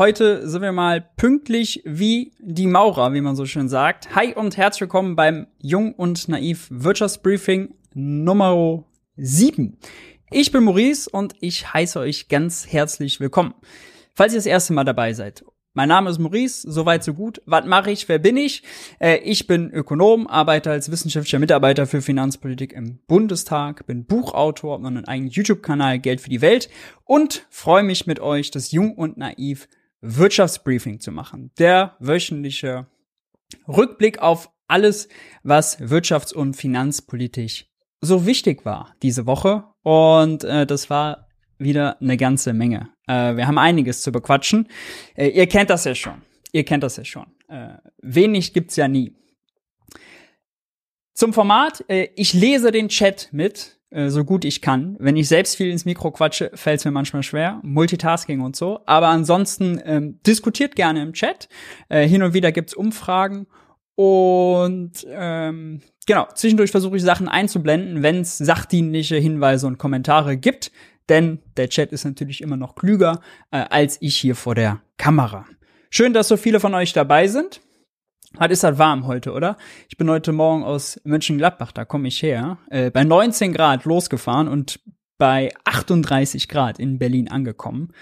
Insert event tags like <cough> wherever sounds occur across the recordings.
Heute sind wir mal pünktlich wie die Maurer, wie man so schön sagt. Hi und herzlich willkommen beim Jung und Naiv Wirtschaftsbriefing Nummer 7. Ich bin Maurice und ich heiße euch ganz herzlich willkommen. Falls ihr das erste Mal dabei seid mein Name ist Maurice, soweit so gut. Was mache ich? Wer bin ich? Äh, ich bin Ökonom, arbeite als wissenschaftlicher Mitarbeiter für Finanzpolitik im Bundestag, bin Buchautor, habe einen eigenen YouTube-Kanal Geld für die Welt und freue mich mit euch, das Jung und Naiv Wirtschaftsbriefing zu machen. Der wöchentliche Rückblick auf alles, was wirtschafts- und finanzpolitisch so wichtig war diese Woche. Und äh, das war wieder eine ganze Menge. Äh, wir haben einiges zu bequatschen. Äh, ihr kennt das ja schon. Ihr kennt das ja schon. Äh, wenig gibt's ja nie. Zum Format, äh, ich lese den Chat mit, so gut ich kann. Wenn ich selbst viel ins Mikro quatsche, fällt es mir manchmal schwer. Multitasking und so. Aber ansonsten ähm, diskutiert gerne im Chat. Äh, hin und wieder gibt's Umfragen. Und ähm, genau, zwischendurch versuche ich Sachen einzublenden, wenn es sachdienliche Hinweise und Kommentare gibt denn der Chat ist natürlich immer noch klüger äh, als ich hier vor der Kamera. Schön, dass so viele von euch dabei sind. Hat ist halt warm heute, oder? Ich bin heute Morgen aus Mönchengladbach, da komme ich her, äh, bei 19 Grad losgefahren und bei 38 Grad in Berlin angekommen.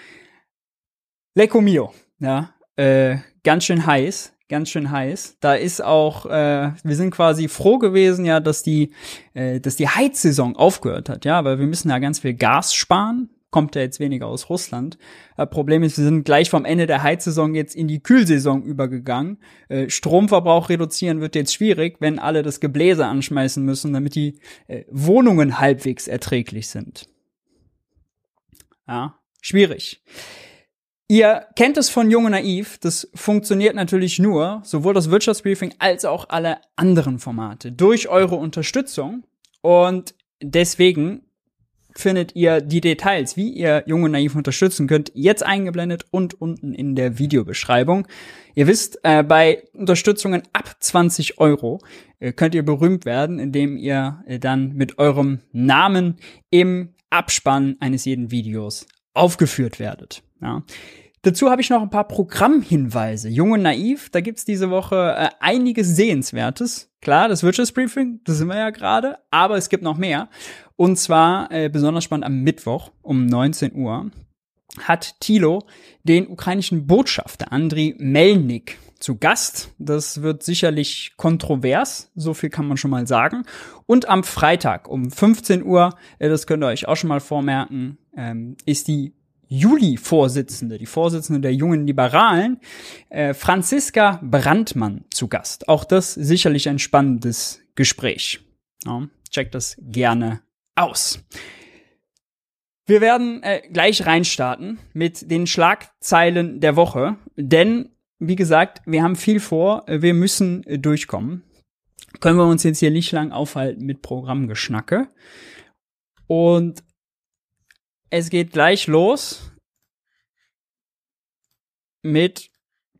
Lecco mio, ja, äh, ganz schön heiß ganz schön heiß. Da ist auch, äh, wir sind quasi froh gewesen, ja, dass die, äh, dass die Heizsaison aufgehört hat, ja, weil wir müssen ja ganz viel Gas sparen. Kommt ja jetzt weniger aus Russland. Äh, Problem ist, wir sind gleich vom Ende der Heizsaison jetzt in die Kühlsaison übergegangen. Äh, Stromverbrauch reduzieren wird jetzt schwierig, wenn alle das Gebläse anschmeißen müssen, damit die äh, Wohnungen halbwegs erträglich sind. Ja, schwierig. Ihr kennt es von Junge Naiv, das funktioniert natürlich nur, sowohl das Wirtschaftsbriefing als auch alle anderen Formate, durch eure Unterstützung. Und deswegen findet ihr die Details, wie ihr Junge Naiv unterstützen könnt, jetzt eingeblendet und unten in der Videobeschreibung. Ihr wisst, äh, bei Unterstützungen ab 20 Euro äh, könnt ihr berühmt werden, indem ihr äh, dann mit eurem Namen im Abspann eines jeden Videos aufgeführt werdet. Ja. Dazu habe ich noch ein paar Programmhinweise. Jung und naiv, da gibt's diese Woche äh, einiges Sehenswertes. Klar, das Wirtschaftsbriefing, das sind wir ja gerade, aber es gibt noch mehr. Und zwar äh, besonders spannend am Mittwoch um 19 Uhr hat Thilo den ukrainischen Botschafter Andriy Melnik zu Gast. Das wird sicherlich kontrovers, so viel kann man schon mal sagen. Und am Freitag um 15 Uhr, äh, das könnt ihr euch auch schon mal vormerken, ähm, ist die Juli-Vorsitzende, die Vorsitzende der jungen Liberalen, äh, Franziska Brandmann zu Gast. Auch das sicherlich ein spannendes Gespräch. Ja, checkt das gerne aus. Wir werden äh, gleich reinstarten mit den Schlagzeilen der Woche, denn wie gesagt, wir haben viel vor, wir müssen äh, durchkommen. Können wir uns jetzt hier nicht lang aufhalten mit Programmgeschnacke. Und es geht gleich los mit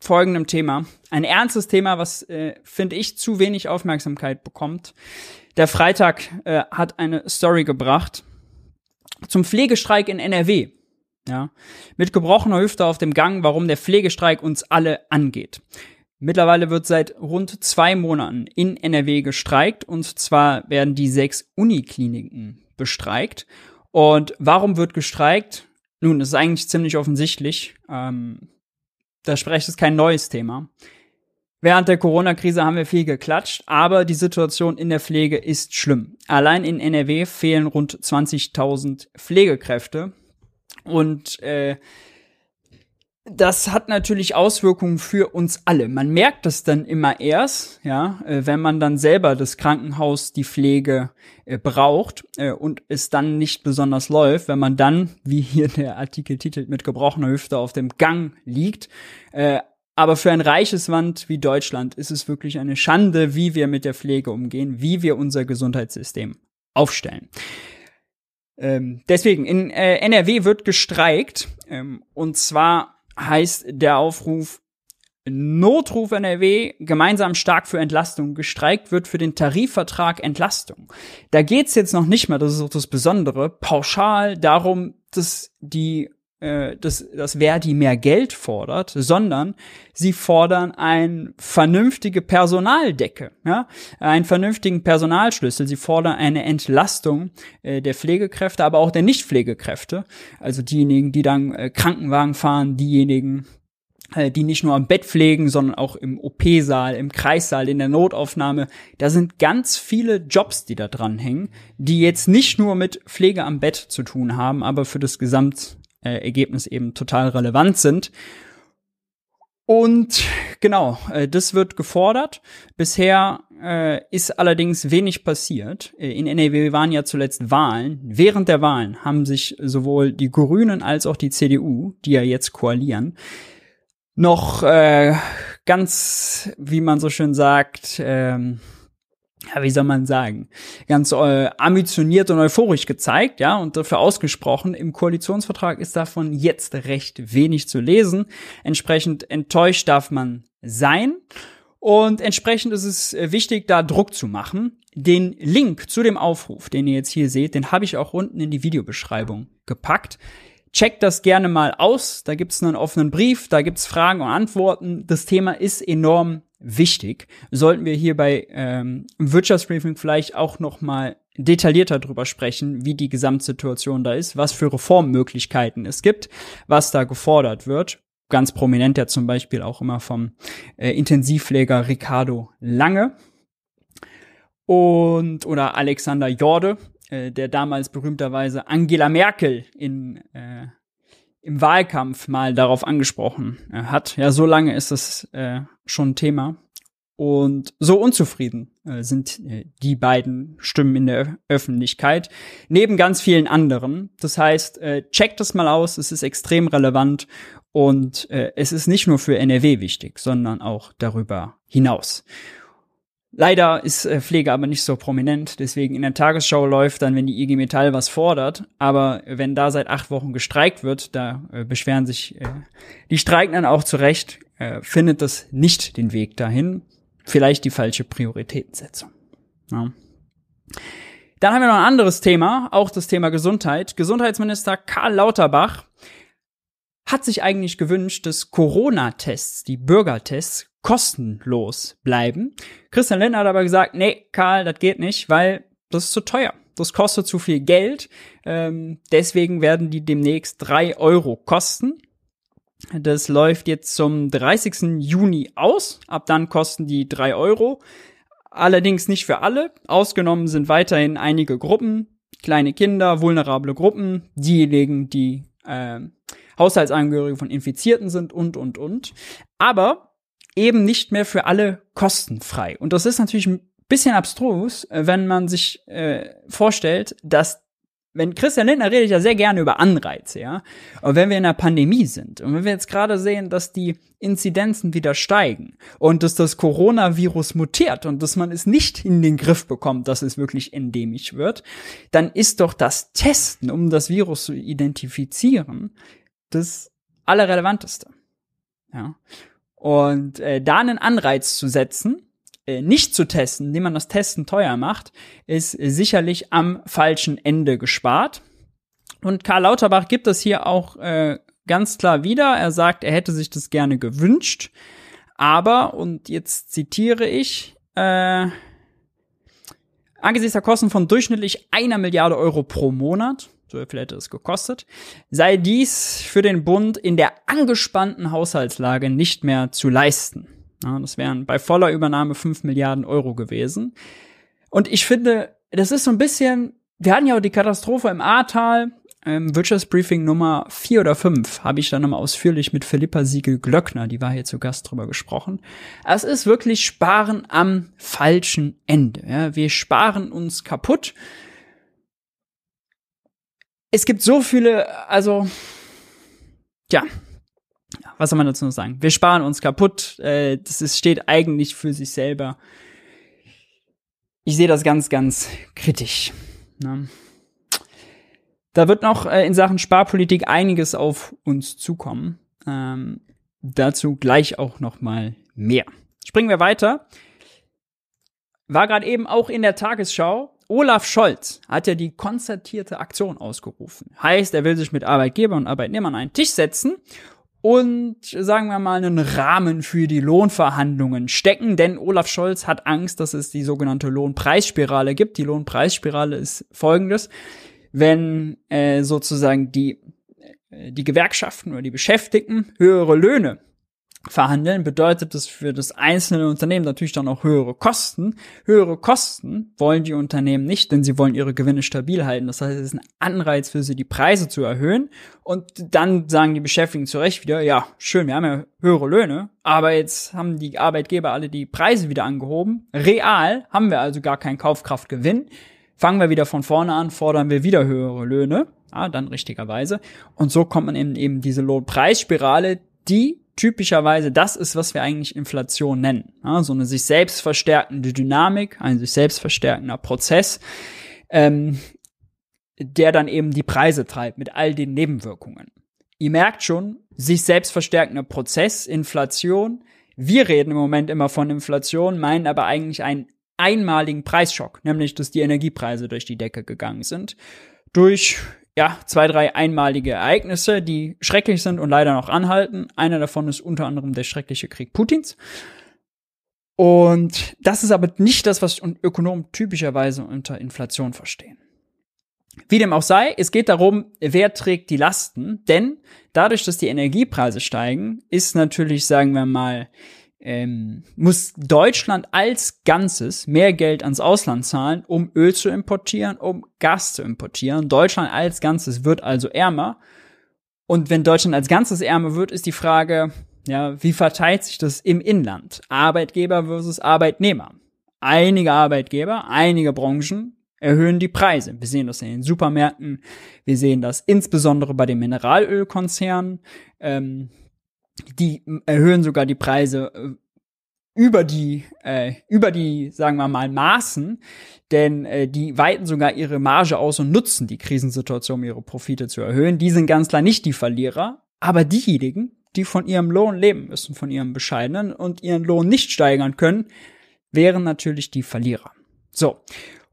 folgendem Thema. Ein ernstes Thema, was, äh, finde ich, zu wenig Aufmerksamkeit bekommt. Der Freitag äh, hat eine Story gebracht zum Pflegestreik in NRW. Ja, mit gebrochener Hüfte auf dem Gang, warum der Pflegestreik uns alle angeht. Mittlerweile wird seit rund zwei Monaten in NRW gestreikt und zwar werden die sechs Unikliniken bestreikt und warum wird gestreikt? Nun, das ist eigentlich ziemlich offensichtlich. Ähm, da spreche ich kein neues Thema. Während der Corona-Krise haben wir viel geklatscht, aber die Situation in der Pflege ist schlimm. Allein in NRW fehlen rund 20.000 Pflegekräfte. Und äh, das hat natürlich Auswirkungen für uns alle. Man merkt das dann immer erst, ja, äh, wenn man dann selber das Krankenhaus, die Pflege äh, braucht äh, und es dann nicht besonders läuft, wenn man dann, wie hier der Artikel titelt, mit gebrochener Hüfte auf dem Gang liegt. Äh, aber für ein reiches Land wie Deutschland ist es wirklich eine Schande, wie wir mit der Pflege umgehen, wie wir unser Gesundheitssystem aufstellen. Ähm, deswegen, in äh, NRW wird gestreikt, ähm, und zwar heißt der Aufruf Notruf NRW, gemeinsam stark für Entlastung. Gestreikt wird für den Tarifvertrag Entlastung. Da geht's jetzt noch nicht mehr, das ist auch das Besondere, pauschal darum, dass die äh, dass, dass Verdi mehr Geld fordert, sondern sie fordern eine vernünftige Personaldecke, ja, einen vernünftigen Personalschlüssel. Sie fordern eine Entlastung äh, der Pflegekräfte, aber auch der Nichtpflegekräfte, also diejenigen, die dann äh, Krankenwagen fahren, diejenigen, äh, die nicht nur am Bett pflegen, sondern auch im OP-Saal, im Kreissaal, in der Notaufnahme. Da sind ganz viele Jobs, die da dranhängen, die jetzt nicht nur mit Pflege am Bett zu tun haben, aber für das Gesamtergebnis eben total relevant sind. Und genau, äh, das wird gefordert. Bisher äh, ist allerdings wenig passiert. Äh, in NRW waren ja zuletzt Wahlen. Während der Wahlen haben sich sowohl die Grünen als auch die CDU, die ja jetzt koalieren, noch äh, ganz, wie man so schön sagt, ähm, ja, wie soll man sagen, ganz äh, ambitioniert und euphorisch gezeigt, ja, und dafür ausgesprochen. Im Koalitionsvertrag ist davon jetzt recht wenig zu lesen. Entsprechend enttäuscht darf man sein. Und entsprechend ist es äh, wichtig, da Druck zu machen. Den Link zu dem Aufruf, den ihr jetzt hier seht, den habe ich auch unten in die Videobeschreibung gepackt. Checkt das gerne mal aus. Da gibt es einen offenen Brief, da gibt es Fragen und Antworten. Das Thema ist enorm wichtig. Sollten wir hier bei ähm, Wirtschaftsbriefing vielleicht auch noch mal detaillierter drüber sprechen, wie die Gesamtsituation da ist, was für Reformmöglichkeiten es gibt, was da gefordert wird. Ganz prominent ja zum Beispiel auch immer vom äh, Intensivpfleger Ricardo Lange und oder Alexander Jorde, äh, der damals berühmterweise Angela Merkel in, äh, im Wahlkampf mal darauf angesprochen äh, hat. Ja, so lange ist das äh, schon Thema. Und so unzufrieden äh, sind äh, die beiden Stimmen in der Öffentlichkeit, neben ganz vielen anderen. Das heißt, äh, checkt das mal aus, es ist extrem relevant und es ist nicht nur für NRW wichtig, sondern auch darüber hinaus. Leider ist Pflege aber nicht so prominent, deswegen in der Tagesschau läuft dann, wenn die IG Metall was fordert, aber wenn da seit acht Wochen gestreikt wird, da beschweren sich die Streikenden auch zu Recht, äh, findet das nicht den Weg dahin. Vielleicht die falsche Prioritätensetzung. Ja. Dann haben wir noch ein anderes Thema, auch das Thema Gesundheit. Gesundheitsminister Karl Lauterbach hat sich eigentlich gewünscht, dass Corona-Tests, die Bürgertests, kostenlos bleiben. Christian Lindner hat aber gesagt, nee, Karl, das geht nicht, weil das ist zu teuer. Das kostet zu viel Geld. Ähm, deswegen werden die demnächst drei Euro kosten. Das läuft jetzt zum 30. Juni aus. Ab dann kosten die drei Euro. Allerdings nicht für alle. Ausgenommen sind weiterhin einige Gruppen, kleine Kinder, vulnerable Gruppen, diejenigen, die äh, Haushaltsangehörige von Infizierten sind und, und, und. Aber eben nicht mehr für alle kostenfrei. Und das ist natürlich ein bisschen abstrus, äh, wenn man sich äh, vorstellt, dass wenn Christian Lindner redet ja sehr gerne über Anreize, ja. Aber wenn wir in einer Pandemie sind und wenn wir jetzt gerade sehen, dass die Inzidenzen wieder steigen und dass das Coronavirus mutiert und dass man es nicht in den Griff bekommt, dass es wirklich endemisch wird, dann ist doch das Testen, um das Virus zu identifizieren, das Allerrelevanteste. Ja. Und äh, da einen Anreiz zu setzen, nicht zu testen, indem man das Testen teuer macht, ist sicherlich am falschen Ende gespart. Und Karl Lauterbach gibt das hier auch äh, ganz klar wieder. Er sagt, er hätte sich das gerne gewünscht. Aber, und jetzt zitiere ich, äh, angesichts der Kosten von durchschnittlich einer Milliarde Euro pro Monat so viel hätte es gekostet, sei dies für den Bund in der angespannten Haushaltslage nicht mehr zu leisten. Ja, das wären bei voller Übernahme 5 Milliarden Euro gewesen. Und ich finde, das ist so ein bisschen, wir hatten ja auch die Katastrophe im Ahrtal, ähm, Wirtschaftsbriefing Nummer 4 oder 5 habe ich dann nochmal ausführlich mit Philippa Siegel-Glöckner, die war hier zu Gast drüber gesprochen. Es ist wirklich Sparen am falschen Ende. Ja. Wir sparen uns kaputt es gibt so viele, also, ja, was soll man dazu noch sagen? Wir sparen uns kaputt. Äh, das ist, steht eigentlich für sich selber. Ich sehe das ganz, ganz kritisch. Ne? Da wird noch äh, in Sachen Sparpolitik einiges auf uns zukommen. Ähm, dazu gleich auch noch mal mehr. Springen wir weiter. War gerade eben auch in der Tagesschau Olaf Scholz hat ja die konzertierte Aktion ausgerufen. Heißt, er will sich mit Arbeitgebern und Arbeitnehmern an einen Tisch setzen und sagen wir mal einen Rahmen für die Lohnverhandlungen stecken, denn Olaf Scholz hat Angst, dass es die sogenannte Lohnpreisspirale gibt. Die Lohnpreisspirale ist folgendes, wenn äh, sozusagen die äh, die Gewerkschaften oder die Beschäftigten höhere Löhne verhandeln, bedeutet das für das einzelne Unternehmen natürlich dann auch höhere Kosten. Höhere Kosten wollen die Unternehmen nicht, denn sie wollen ihre Gewinne stabil halten. Das heißt, es ist ein Anreiz für sie, die Preise zu erhöhen. Und dann sagen die Beschäftigten zu Recht wieder, ja, schön, wir haben ja höhere Löhne, aber jetzt haben die Arbeitgeber alle die Preise wieder angehoben. Real haben wir also gar keinen Kaufkraftgewinn. Fangen wir wieder von vorne an, fordern wir wieder höhere Löhne. Ja, dann richtigerweise. Und so kommt man in eben diese Lohnpreisspirale, die typischerweise das ist, was wir eigentlich Inflation nennen. Ja, so eine sich selbst verstärkende Dynamik, ein sich selbst verstärkender Prozess, ähm, der dann eben die Preise treibt mit all den Nebenwirkungen. Ihr merkt schon, sich selbst verstärkender Prozess, Inflation. Wir reden im Moment immer von Inflation, meinen aber eigentlich einen einmaligen Preisschock, nämlich dass die Energiepreise durch die Decke gegangen sind. Durch ja, zwei, drei einmalige Ereignisse, die schrecklich sind und leider noch anhalten. Einer davon ist unter anderem der schreckliche Krieg Putins. Und das ist aber nicht das, was Ökonomen typischerweise unter Inflation verstehen. Wie dem auch sei, es geht darum, wer trägt die Lasten, denn dadurch, dass die Energiepreise steigen, ist natürlich, sagen wir mal, ähm, muss Deutschland als Ganzes mehr Geld ans Ausland zahlen, um Öl zu importieren, um Gas zu importieren. Deutschland als Ganzes wird also ärmer. Und wenn Deutschland als Ganzes ärmer wird, ist die Frage, ja, wie verteilt sich das im Inland? Arbeitgeber versus Arbeitnehmer. Einige Arbeitgeber, einige Branchen erhöhen die Preise. Wir sehen das in den Supermärkten, wir sehen das insbesondere bei den Mineralölkonzernen. Ähm, die erhöhen sogar die Preise äh, über die äh, über die sagen wir mal Maßen, denn äh, die weiten sogar ihre Marge aus und nutzen die Krisensituation, um ihre Profite zu erhöhen. Die sind ganz klar nicht die Verlierer, aber diejenigen, die von ihrem Lohn leben müssen, von ihrem bescheidenen und ihren Lohn nicht steigern können, wären natürlich die Verlierer. So.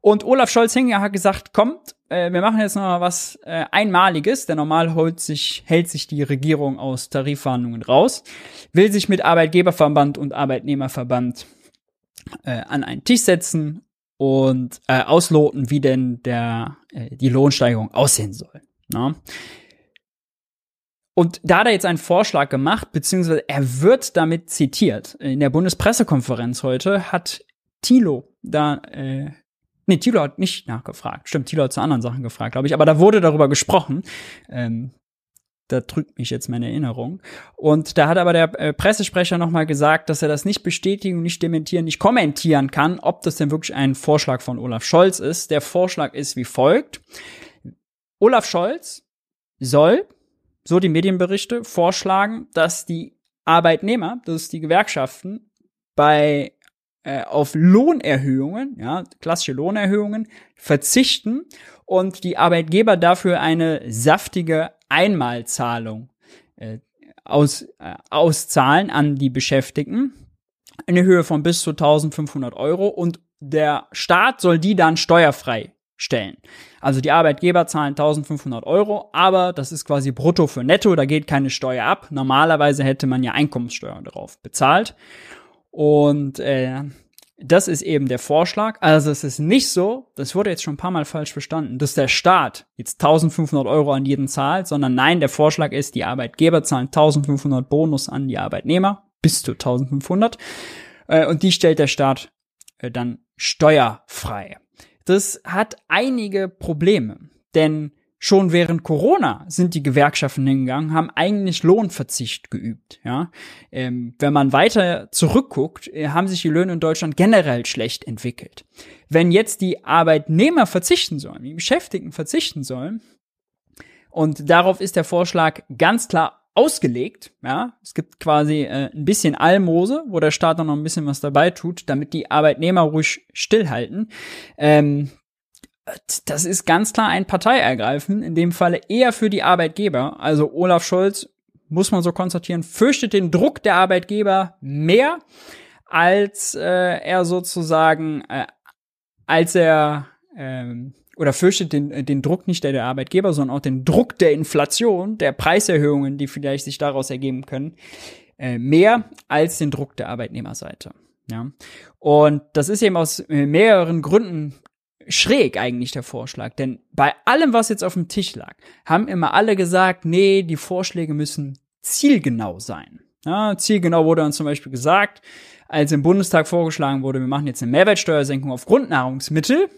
Und Olaf Scholz-Hinger hat gesagt, kommt, äh, wir machen jetzt noch mal was äh, Einmaliges, denn normal holt sich, hält sich die Regierung aus Tarifverhandlungen raus, will sich mit Arbeitgeberverband und Arbeitnehmerverband äh, an einen Tisch setzen und äh, ausloten, wie denn der, äh, die Lohnsteigerung aussehen soll. Na? Ne? Und da hat er jetzt einen Vorschlag gemacht, beziehungsweise er wird damit zitiert. In der Bundespressekonferenz heute hat Thilo da äh, Nee, Thilo hat nicht nachgefragt. Stimmt, Thilo hat zu anderen Sachen gefragt, glaube ich. Aber da wurde darüber gesprochen. Ähm, da trügt mich jetzt meine Erinnerung. Und da hat aber der äh, Pressesprecher nochmal gesagt, dass er das nicht bestätigen, nicht dementieren, nicht kommentieren kann, ob das denn wirklich ein Vorschlag von Olaf Scholz ist. Der Vorschlag ist wie folgt. Olaf Scholz soll, so die Medienberichte, vorschlagen, dass die Arbeitnehmer, dass die Gewerkschaften bei äh, auf Lohnerhöhungen, ja, klassische Lohnerhöhungen verzichten und die Arbeitgeber dafür eine saftige Einmalzahlung äh, aus, äh, auszahlen an die Beschäftigten in der Höhe von bis zu 1500 Euro und der Staat soll die dann steuerfrei stellen. Also die Arbeitgeber zahlen 1500 Euro, aber das ist quasi brutto für netto, da geht keine Steuer ab. Normalerweise hätte man ja Einkommenssteuer darauf bezahlt. Und äh, das ist eben der Vorschlag. Also es ist nicht so, das wurde jetzt schon ein paar Mal falsch verstanden, dass der Staat jetzt 1500 Euro an jeden zahlt, sondern nein, der Vorschlag ist, die Arbeitgeber zahlen 1500 Bonus an die Arbeitnehmer, bis zu 1500, äh, und die stellt der Staat äh, dann steuerfrei. Das hat einige Probleme, denn Schon während Corona sind die Gewerkschaften hingegangen, haben eigentlich Lohnverzicht geübt. Ja, ähm, wenn man weiter zurückguckt, äh, haben sich die Löhne in Deutschland generell schlecht entwickelt. Wenn jetzt die Arbeitnehmer verzichten sollen, die Beschäftigten verzichten sollen, und darauf ist der Vorschlag ganz klar ausgelegt. Ja, es gibt quasi äh, ein bisschen Almose, wo der Staat dann noch ein bisschen was dabei tut, damit die Arbeitnehmer ruhig stillhalten. Ähm, das ist ganz klar ein Parteiergreifen, in dem Falle eher für die Arbeitgeber. Also Olaf Scholz, muss man so konstatieren, fürchtet den Druck der Arbeitgeber mehr, als äh, er sozusagen, äh, als er ähm, oder fürchtet den, den Druck nicht der, der Arbeitgeber, sondern auch den Druck der Inflation, der Preiserhöhungen, die vielleicht sich daraus ergeben können, äh, mehr als den Druck der Arbeitnehmerseite. Ja. Und das ist eben aus äh, mehreren Gründen schräg eigentlich der Vorschlag, denn bei allem, was jetzt auf dem Tisch lag, haben immer alle gesagt, nee, die Vorschläge müssen zielgenau sein. Ja, zielgenau wurde dann zum Beispiel gesagt, als im Bundestag vorgeschlagen wurde, wir machen jetzt eine Mehrwertsteuersenkung auf Grundnahrungsmittel,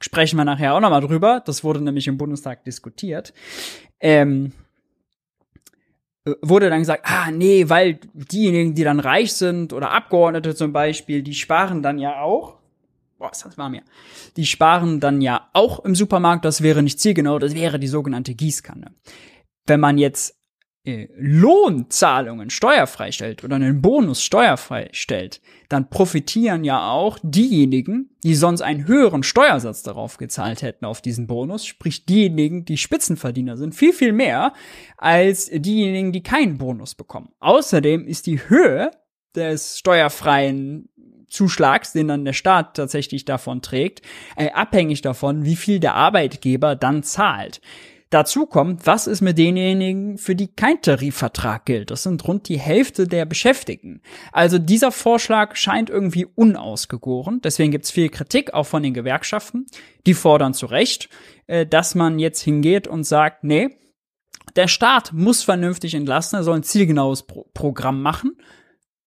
sprechen wir nachher auch nochmal drüber, das wurde nämlich im Bundestag diskutiert, ähm, wurde dann gesagt, ah nee, weil diejenigen, die dann reich sind oder Abgeordnete zum Beispiel, die sparen dann ja auch. Boah, das war mir. Die sparen dann ja auch im Supermarkt, das wäre nicht zielgenau, das wäre die sogenannte Gießkanne. Wenn man jetzt äh, Lohnzahlungen steuerfrei stellt oder einen Bonus steuerfrei stellt, dann profitieren ja auch diejenigen, die sonst einen höheren Steuersatz darauf gezahlt hätten auf diesen Bonus, sprich diejenigen, die Spitzenverdiener sind, viel, viel mehr als diejenigen, die keinen Bonus bekommen. Außerdem ist die Höhe des steuerfreien Zuschlags, den dann der Staat tatsächlich davon trägt, äh, abhängig davon, wie viel der Arbeitgeber dann zahlt. Dazu kommt, was ist mit denjenigen, für die kein Tarifvertrag gilt? Das sind rund die Hälfte der Beschäftigten. Also dieser Vorschlag scheint irgendwie unausgegoren. Deswegen gibt es viel Kritik, auch von den Gewerkschaften. Die fordern zu Recht, äh, dass man jetzt hingeht und sagt, nee, der Staat muss vernünftig entlasten, er soll ein zielgenaues Pro Programm machen.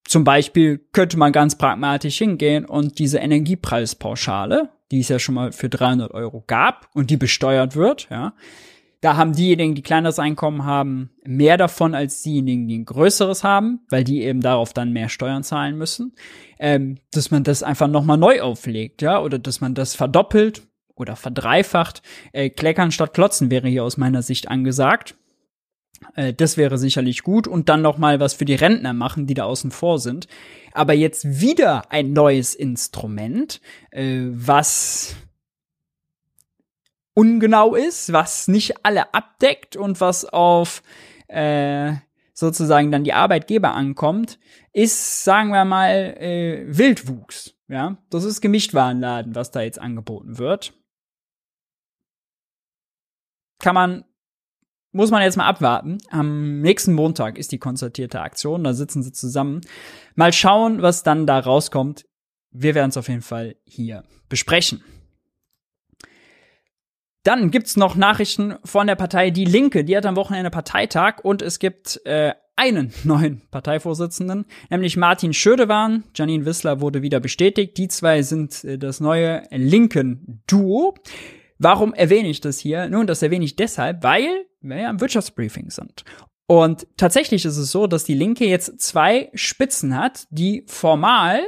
Zum Beispiel könnte man ganz pragmatisch hingehen und diese Energiepreispauschale, die es ja schon mal für 300 Euro gab und die besteuert wird, ja, da haben diejenigen, die kleineres Einkommen haben, mehr davon als diejenigen, die ein größeres haben, weil die eben darauf dann mehr Steuern zahlen müssen. Ähm, dass man das einfach nochmal neu auflegt, ja, oder dass man das verdoppelt oder verdreifacht. Äh, Kleckern statt Klotzen wäre hier aus meiner Sicht angesagt. Äh, das wäre sicherlich gut und dann noch mal was für die Rentner machen, die da außen vor sind. Aber jetzt wieder ein neues Instrument, äh, was ungenau ist, was nicht alle abdeckt und was auf äh, sozusagen dann die Arbeitgeber ankommt, ist, sagen wir mal, äh, Wildwuchs. Ja, das ist Gemischtwarenladen, was da jetzt angeboten wird. Kann man, muss man jetzt mal abwarten. Am nächsten Montag ist die konzertierte Aktion, da sitzen sie zusammen. Mal schauen, was dann da rauskommt. Wir werden es auf jeden Fall hier besprechen. Dann gibt's noch Nachrichten von der Partei Die Linke. Die hat am Wochenende Parteitag und es gibt äh, einen <laughs> neuen Parteivorsitzenden, nämlich Martin Schödewan. Janine Wissler wurde wieder bestätigt. Die zwei sind äh, das neue linken Duo. Warum erwähne ich das hier? Nun, das erwähne ich deshalb, weil wir ja im Wirtschaftsbriefing sind. Und tatsächlich ist es so, dass die Linke jetzt zwei Spitzen hat, die formal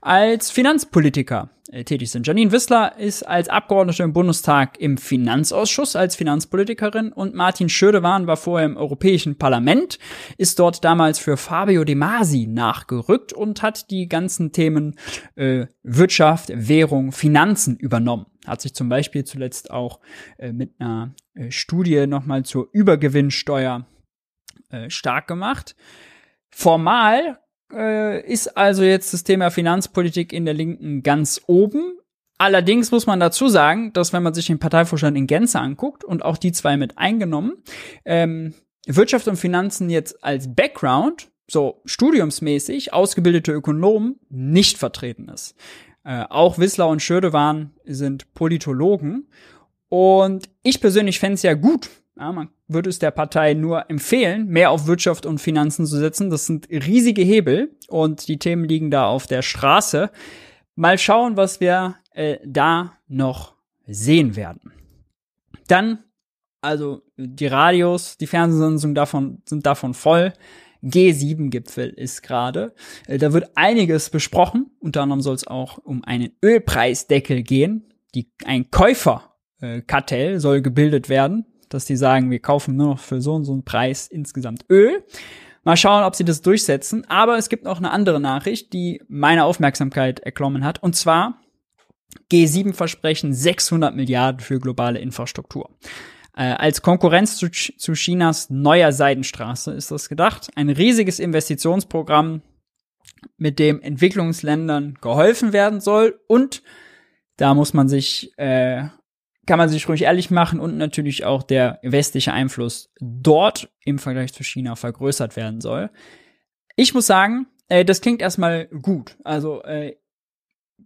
als Finanzpolitiker äh, tätig sind. Janine Wissler ist als Abgeordnete im Bundestag im Finanzausschuss als Finanzpolitikerin und Martin Schödewan war vorher im Europäischen Parlament, ist dort damals für Fabio De Masi nachgerückt und hat die ganzen Themen äh, Wirtschaft, Währung, Finanzen übernommen. Hat sich zum Beispiel zuletzt auch äh, mit einer äh, Studie nochmal zur Übergewinnsteuer äh, stark gemacht. Formal äh, ist also jetzt das Thema Finanzpolitik in der Linken ganz oben. Allerdings muss man dazu sagen, dass wenn man sich den Parteivorstand in Gänze anguckt und auch die zwei mit eingenommen, ähm, Wirtschaft und Finanzen jetzt als Background, so studiumsmäßig, ausgebildete Ökonomen nicht vertreten ist. Äh, auch Wissler und Schödewan sind Politologen. Und ich persönlich fände es ja gut, ja, man würde es der Partei nur empfehlen, mehr auf Wirtschaft und Finanzen zu setzen. Das sind riesige Hebel und die Themen liegen da auf der Straße. Mal schauen, was wir äh, da noch sehen werden. Dann, also die Radios, die Fernsehsendungen davon, sind davon voll. G7-Gipfel ist gerade. Äh, da wird einiges besprochen. Unter anderem soll es auch um einen Ölpreisdeckel gehen. Die, ein Käuferkartell soll gebildet werden dass die sagen, wir kaufen nur noch für so und so einen Preis insgesamt Öl. Mal schauen, ob sie das durchsetzen. Aber es gibt noch eine andere Nachricht, die meine Aufmerksamkeit erklommen hat. Und zwar G7 versprechen 600 Milliarden für globale Infrastruktur. Äh, als Konkurrenz zu, zu Chinas neuer Seidenstraße ist das gedacht. Ein riesiges Investitionsprogramm, mit dem Entwicklungsländern geholfen werden soll und Da muss man sich, äh, kann man sich ruhig ehrlich machen und natürlich auch der westliche Einfluss dort im Vergleich zu China vergrößert werden soll. Ich muss sagen, äh, das klingt erstmal gut. Also äh,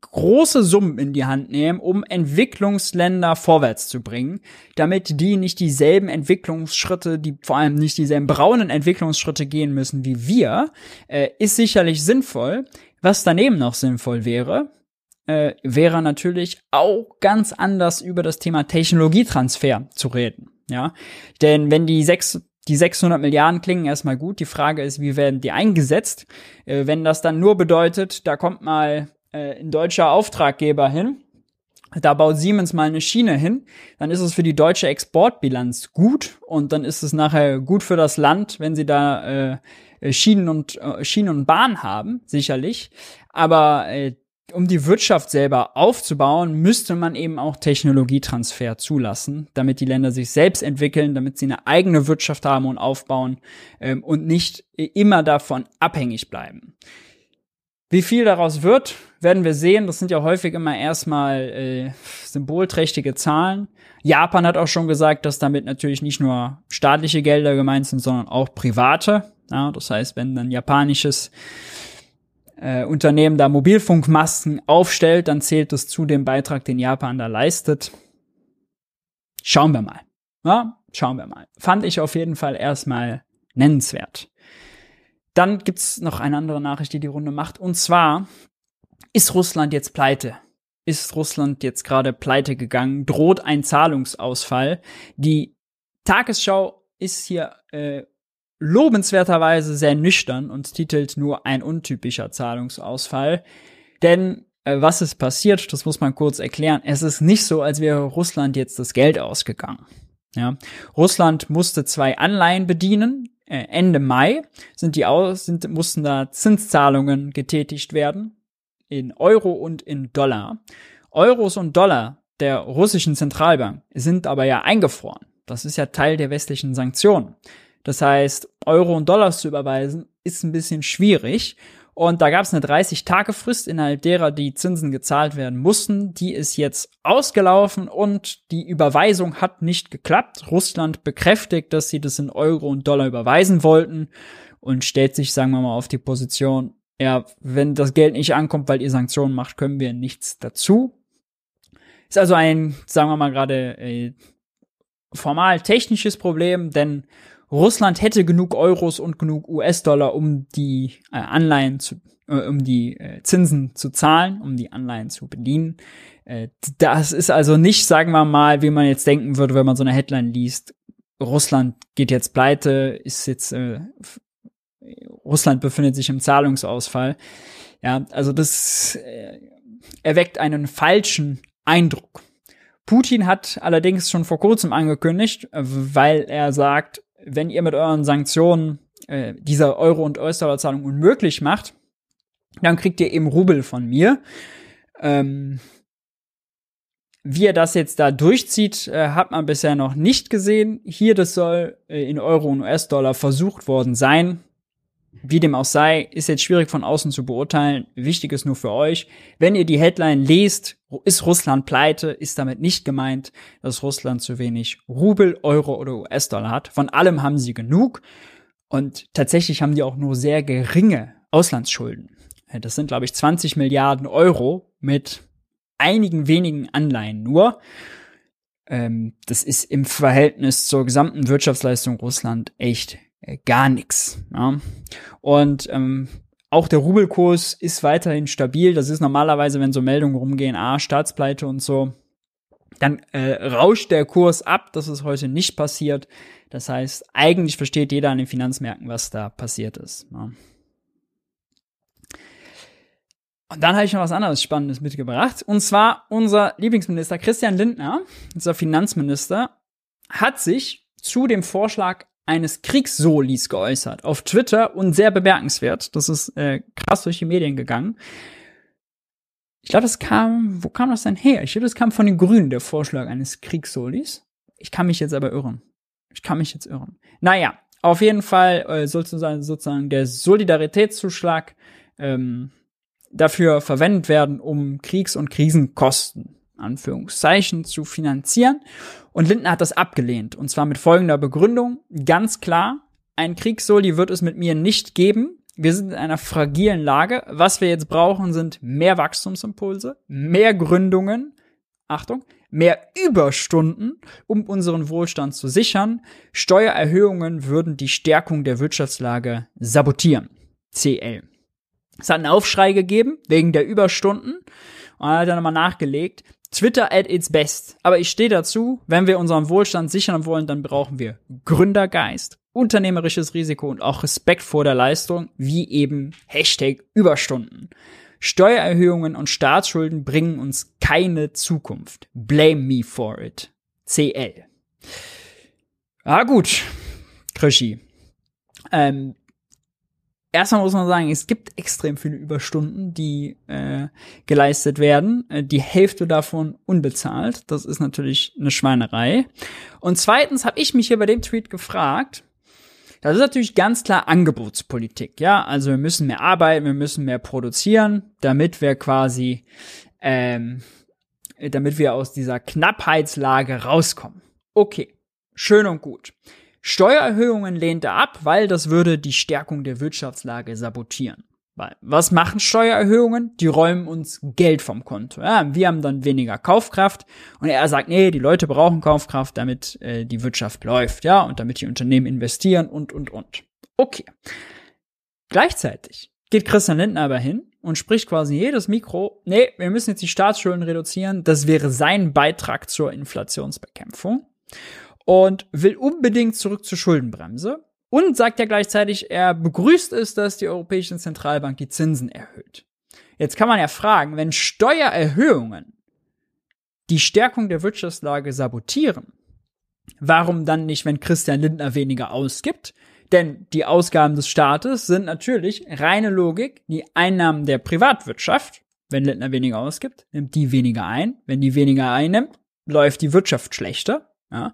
große Summen in die Hand nehmen, um Entwicklungsländer vorwärts zu bringen, damit die nicht dieselben Entwicklungsschritte, die vor allem nicht dieselben braunen Entwicklungsschritte gehen müssen wie wir, äh, ist sicherlich sinnvoll. Was daneben noch sinnvoll wäre, äh, wäre natürlich auch ganz anders über das Thema Technologietransfer zu reden. Ja, denn wenn die sechs die 600 Milliarden klingen erstmal gut. Die Frage ist, wie werden die eingesetzt? Äh, wenn das dann nur bedeutet, da kommt mal äh, ein deutscher Auftraggeber hin, da baut Siemens mal eine Schiene hin, dann ist es für die deutsche Exportbilanz gut und dann ist es nachher gut für das Land, wenn sie da äh, Schienen und äh, Schienen und Bahn haben, sicherlich. Aber äh, um die Wirtschaft selber aufzubauen, müsste man eben auch Technologietransfer zulassen, damit die Länder sich selbst entwickeln, damit sie eine eigene Wirtschaft haben und aufbauen ähm, und nicht immer davon abhängig bleiben. Wie viel daraus wird, werden wir sehen. Das sind ja häufig immer erstmal äh, symbolträchtige Zahlen. Japan hat auch schon gesagt, dass damit natürlich nicht nur staatliche Gelder gemeint sind, sondern auch private. Ja, das heißt, wenn ein japanisches äh, Unternehmen da Mobilfunkmasten aufstellt, dann zählt das zu dem Beitrag, den Japan da leistet. Schauen wir mal. Ja, schauen wir mal. Fand ich auf jeden Fall erstmal nennenswert. Dann gibt's noch eine andere Nachricht, die die Runde macht. Und zwar ist Russland jetzt pleite. Ist Russland jetzt gerade pleite gegangen? Droht ein Zahlungsausfall? Die Tagesschau ist hier äh, lobenswerterweise sehr nüchtern und titelt nur ein untypischer Zahlungsausfall. Denn äh, was ist passiert, das muss man kurz erklären. Es ist nicht so, als wäre Russland jetzt das Geld ausgegangen. Ja. Russland musste zwei Anleihen bedienen, äh, Ende Mai sind die aus, sind, mussten da Zinszahlungen getätigt werden in Euro und in Dollar. Euros und Dollar der russischen Zentralbank sind aber ja eingefroren. Das ist ja Teil der westlichen Sanktionen. Das heißt, Euro und Dollars zu überweisen ist ein bisschen schwierig und da gab es eine 30-Tage-Frist, innerhalb derer die Zinsen gezahlt werden mussten. Die ist jetzt ausgelaufen und die Überweisung hat nicht geklappt. Russland bekräftigt, dass sie das in Euro und Dollar überweisen wollten und stellt sich, sagen wir mal, auf die Position, ja, wenn das Geld nicht ankommt, weil ihr Sanktionen macht, können wir nichts dazu. Ist also ein, sagen wir mal gerade, äh, formal technisches Problem, denn Russland hätte genug Euros und genug US-Dollar, um die äh, Anleihen zu, äh, um die äh, Zinsen zu zahlen, um die Anleihen zu bedienen. Äh, das ist also nicht, sagen wir mal, wie man jetzt denken würde, wenn man so eine Headline liest. Russland geht jetzt pleite, ist jetzt äh, Russland befindet sich im Zahlungsausfall. Ja, also das äh, erweckt einen falschen Eindruck. Putin hat allerdings schon vor kurzem angekündigt, äh, weil er sagt, wenn ihr mit euren Sanktionen äh, diese Euro- und US-Dollar-Zahlung unmöglich macht, dann kriegt ihr eben Rubel von mir. Ähm, wie er das jetzt da durchzieht, äh, hat man bisher noch nicht gesehen. Hier, das soll äh, in Euro und US-Dollar versucht worden sein. Wie dem auch sei, ist jetzt schwierig von außen zu beurteilen. Wichtig ist nur für euch, wenn ihr die Headline lest, ist Russland pleite, ist damit nicht gemeint, dass Russland zu wenig Rubel, Euro oder US-Dollar hat. Von allem haben sie genug und tatsächlich haben die auch nur sehr geringe Auslandsschulden. Das sind, glaube ich, 20 Milliarden Euro mit einigen wenigen Anleihen nur. Ähm, das ist im Verhältnis zur gesamten Wirtschaftsleistung Russland echt gar nichts. Ja. Und ähm, auch der Rubelkurs ist weiterhin stabil. Das ist normalerweise, wenn so Meldungen rumgehen, ah, Staatspleite und so, dann äh, rauscht der Kurs ab. Das ist heute nicht passiert. Das heißt, eigentlich versteht jeder an den Finanzmärkten, was da passiert ist. Ja. Und dann habe ich noch was anderes Spannendes mitgebracht. Und zwar unser Lieblingsminister Christian Lindner, unser Finanzminister, hat sich zu dem Vorschlag eines Kriegssolis geäußert auf Twitter und sehr bemerkenswert. Das ist äh, krass durch die Medien gegangen. Ich glaube, das kam, wo kam das denn her? Ich glaube, das kam von den Grünen, der Vorschlag eines Kriegssolis. Ich kann mich jetzt aber irren. Ich kann mich jetzt irren. Naja, auf jeden Fall äh, sozusagen, sozusagen der Solidaritätszuschlag ähm, dafür verwendet werden, um Kriegs- und Krisenkosten Anführungszeichen, zu finanzieren. Und Lindner hat das abgelehnt. Und zwar mit folgender Begründung. Ganz klar, ein Kriegssoli wird es mit mir nicht geben. Wir sind in einer fragilen Lage. Was wir jetzt brauchen, sind mehr Wachstumsimpulse, mehr Gründungen, Achtung, mehr Überstunden, um unseren Wohlstand zu sichern. Steuererhöhungen würden die Stärkung der Wirtschaftslage sabotieren. CL. Es hat einen Aufschrei gegeben wegen der Überstunden. Und dann hat er nochmal nachgelegt. Twitter at its best. Aber ich stehe dazu, wenn wir unseren Wohlstand sichern wollen, dann brauchen wir Gründergeist, unternehmerisches Risiko und auch Respekt vor der Leistung, wie eben Hashtag Überstunden. Steuererhöhungen und Staatsschulden bringen uns keine Zukunft. Blame me for it. CL. Ah, gut. Krischi. Ähm, erstmal muss man sagen, es gibt extrem viele Überstunden, die äh, geleistet werden. Äh, die Hälfte davon unbezahlt. Das ist natürlich eine Schweinerei. Und zweitens habe ich mich hier bei dem Tweet gefragt, das ist natürlich ganz klar Angebotspolitik, ja. Also wir müssen mehr arbeiten, wir müssen mehr produzieren, damit wir quasi, ähm, damit wir aus dieser Knappheitslage rauskommen. Okay, schön und gut. Steuererhöhungen lehnt er ab, weil das würde die Stärkung der Wirtschaftslage sabotieren. Weil, was machen Steuererhöhungen? Die räumen uns Geld vom Konto. Ja, wir haben dann weniger Kaufkraft. Und er sagt, nee, die Leute brauchen Kaufkraft, damit äh, die Wirtschaft läuft, ja, und damit die Unternehmen investieren und, und, und. Okay. Gleichzeitig geht Christian Lindner aber hin und spricht quasi jedes Mikro, nee, wir müssen jetzt die Staatsschulden reduzieren. Das wäre sein Beitrag zur Inflationsbekämpfung und will unbedingt zurück zur Schuldenbremse und sagt ja gleichzeitig, er begrüßt es, dass die Europäische Zentralbank die Zinsen erhöht. Jetzt kann man ja fragen, wenn Steuererhöhungen die Stärkung der Wirtschaftslage sabotieren, warum dann nicht, wenn Christian Lindner weniger ausgibt? Denn die Ausgaben des Staates sind natürlich reine Logik, die Einnahmen der Privatwirtschaft. Wenn Lindner weniger ausgibt, nimmt die weniger ein. Wenn die weniger einnimmt, läuft die Wirtschaft schlechter. Ja.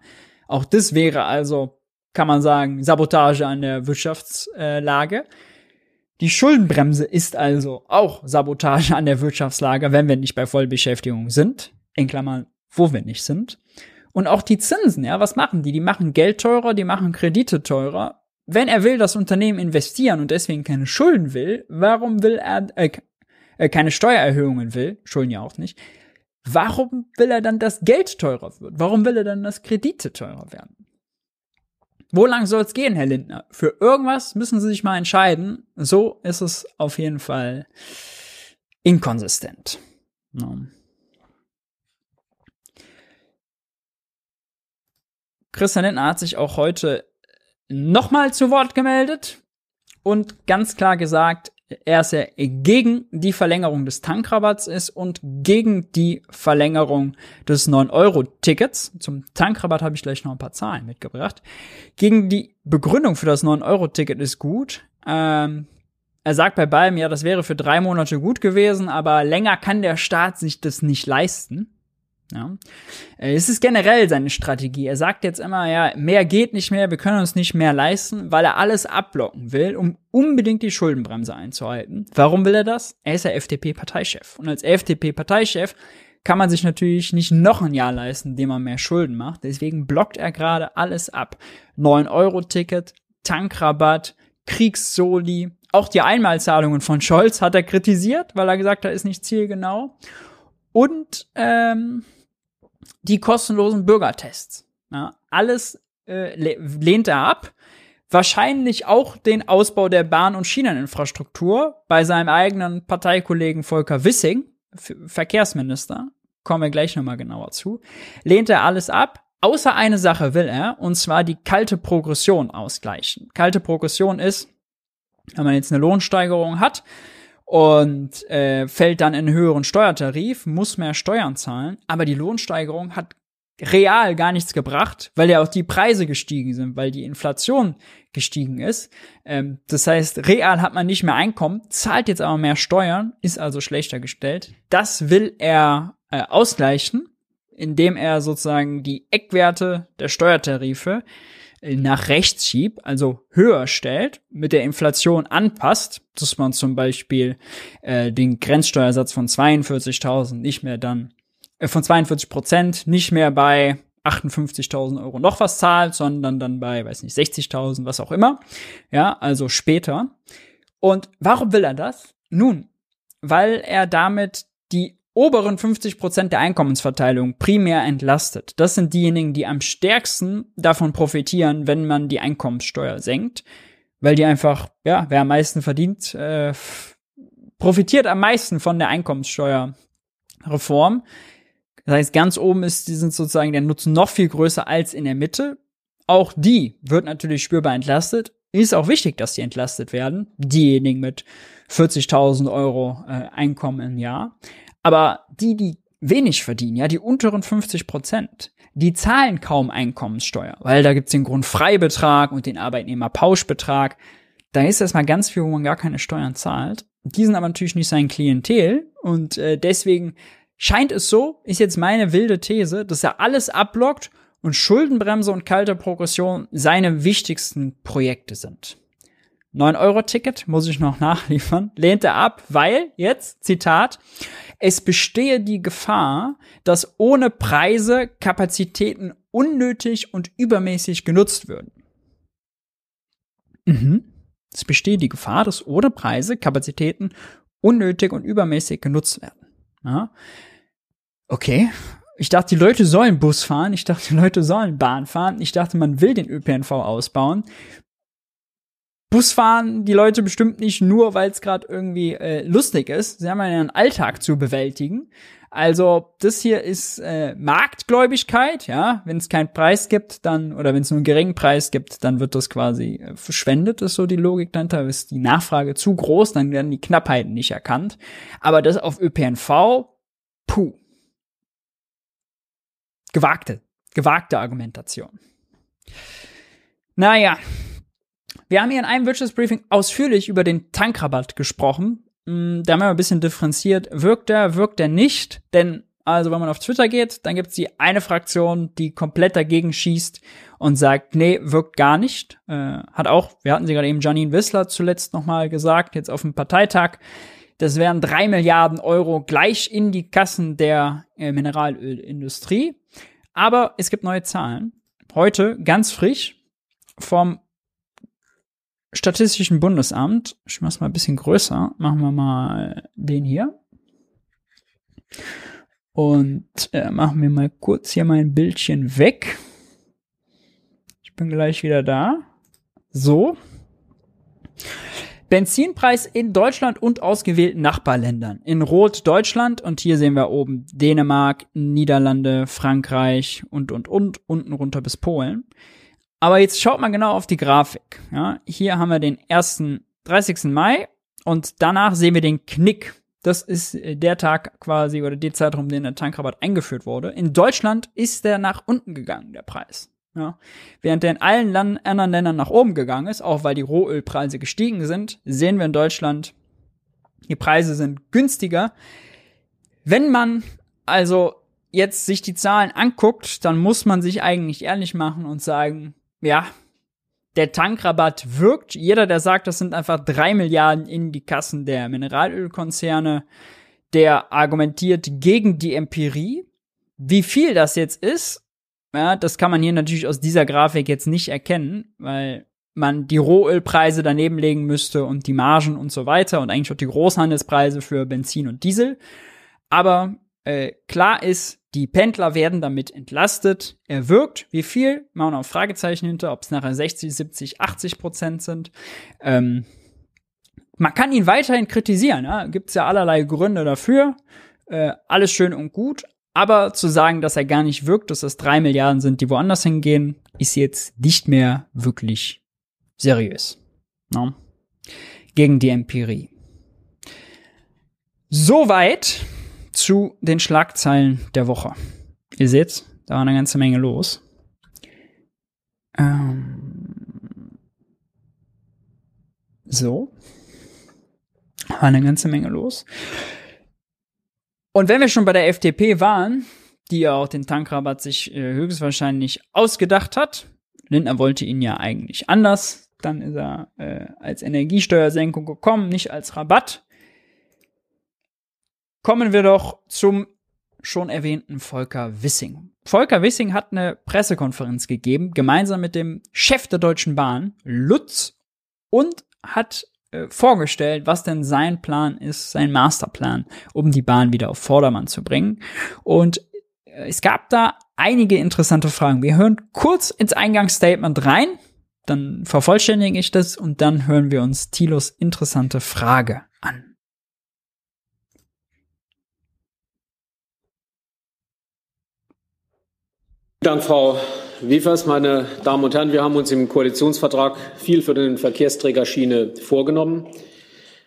Auch das wäre also, kann man sagen, Sabotage an der Wirtschaftslage. Die Schuldenbremse ist also auch Sabotage an der Wirtschaftslage, wenn wir nicht bei Vollbeschäftigung sind. In Klammern, wo wir nicht sind. Und auch die Zinsen, ja, was machen die? Die machen Geld teurer, die machen Kredite teurer. Wenn er will, dass Unternehmen investieren und deswegen keine Schulden will, warum will er äh, äh keine Steuererhöhungen will, Schulden ja auch nicht, Warum will er dann, dass Geld teurer wird? Warum will er dann, dass Kredite teurer werden? Wo lang soll es gehen, Herr Lindner? Für irgendwas müssen Sie sich mal entscheiden. So ist es auf jeden Fall inkonsistent. No. Christian Lindner hat sich auch heute nochmal zu Wort gemeldet und ganz klar gesagt, er ist ja gegen die Verlängerung des Tankrabatts ist und gegen die Verlängerung des 9-Euro-Tickets. Zum Tankrabatt habe ich gleich noch ein paar Zahlen mitgebracht. Gegen die Begründung für das 9-Euro-Ticket ist gut. Ähm, er sagt bei beidem, ja, das wäre für drei Monate gut gewesen, aber länger kann der Staat sich das nicht leisten. Ja. Äh, es ist generell seine Strategie. Er sagt jetzt immer, ja, mehr geht nicht mehr, wir können uns nicht mehr leisten, weil er alles abblocken will, um unbedingt die Schuldenbremse einzuhalten. Warum will er das? Er ist ja FDP-Parteichef. Und als FDP-Parteichef kann man sich natürlich nicht noch ein Jahr leisten, indem man mehr Schulden macht. Deswegen blockt er gerade alles ab. 9-Euro-Ticket, Tankrabatt, Kriegssoli, auch die Einmalzahlungen von Scholz hat er kritisiert, weil er gesagt hat, ist nicht zielgenau. Und ähm, die kostenlosen Bürgertests. Ja, alles äh, lehnt er ab. Wahrscheinlich auch den Ausbau der Bahn- und Schieneninfrastruktur bei seinem eigenen Parteikollegen Volker Wissing, Verkehrsminister, kommen wir gleich nochmal genauer zu, lehnt er alles ab. Außer eine Sache will er, und zwar die kalte Progression ausgleichen. Kalte Progression ist, wenn man jetzt eine Lohnsteigerung hat, und äh, fällt dann in einen höheren Steuertarif, muss mehr Steuern zahlen, aber die Lohnsteigerung hat real gar nichts gebracht, weil ja auch die Preise gestiegen sind, weil die Inflation gestiegen ist. Ähm, das heißt, real hat man nicht mehr Einkommen, zahlt jetzt aber mehr Steuern, ist also schlechter gestellt. Das will er äh, ausgleichen, indem er sozusagen die Eckwerte der Steuertarife nach rechts schiebt, also höher stellt, mit der Inflation anpasst, dass man zum Beispiel äh, den Grenzsteuersatz von 42.000 nicht mehr dann äh, von 42 Prozent nicht mehr bei 58.000 Euro noch was zahlt, sondern dann bei, weiß nicht, 60.000, was auch immer. Ja, also später. Und warum will er das? Nun, weil er damit die oberen 50 Prozent der Einkommensverteilung primär entlastet. Das sind diejenigen, die am stärksten davon profitieren, wenn man die Einkommenssteuer senkt, weil die einfach, ja, wer am meisten verdient, äh, profitiert am meisten von der Einkommenssteuerreform. Das heißt, ganz oben ist, die sind sozusagen der Nutzen noch viel größer als in der Mitte. Auch die wird natürlich spürbar entlastet. Ist auch wichtig, dass die entlastet werden. Diejenigen mit 40.000 Euro äh, Einkommen im Jahr. Aber die, die wenig verdienen, ja, die unteren 50 Prozent, die zahlen kaum Einkommenssteuer, weil da gibt's den Grundfreibetrag und den Arbeitnehmerpauschbetrag. Da ist erstmal ganz viel, wo man gar keine Steuern zahlt. Die sind aber natürlich nicht sein Klientel und äh, deswegen scheint es so, ist jetzt meine wilde These, dass er alles abblockt und Schuldenbremse und kalte Progression seine wichtigsten Projekte sind. 9-Euro-Ticket muss ich noch <laughs> nachliefern, lehnt er ab, weil, jetzt, Zitat, es bestehe die Gefahr, dass ohne Preise Kapazitäten unnötig und übermäßig genutzt würden. Mhm. Es bestehe die Gefahr, dass ohne Preise Kapazitäten unnötig und übermäßig genutzt werden. Ja. Okay. Ich dachte, die Leute sollen Bus fahren. Ich dachte, die Leute sollen Bahn fahren. Ich dachte, man will den ÖPNV ausbauen. Bus fahren die Leute bestimmt nicht nur, weil es gerade irgendwie äh, lustig ist. Sie haben ja einen Alltag zu bewältigen. Also das hier ist äh, Marktgläubigkeit, ja. Wenn es keinen Preis gibt, dann oder wenn es nur einen geringen Preis gibt, dann wird das quasi äh, verschwendet. Ist so die Logik dahinter. Ist die Nachfrage zu groß, dann werden die Knappheiten nicht erkannt. Aber das auf ÖPNV, puh, gewagte, gewagte Argumentation. Naja, wir haben hier in einem Wirtschaftsbriefing ausführlich über den Tankrabatt gesprochen. Mm, da haben wir ein bisschen differenziert. Wirkt er, wirkt er nicht? Denn, also wenn man auf Twitter geht, dann gibt es die eine Fraktion, die komplett dagegen schießt und sagt, nee, wirkt gar nicht. Äh, hat auch, wir hatten sie gerade eben Janine Wissler zuletzt nochmal gesagt, jetzt auf dem Parteitag. Das wären drei Milliarden Euro gleich in die Kassen der äh, Mineralölindustrie. Aber es gibt neue Zahlen. Heute ganz frisch vom Statistischen Bundesamt, ich mach's mal ein bisschen größer, machen wir mal den hier. Und äh, machen wir mal kurz hier mein Bildchen weg. Ich bin gleich wieder da. So. Benzinpreis in Deutschland und ausgewählten Nachbarländern. In Rot Deutschland und hier sehen wir oben Dänemark, Niederlande, Frankreich und, und, und, unten runter bis Polen. Aber jetzt schaut mal genau auf die Grafik. Ja, hier haben wir den ersten 30. Mai und danach sehen wir den Knick. Das ist äh, der Tag quasi oder der Zeitraum, den der Tankrabatt eingeführt wurde. In Deutschland ist der nach unten gegangen, der Preis. Ja. Während der in allen Land anderen Ländern nach oben gegangen ist, auch weil die Rohölpreise gestiegen sind, sehen wir in Deutschland, die Preise sind günstiger. Wenn man also jetzt sich die Zahlen anguckt, dann muss man sich eigentlich ehrlich machen und sagen, ja, der Tankrabatt wirkt. Jeder, der sagt, das sind einfach drei Milliarden in die Kassen der Mineralölkonzerne, der argumentiert gegen die Empirie. Wie viel das jetzt ist, ja, das kann man hier natürlich aus dieser Grafik jetzt nicht erkennen, weil man die Rohölpreise daneben legen müsste und die Margen und so weiter und eigentlich auch die Großhandelspreise für Benzin und Diesel. Aber äh, klar ist, die Pendler werden damit entlastet. Er wirkt. Wie viel? Machen wir noch Fragezeichen hinter, ob es nachher 60, 70, 80 Prozent sind. Ähm, man kann ihn weiterhin kritisieren. Ja? Gibt es ja allerlei Gründe dafür. Äh, alles schön und gut. Aber zu sagen, dass er gar nicht wirkt, dass das drei Milliarden sind, die woanders hingehen, ist jetzt nicht mehr wirklich seriös. No? Gegen die Empirie. Soweit zu den Schlagzeilen der Woche. Ihr seht, da war eine ganze Menge los. Ähm so. War eine ganze Menge los. Und wenn wir schon bei der FDP waren, die ja auch den Tankrabatt sich äh, höchstwahrscheinlich ausgedacht hat, Lindner wollte ihn ja eigentlich anders, dann ist er äh, als Energiesteuersenkung gekommen, nicht als Rabatt. Kommen wir doch zum schon erwähnten Volker Wissing. Volker Wissing hat eine Pressekonferenz gegeben, gemeinsam mit dem Chef der Deutschen Bahn, Lutz, und hat äh, vorgestellt, was denn sein Plan ist, sein Masterplan, um die Bahn wieder auf Vordermann zu bringen. Und äh, es gab da einige interessante Fragen. Wir hören kurz ins Eingangsstatement rein, dann vervollständige ich das und dann hören wir uns Thilos interessante Frage an. Dank, Frau Wiefers. Meine Damen und Herren, wir haben uns im Koalitionsvertrag viel für den Verkehrsträger Schiene vorgenommen.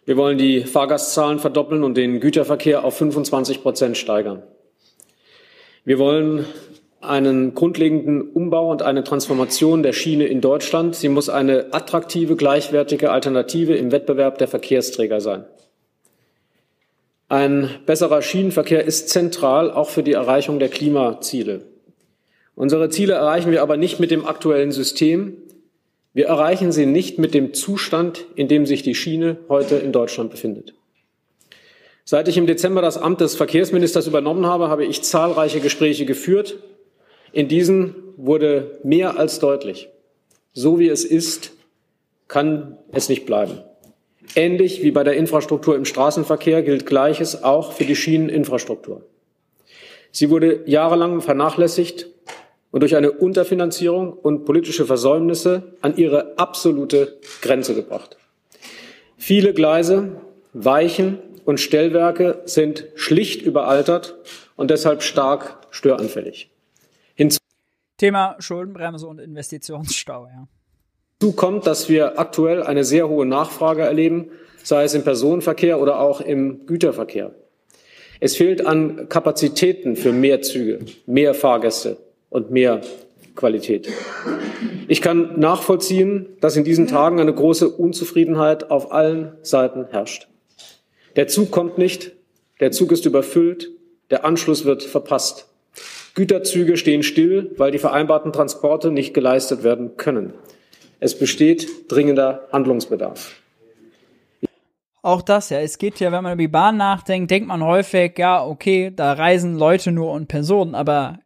Wir wollen die Fahrgastzahlen verdoppeln und den Güterverkehr auf 25 Prozent steigern. Wir wollen einen grundlegenden Umbau und eine Transformation der Schiene in Deutschland. Sie muss eine attraktive, gleichwertige Alternative im Wettbewerb der Verkehrsträger sein. Ein besserer Schienenverkehr ist zentral auch für die Erreichung der Klimaziele. Unsere Ziele erreichen wir aber nicht mit dem aktuellen System. Wir erreichen sie nicht mit dem Zustand, in dem sich die Schiene heute in Deutschland befindet. Seit ich im Dezember das Amt des Verkehrsministers übernommen habe, habe ich zahlreiche Gespräche geführt. In diesen wurde mehr als deutlich, so wie es ist, kann es nicht bleiben. Ähnlich wie bei der Infrastruktur im Straßenverkehr gilt Gleiches auch für die Schieneninfrastruktur. Sie wurde jahrelang vernachlässigt und durch eine Unterfinanzierung und politische Versäumnisse an ihre absolute Grenze gebracht. Viele Gleise, Weichen und Stellwerke sind schlicht überaltert und deshalb stark störanfällig. Hinzu Thema Schuldenbremse und Investitionsstau, ja. Hinzu kommt, dass wir aktuell eine sehr hohe Nachfrage erleben, sei es im Personenverkehr oder auch im Güterverkehr. Es fehlt an Kapazitäten für mehr Züge, mehr Fahrgäste, und mehr Qualität. Ich kann nachvollziehen, dass in diesen Tagen eine große Unzufriedenheit auf allen Seiten herrscht. Der Zug kommt nicht, der Zug ist überfüllt, der Anschluss wird verpasst. Güterzüge stehen still, weil die vereinbarten Transporte nicht geleistet werden können. Es besteht dringender Handlungsbedarf. Auch das, ja. Es geht ja, wenn man über die Bahn nachdenkt, denkt man häufig, ja, okay, da reisen Leute nur und Personen, aber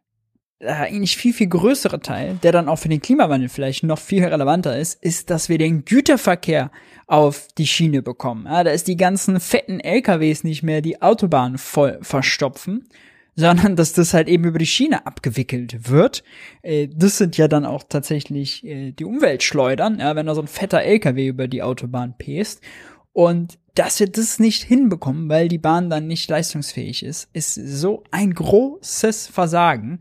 eigentlich viel, viel größere Teil, der dann auch für den Klimawandel vielleicht noch viel relevanter ist, ist, dass wir den Güterverkehr auf die Schiene bekommen. Ja, da ist die ganzen fetten LKWs nicht mehr die Autobahn voll verstopfen, sondern dass das halt eben über die Schiene abgewickelt wird. Äh, das sind ja dann auch tatsächlich äh, die Umweltschleudern, ja, wenn da so ein fetter LKW über die Autobahn pest. Und dass wir das nicht hinbekommen, weil die Bahn dann nicht leistungsfähig ist, ist so ein großes Versagen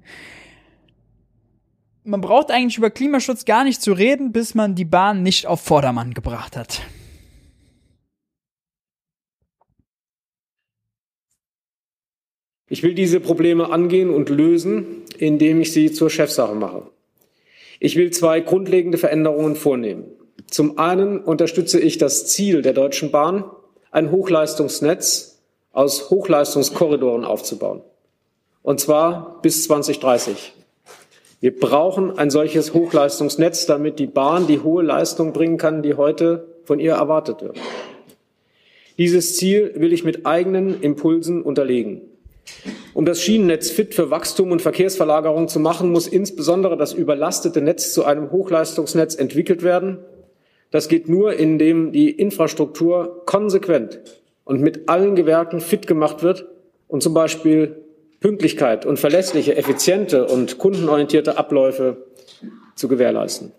man braucht eigentlich über Klimaschutz gar nicht zu reden, bis man die Bahn nicht auf Vordermann gebracht hat. Ich will diese Probleme angehen und lösen, indem ich sie zur Chefsache mache. Ich will zwei grundlegende Veränderungen vornehmen. Zum einen unterstütze ich das Ziel der Deutschen Bahn, ein Hochleistungsnetz aus Hochleistungskorridoren aufzubauen. Und zwar bis 2030. Wir brauchen ein solches Hochleistungsnetz, damit die Bahn die hohe Leistung bringen kann, die heute von ihr erwartet wird. Dieses Ziel will ich mit eigenen Impulsen unterlegen. Um das Schienennetz fit für Wachstum und Verkehrsverlagerung zu machen, muss insbesondere das überlastete Netz zu einem Hochleistungsnetz entwickelt werden. Das geht nur, indem die Infrastruktur konsequent und mit allen Gewerken fit gemacht wird und zum Beispiel Pünktlichkeit und verlässliche, effiziente und kundenorientierte Abläufe zu gewährleisten.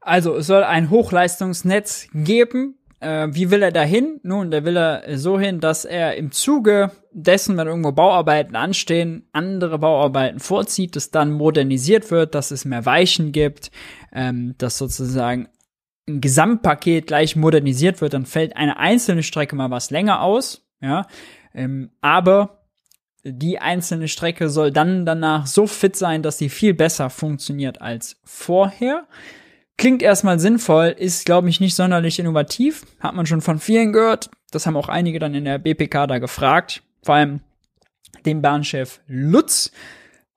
Also es soll ein Hochleistungsnetz geben. Äh, wie will er dahin? Nun, da will er so hin, dass er im Zuge dessen, wenn irgendwo Bauarbeiten anstehen, andere Bauarbeiten vorzieht, dass dann modernisiert wird, dass es mehr Weichen gibt, ähm, dass sozusagen ein Gesamtpaket gleich modernisiert wird, dann fällt eine einzelne Strecke mal was länger aus, ja, ähm, aber die einzelne Strecke soll dann danach so fit sein, dass sie viel besser funktioniert als vorher. Klingt erstmal sinnvoll, ist, glaube ich, nicht sonderlich innovativ. Hat man schon von vielen gehört. Das haben auch einige dann in der BPK da gefragt. Vor allem den Bahnchef Lutz.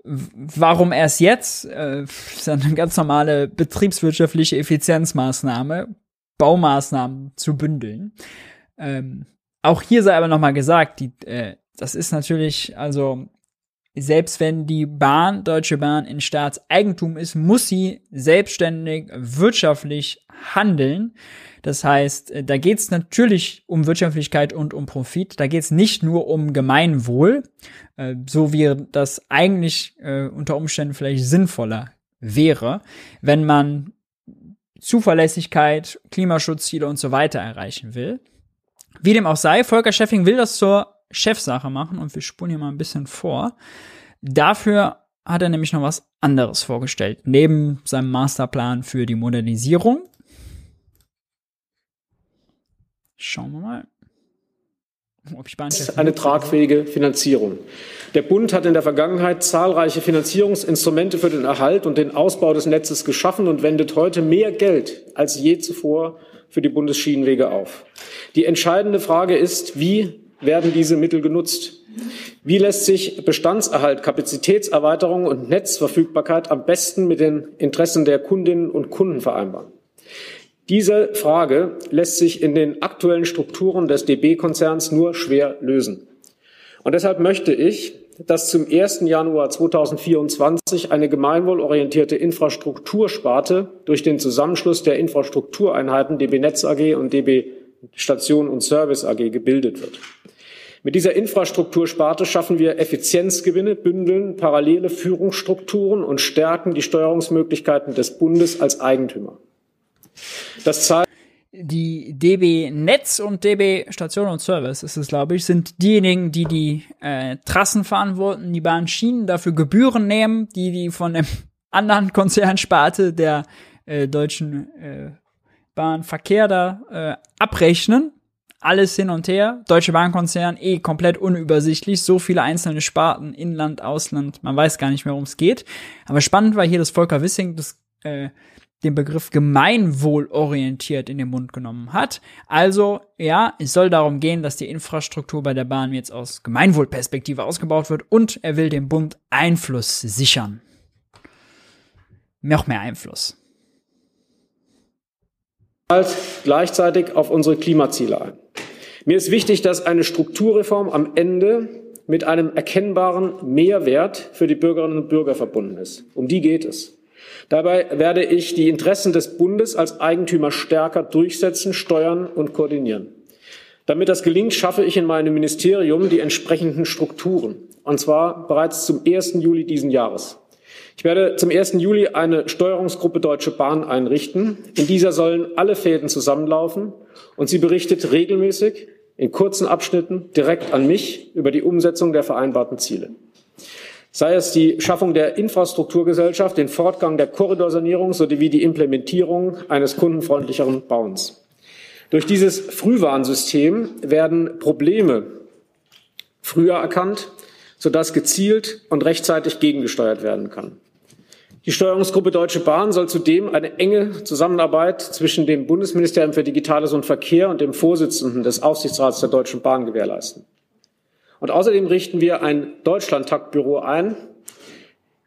Warum erst jetzt? Äh, ist eine ganz normale betriebswirtschaftliche Effizienzmaßnahme, Baumaßnahmen zu bündeln. Ähm, auch hier sei aber nochmal gesagt, die äh, das ist natürlich, also selbst wenn die Bahn, Deutsche Bahn in Staatseigentum ist, muss sie selbstständig wirtschaftlich handeln. Das heißt, äh, da geht es natürlich um Wirtschaftlichkeit und um Profit. Da geht es nicht nur um Gemeinwohl, äh, so wie das eigentlich äh, unter Umständen vielleicht sinnvoller wäre, wenn man Zuverlässigkeit, Klimaschutzziele und so weiter erreichen will. Wie dem auch sei, Volker Scheffing will das zur Chefsache machen und wir spulen hier mal ein bisschen vor. Dafür hat er nämlich noch was anderes vorgestellt, neben seinem Masterplan für die Modernisierung. Schauen wir mal. Ob ich eine tragfähige Finanzierung. Der Bund hat in der Vergangenheit zahlreiche Finanzierungsinstrumente für den Erhalt und den Ausbau des Netzes geschaffen und wendet heute mehr Geld als je zuvor für die Bundesschienenwege auf. Die entscheidende Frage ist, wie werden diese Mittel genutzt? Wie lässt sich Bestandserhalt, Kapazitätserweiterung und Netzverfügbarkeit am besten mit den Interessen der Kundinnen und Kunden vereinbaren? Diese Frage lässt sich in den aktuellen Strukturen des DB-Konzerns nur schwer lösen. Und deshalb möchte ich, dass zum 1. Januar 2024 eine gemeinwohlorientierte Infrastruktursparte durch den Zusammenschluss der Infrastruktureinheiten DB Netz AG und DB Station und Service AG gebildet wird. Mit dieser Infrastruktursparte schaffen wir Effizienzgewinne, bündeln parallele Führungsstrukturen und stärken die Steuerungsmöglichkeiten des Bundes als Eigentümer. Das zahlt die DB Netz und DB Station und Service ist es, glaube ich, sind diejenigen, die die äh, Trassen verantworten, die Bahnschienen dafür Gebühren nehmen, die die von dem <laughs> anderen Konzernsparte der äh, deutschen äh, Bahnverkehr da äh, abrechnen. Alles hin und her. Deutsche Bahnkonzern eh komplett unübersichtlich. So viele einzelne Sparten, Inland, Ausland. Man weiß gar nicht mehr, worum es geht. Aber spannend war hier, dass Volker Wissing das äh, den Begriff gemeinwohlorientiert in den Mund genommen hat. Also ja, es soll darum gehen, dass die Infrastruktur bei der Bahn jetzt aus Gemeinwohlperspektive ausgebaut wird und er will dem Bund Einfluss sichern. Noch mehr Einfluss. Gleichzeitig auf unsere Klimaziele ein. Mir ist wichtig, dass eine Strukturreform am Ende mit einem erkennbaren Mehrwert für die Bürgerinnen und Bürger verbunden ist. Um die geht es. Dabei werde ich die Interessen des Bundes als Eigentümer stärker durchsetzen, steuern und koordinieren. Damit das gelingt, schaffe ich in meinem Ministerium die entsprechenden Strukturen, und zwar bereits zum 1. Juli diesen Jahres. Ich werde zum 1. Juli eine Steuerungsgruppe Deutsche Bahn einrichten. In dieser sollen alle Fäden zusammenlaufen und sie berichtet regelmäßig in kurzen Abschnitten direkt an mich über die Umsetzung der vereinbarten Ziele sei es die Schaffung der Infrastrukturgesellschaft, den Fortgang der Korridorsanierung sowie die Implementierung eines kundenfreundlicheren Bauens. Durch dieses Frühwarnsystem werden Probleme früher erkannt, sodass gezielt und rechtzeitig gegengesteuert werden kann. Die Steuerungsgruppe Deutsche Bahn soll zudem eine enge Zusammenarbeit zwischen dem Bundesministerium für Digitales und Verkehr und dem Vorsitzenden des Aufsichtsrats der Deutschen Bahn gewährleisten. Und außerdem richten wir ein Deutschlandtaktbüro ein.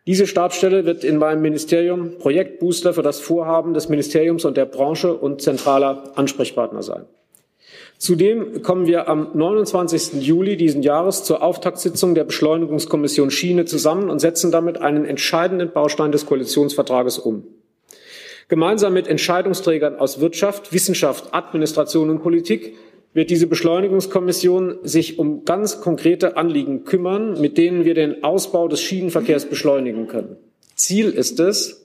Diese Stabsstelle wird in meinem Ministerium Projektbooster für das Vorhaben des Ministeriums und der Branche und zentraler Ansprechpartner sein. Zudem kommen wir am 29. Juli diesen Jahres zur Auftaktsitzung der Beschleunigungskommission Schiene zusammen und setzen damit einen entscheidenden Baustein des Koalitionsvertrages um. Gemeinsam mit Entscheidungsträgern aus Wirtschaft, Wissenschaft, Administration und Politik wird diese Beschleunigungskommission sich um ganz konkrete Anliegen kümmern, mit denen wir den Ausbau des Schienenverkehrs beschleunigen können. Ziel ist es,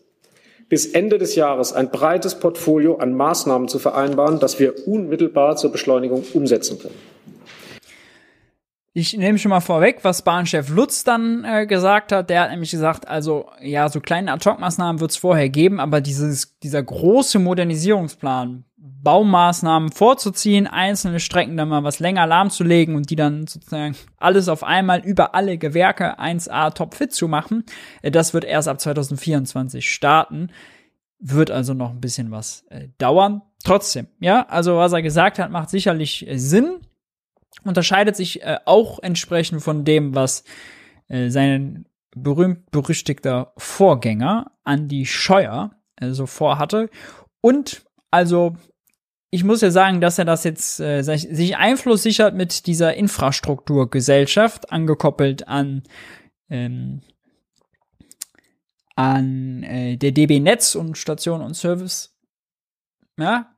bis Ende des Jahres ein breites Portfolio an Maßnahmen zu vereinbaren, das wir unmittelbar zur Beschleunigung umsetzen können. Ich nehme schon mal vorweg, was Bahnchef Lutz dann äh, gesagt hat. Der hat nämlich gesagt, also ja, so kleine Ad-Hoc-Maßnahmen wird es vorher geben, aber dieses, dieser große Modernisierungsplan, Baumaßnahmen vorzuziehen, einzelne Strecken dann mal was länger lahmzulegen und die dann sozusagen alles auf einmal über alle Gewerke 1A topfit zu machen. Äh, das wird erst ab 2024 starten. Wird also noch ein bisschen was äh, dauern. Trotzdem, ja, also was er gesagt hat, macht sicherlich äh, Sinn. Unterscheidet sich äh, auch entsprechend von dem, was äh, sein berühmt-berüchtigter Vorgänger Andy Scheuer äh, so vorhatte. Und also ich muss ja sagen, dass er das jetzt äh, sich Einfluss sichert mit dieser Infrastrukturgesellschaft, angekoppelt an ähm, an äh, der DB Netz und Station und Service. Ja,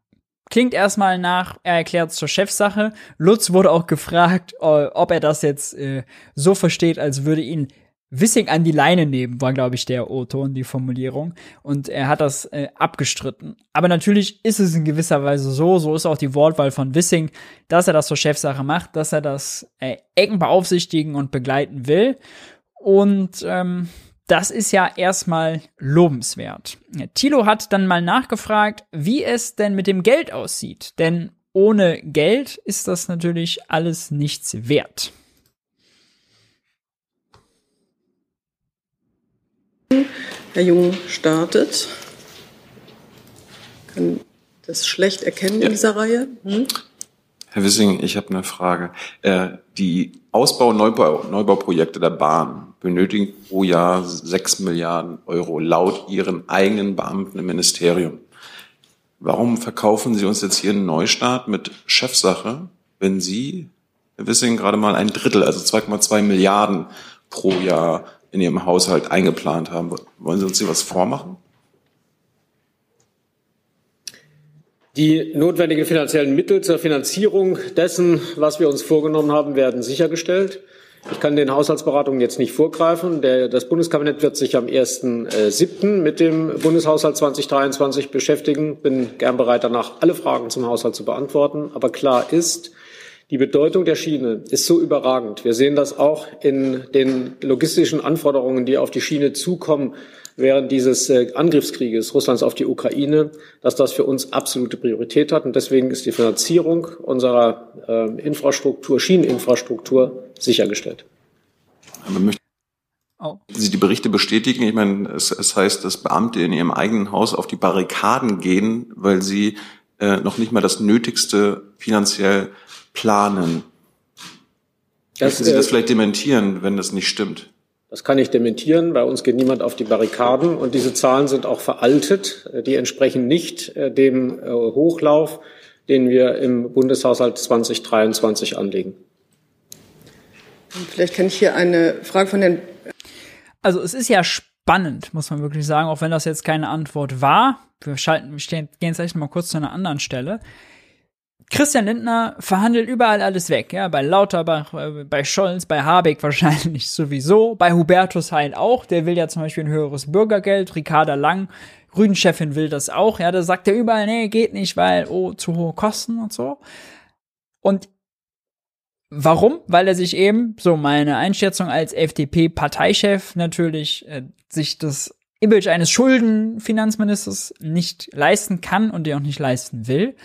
klingt erstmal nach, er erklärt zur Chefsache. Lutz wurde auch gefragt, ob er das jetzt äh, so versteht, als würde ihn Wissing an die Leine nehmen, war, glaube ich, der O-Ton, die Formulierung. Und er hat das äh, abgestritten. Aber natürlich ist es in gewisser Weise so, so ist auch die Wortwahl von Wissing, dass er das zur Chefsache macht, dass er das äh, Ecken beaufsichtigen und begleiten will. Und ähm, das ist ja erstmal lobenswert. Ja, Thilo hat dann mal nachgefragt, wie es denn mit dem Geld aussieht. Denn ohne Geld ist das natürlich alles nichts wert. Herr Jung startet. Kann das schlecht erkennen ja. in dieser Reihe. Hm? Herr Wissing, ich habe eine Frage. Äh, die Ausbau- Neubau, Neubauprojekte der Bahn benötigen pro Jahr sechs Milliarden Euro laut Ihren eigenen Beamten im Ministerium. Warum verkaufen Sie uns jetzt hier einen Neustart mit Chefsache, wenn Sie, Herr Wissing, gerade mal ein Drittel, also 2,2 Milliarden pro Jahr in Ihrem Haushalt eingeplant haben. Wollen Sie uns hier was vormachen? Die notwendigen finanziellen Mittel zur Finanzierung dessen, was wir uns vorgenommen haben, werden sichergestellt. Ich kann den Haushaltsberatungen jetzt nicht vorgreifen. Der, das Bundeskabinett wird sich am 1.7. mit dem Bundeshaushalt 2023 beschäftigen. Bin gern bereit, danach alle Fragen zum Haushalt zu beantworten. Aber klar ist, die Bedeutung der Schiene ist so überragend. Wir sehen das auch in den logistischen Anforderungen, die auf die Schiene zukommen während dieses äh, Angriffskrieges Russlands auf die Ukraine, dass das für uns absolute Priorität hat. Und deswegen ist die Finanzierung unserer äh, Infrastruktur, Schieneninfrastruktur sichergestellt. Aber möchten oh. Sie die Berichte bestätigen? Ich meine, es, es heißt, dass Beamte in ihrem eigenen Haus auf die Barrikaden gehen, weil sie äh, noch nicht mal das Nötigste finanziell planen. Das, Möchten Sie das äh, vielleicht dementieren, wenn das nicht stimmt? Das kann ich dementieren. Bei uns geht niemand auf die Barrikaden und diese Zahlen sind auch veraltet. Die entsprechen nicht äh, dem äh, Hochlauf, den wir im Bundeshaushalt 2023 anlegen. Vielleicht kann ich hier eine Frage von den. Also es ist ja spannend, muss man wirklich sagen, auch wenn das jetzt keine Antwort war. Wir schalten, wir stehen, gehen jetzt gleich mal kurz zu einer anderen Stelle. Christian Lindner verhandelt überall alles weg, ja, bei Lauterbach, äh, bei Scholz, bei Habeck <laughs> wahrscheinlich sowieso, bei Hubertus Heil auch, der will ja zum Beispiel ein höheres Bürgergeld, Ricarda Lang, Grünen-Chefin will das auch, ja, da sagt er überall, nee, geht nicht, weil, oh, zu hohe Kosten und so. Und warum? Weil er sich eben, so meine Einschätzung als FDP-Parteichef natürlich, äh, sich das Image eines Schuldenfinanzministers nicht leisten kann und die auch nicht leisten will.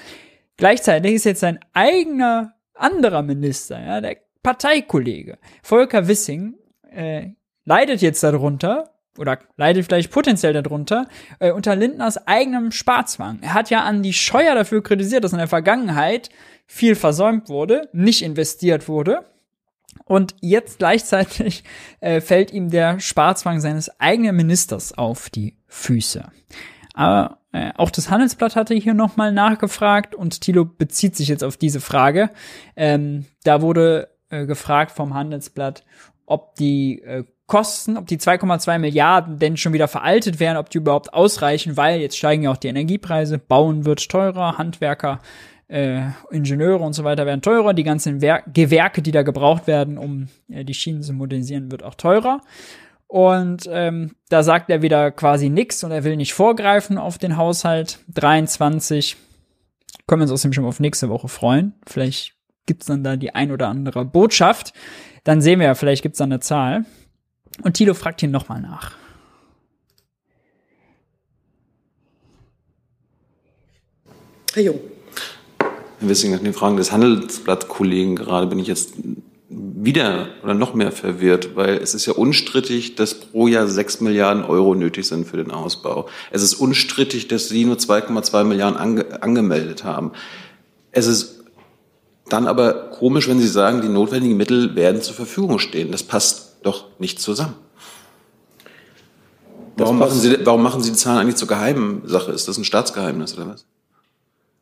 Gleichzeitig ist jetzt sein eigener anderer Minister, ja, der Parteikollege Volker Wissing, äh, leidet jetzt darunter oder leidet vielleicht potenziell darunter äh, unter Lindners eigenem Sparzwang. Er hat ja an die Scheuer dafür kritisiert, dass in der Vergangenheit viel versäumt wurde, nicht investiert wurde. Und jetzt gleichzeitig äh, fällt ihm der Sparzwang seines eigenen Ministers auf die Füße. Aber äh, auch das Handelsblatt hatte hier nochmal nachgefragt und Thilo bezieht sich jetzt auf diese Frage. Ähm, da wurde äh, gefragt vom Handelsblatt, ob die äh, Kosten, ob die 2,2 Milliarden denn schon wieder veraltet wären, ob die überhaupt ausreichen, weil jetzt steigen ja auch die Energiepreise, Bauen wird teurer, Handwerker, äh, Ingenieure und so weiter werden teurer, die ganzen Wer Gewerke, die da gebraucht werden, um äh, die Schienen zu modernisieren, wird auch teurer. Und ähm, da sagt er wieder quasi nix und er will nicht vorgreifen auf den Haushalt 23. Können wir uns außerdem schon auf nächste Woche freuen. Vielleicht gibt's dann da die ein oder andere Botschaft. Dann sehen wir ja, vielleicht gibt's da eine Zahl. Und Tilo fragt ihn nochmal nach. Herr Jung. Herr Wissing, nach den Fragen des Handelsblatt-Kollegen gerade bin ich jetzt wieder oder noch mehr verwirrt, weil es ist ja unstrittig, dass pro Jahr sechs Milliarden Euro nötig sind für den Ausbau. Es ist unstrittig, dass Sie nur 2,2 Milliarden ange angemeldet haben. Es ist dann aber komisch, wenn Sie sagen, die notwendigen Mittel werden zur Verfügung stehen. Das passt doch nicht zusammen. Warum machen, Sie, warum machen Sie die Zahlen eigentlich zur geheimen Sache? Ist das ein Staatsgeheimnis oder was?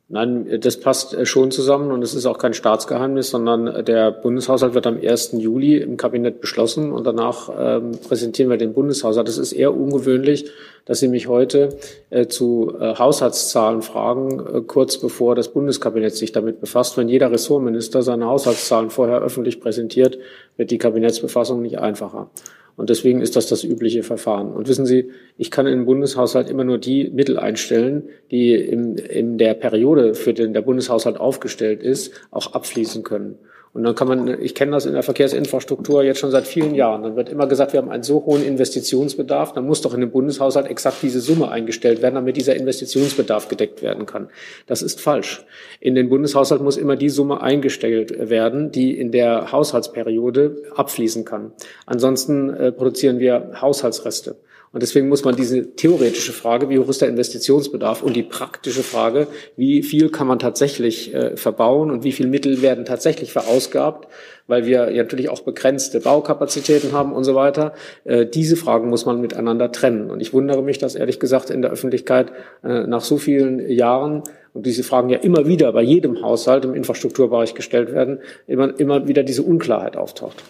Nein, das passt äh, schon zusammen und es ist auch kein Staatsgeheimnis, sondern der Bundeshaushalt wird am 1. Juli im Kabinett beschlossen und danach ähm, präsentieren wir den Bundeshaushalt. Das ist eher ungewöhnlich, dass Sie mich heute äh, zu äh, Haushaltszahlen fragen, äh, kurz bevor das Bundeskabinett sich damit befasst. Wenn jeder Ressortminister seine Haushaltszahlen vorher öffentlich präsentiert, wird die Kabinettsbefassung nicht einfacher. Und deswegen ist das das übliche Verfahren. Und wissen Sie, ich kann im Bundeshaushalt immer nur die Mittel einstellen, die in, in der Periode, für den der Bundeshaushalt aufgestellt ist, auch abfließen können. Und dann kann man, ich kenne das in der Verkehrsinfrastruktur jetzt schon seit vielen Jahren, dann wird immer gesagt, wir haben einen so hohen Investitionsbedarf, dann muss doch in dem Bundeshaushalt exakt diese Summe eingestellt werden, damit dieser Investitionsbedarf gedeckt werden kann. Das ist falsch. In den Bundeshaushalt muss immer die Summe eingestellt werden, die in der Haushaltsperiode abfließen kann. Ansonsten äh, produzieren wir Haushaltsreste. Und deswegen muss man diese theoretische Frage, wie hoch ist der Investitionsbedarf, und die praktische Frage, wie viel kann man tatsächlich äh, verbauen und wie viel Mittel werden tatsächlich verausgabt, weil wir natürlich auch begrenzte Baukapazitäten haben und so weiter. Äh, diese Fragen muss man miteinander trennen. Und ich wundere mich, dass ehrlich gesagt in der Öffentlichkeit äh, nach so vielen Jahren und diese Fragen ja immer wieder bei jedem Haushalt im Infrastrukturbereich gestellt werden, immer, immer wieder diese Unklarheit auftaucht.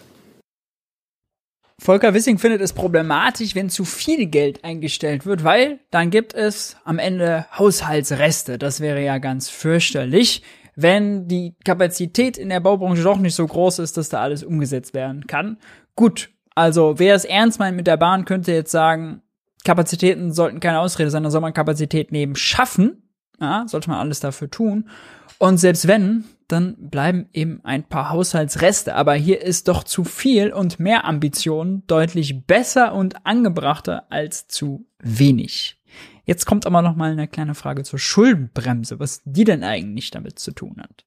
Volker Wissing findet es problematisch, wenn zu viel Geld eingestellt wird, weil dann gibt es am Ende Haushaltsreste. Das wäre ja ganz fürchterlich, wenn die Kapazität in der Baubranche doch nicht so groß ist, dass da alles umgesetzt werden kann. Gut, also wer es ernst meint mit der Bahn, könnte jetzt sagen, Kapazitäten sollten keine Ausrede sein, da soll man Kapazitäten eben schaffen. Ja, sollte man alles dafür tun. Und selbst wenn, dann bleiben eben ein paar Haushaltsreste. Aber hier ist doch zu viel und mehr Ambitionen deutlich besser und angebrachter als zu wenig. Jetzt kommt aber noch mal eine kleine Frage zur Schuldenbremse, was die denn eigentlich damit zu tun hat.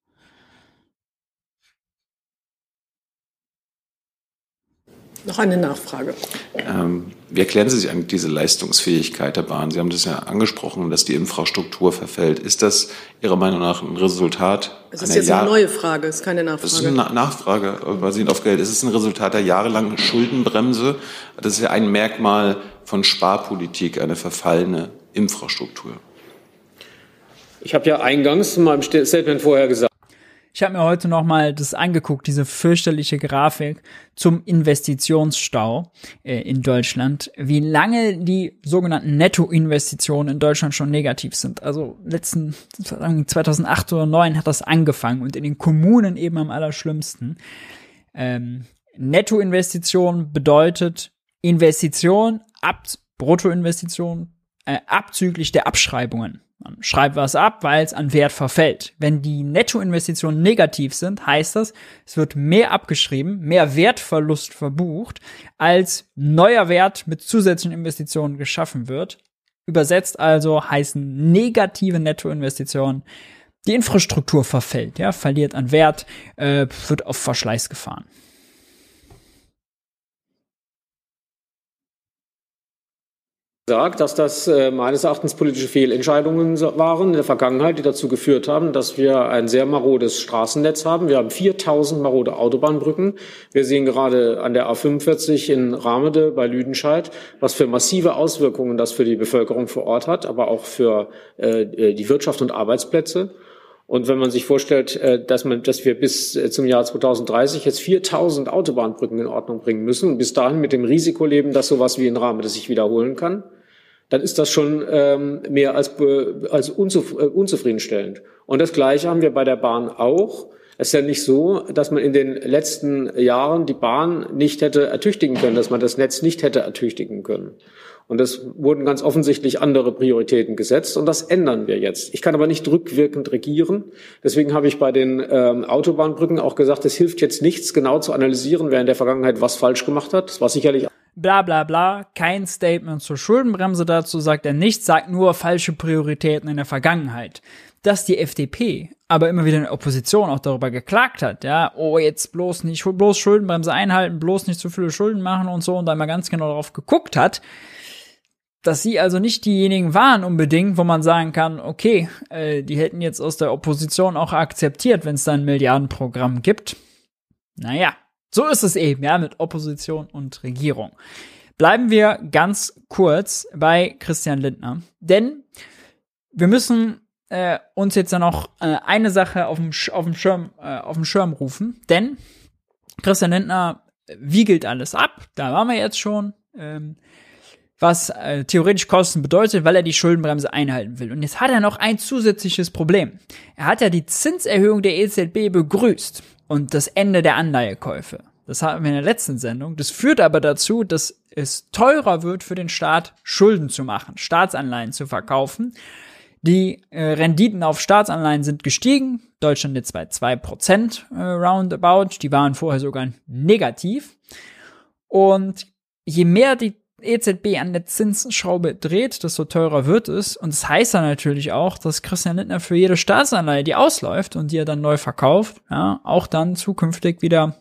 Noch eine Nachfrage. Ähm, wie erklären Sie sich eigentlich diese Leistungsfähigkeit der Bahn? Sie haben das ja angesprochen, dass die Infrastruktur verfällt. Ist das Ihrer Meinung nach ein Resultat? Es ist jetzt Jahr eine neue Frage, es ist keine Nachfrage. Das ist eine Nachfrage, basierend auf Geld. Es ist ein Resultat der jahrelangen Schuldenbremse. Das ist ja ein Merkmal von Sparpolitik, eine verfallene Infrastruktur. Ich habe ja eingangs in meinem Statement vorher gesagt, ich habe mir heute noch mal das angeguckt, diese fürchterliche Grafik zum Investitionsstau äh, in Deutschland, wie lange die sogenannten Nettoinvestitionen in Deutschland schon negativ sind. Also letzten 2008 oder 2009 hat das angefangen und in den Kommunen eben am allerschlimmsten. Ähm, Nettoinvestition bedeutet Investition ab Bruttoinvestition äh, abzüglich der Abschreibungen. Man schreibt was ab, weil es an Wert verfällt. Wenn die Nettoinvestitionen negativ sind, heißt das, es wird mehr abgeschrieben, mehr Wertverlust verbucht, als neuer Wert mit zusätzlichen Investitionen geschaffen wird. Übersetzt also heißen negative Nettoinvestitionen, die Infrastruktur verfällt, ja, verliert an Wert, äh, wird auf Verschleiß gefahren. Sagt, dass das äh, meines Erachtens politische Fehlentscheidungen waren in der Vergangenheit, die dazu geführt haben, dass wir ein sehr marodes Straßennetz haben. Wir haben 4000 marode Autobahnbrücken. Wir sehen gerade an der A45 in Ramede bei Lüdenscheid, was für massive Auswirkungen das für die Bevölkerung vor Ort hat, aber auch für äh, die Wirtschaft und Arbeitsplätze. Und wenn man sich vorstellt, äh, dass, man, dass wir bis äh, zum Jahr 2030 jetzt 4000 Autobahnbrücken in Ordnung bringen müssen und bis dahin mit dem Risiko leben, dass sowas wie in Rahmen sich wiederholen kann, dann ist das schon ähm, mehr als, als unzuf äh, unzufriedenstellend. Und das Gleiche haben wir bei der Bahn auch. Es ist ja nicht so, dass man in den letzten Jahren die Bahn nicht hätte ertüchtigen können, dass man das Netz nicht hätte ertüchtigen können. Und es wurden ganz offensichtlich andere Prioritäten gesetzt und das ändern wir jetzt. Ich kann aber nicht rückwirkend regieren. Deswegen habe ich bei den ähm, Autobahnbrücken auch gesagt, es hilft jetzt nichts, genau zu analysieren, wer in der Vergangenheit was falsch gemacht hat. Das war sicherlich bla bla bla, kein Statement zur Schuldenbremse dazu sagt er nicht, sagt nur falsche Prioritäten in der Vergangenheit. Dass die FDP aber immer wieder in der Opposition auch darüber geklagt hat, ja, oh, jetzt bloß nicht, bloß Schuldenbremse einhalten, bloß nicht zu viele Schulden machen und so und da mal ganz genau darauf geguckt hat, dass sie also nicht diejenigen waren unbedingt, wo man sagen kann, okay, äh, die hätten jetzt aus der Opposition auch akzeptiert, wenn es da ein Milliardenprogramm gibt. Naja, so ist es eben, ja, mit Opposition und Regierung. Bleiben wir ganz kurz bei Christian Lindner. Denn wir müssen äh, uns jetzt noch äh, eine Sache auf dem, auf dem Schirm, äh, auf dem Schirm rufen, denn Christian Lindner wiegelt alles ab, da waren wir jetzt schon, ähm, was äh, theoretisch Kosten bedeutet, weil er die Schuldenbremse einhalten will. Und jetzt hat er noch ein zusätzliches Problem. Er hat ja die Zinserhöhung der EZB begrüßt und das Ende der Anleihekäufe. Das hatten wir in der letzten Sendung. Das führt aber dazu, dass es teurer wird für den Staat, Schulden zu machen, Staatsanleihen zu verkaufen. Die äh, Renditen auf Staatsanleihen sind gestiegen. Deutschland jetzt bei zwei Prozent äh, roundabout. Die waren vorher sogar negativ. Und je mehr die EZB an der Zinsschraube dreht, desto teurer wird es. Und das heißt dann natürlich auch, dass Christian Lindner für jede Staatsanleihe, die ausläuft und die er dann neu verkauft, ja, auch dann zukünftig wieder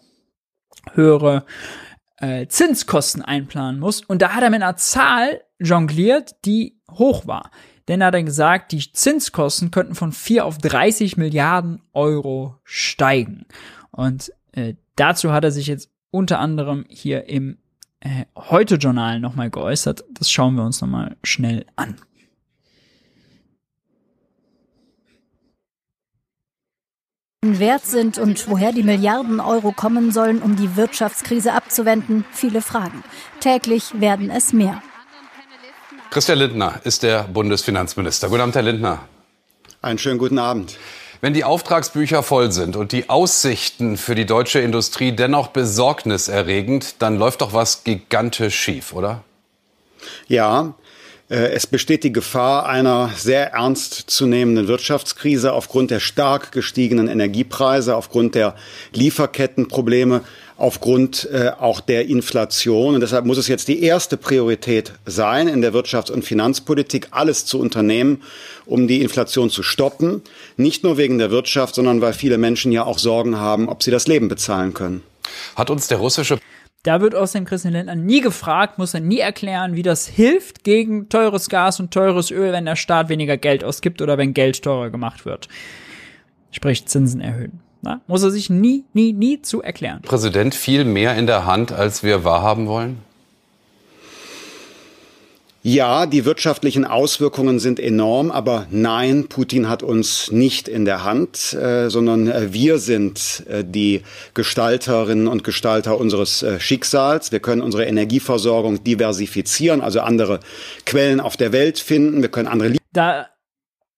höhere äh, Zinskosten einplanen muss. Und da hat er mit einer Zahl jongliert, die hoch war. Denn er hat dann gesagt, die Zinskosten könnten von 4 auf 30 Milliarden Euro steigen. Und äh, dazu hat er sich jetzt unter anderem hier im äh, Heute-Journal nochmal geäußert. Das schauen wir uns nochmal schnell an. wert sind und woher die Milliarden Euro kommen sollen, um die Wirtschaftskrise abzuwenden, viele Fragen. Täglich werden es mehr. Christian Lindner ist der Bundesfinanzminister. Guten Abend, Herr Lindner. Einen schönen guten Abend. Wenn die Auftragsbücher voll sind und die Aussichten für die deutsche Industrie dennoch besorgniserregend, dann läuft doch was gigantisch schief, oder? Ja, äh, es besteht die Gefahr einer sehr ernst zu nehmenden Wirtschaftskrise aufgrund der stark gestiegenen Energiepreise, aufgrund der Lieferkettenprobleme, aufgrund äh, auch der Inflation. Und deshalb muss es jetzt die erste Priorität sein, in der Wirtschafts- und Finanzpolitik alles zu unternehmen, um die Inflation zu stoppen. Nicht nur wegen der Wirtschaft, sondern weil viele Menschen ja auch Sorgen haben, ob sie das Leben bezahlen können. Hat uns der russische da wird aus dem Christian Lindner nie gefragt, muss er nie erklären, wie das hilft gegen teures Gas und teures Öl, wenn der Staat weniger Geld ausgibt oder wenn Geld teurer gemacht wird. Sprich Zinsen erhöhen. Na, muss er sich nie, nie, nie zu erklären. Präsident viel mehr in der Hand, als wir wahrhaben wollen? Ja, die wirtschaftlichen Auswirkungen sind enorm, aber nein, Putin hat uns nicht in der Hand, äh, sondern äh, wir sind äh, die Gestalterinnen und Gestalter unseres äh, Schicksals. Wir können unsere Energieversorgung diversifizieren, also andere Quellen auf der Welt finden. Wir können andere. Da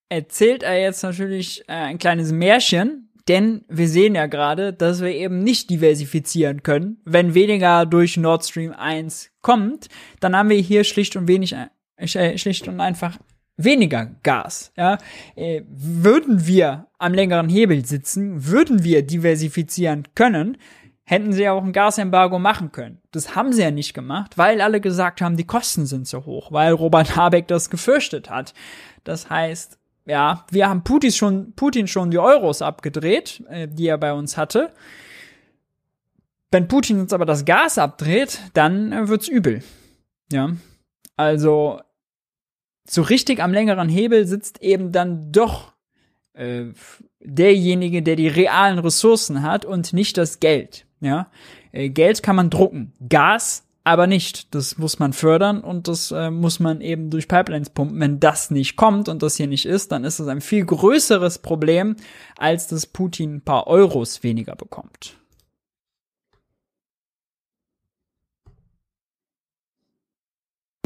erzählt er jetzt natürlich äh, ein kleines Märchen, denn wir sehen ja gerade, dass wir eben nicht diversifizieren können. Wenn weniger durch Nord Stream 1 kommt, dann haben wir hier schlicht und wenig, äh, schlicht und einfach weniger Gas. Ja? Äh, würden wir am längeren Hebel sitzen, würden wir diversifizieren können, hätten sie auch ein Gasembargo machen können. Das haben sie ja nicht gemacht, weil alle gesagt haben, die Kosten sind so hoch, weil Robert Habeck das gefürchtet hat. Das heißt, ja, wir haben Putin schon, Putin schon die Euros abgedreht, äh, die er bei uns hatte. Wenn Putin uns aber das Gas abdreht, dann äh, wird's übel. Ja, also so richtig am längeren Hebel sitzt eben dann doch äh, derjenige, der die realen Ressourcen hat und nicht das Geld. Ja, äh, Geld kann man drucken, Gas aber nicht. Das muss man fördern und das äh, muss man eben durch Pipelines pumpen. Wenn das nicht kommt und das hier nicht ist, dann ist es ein viel größeres Problem, als dass Putin ein paar Euros weniger bekommt.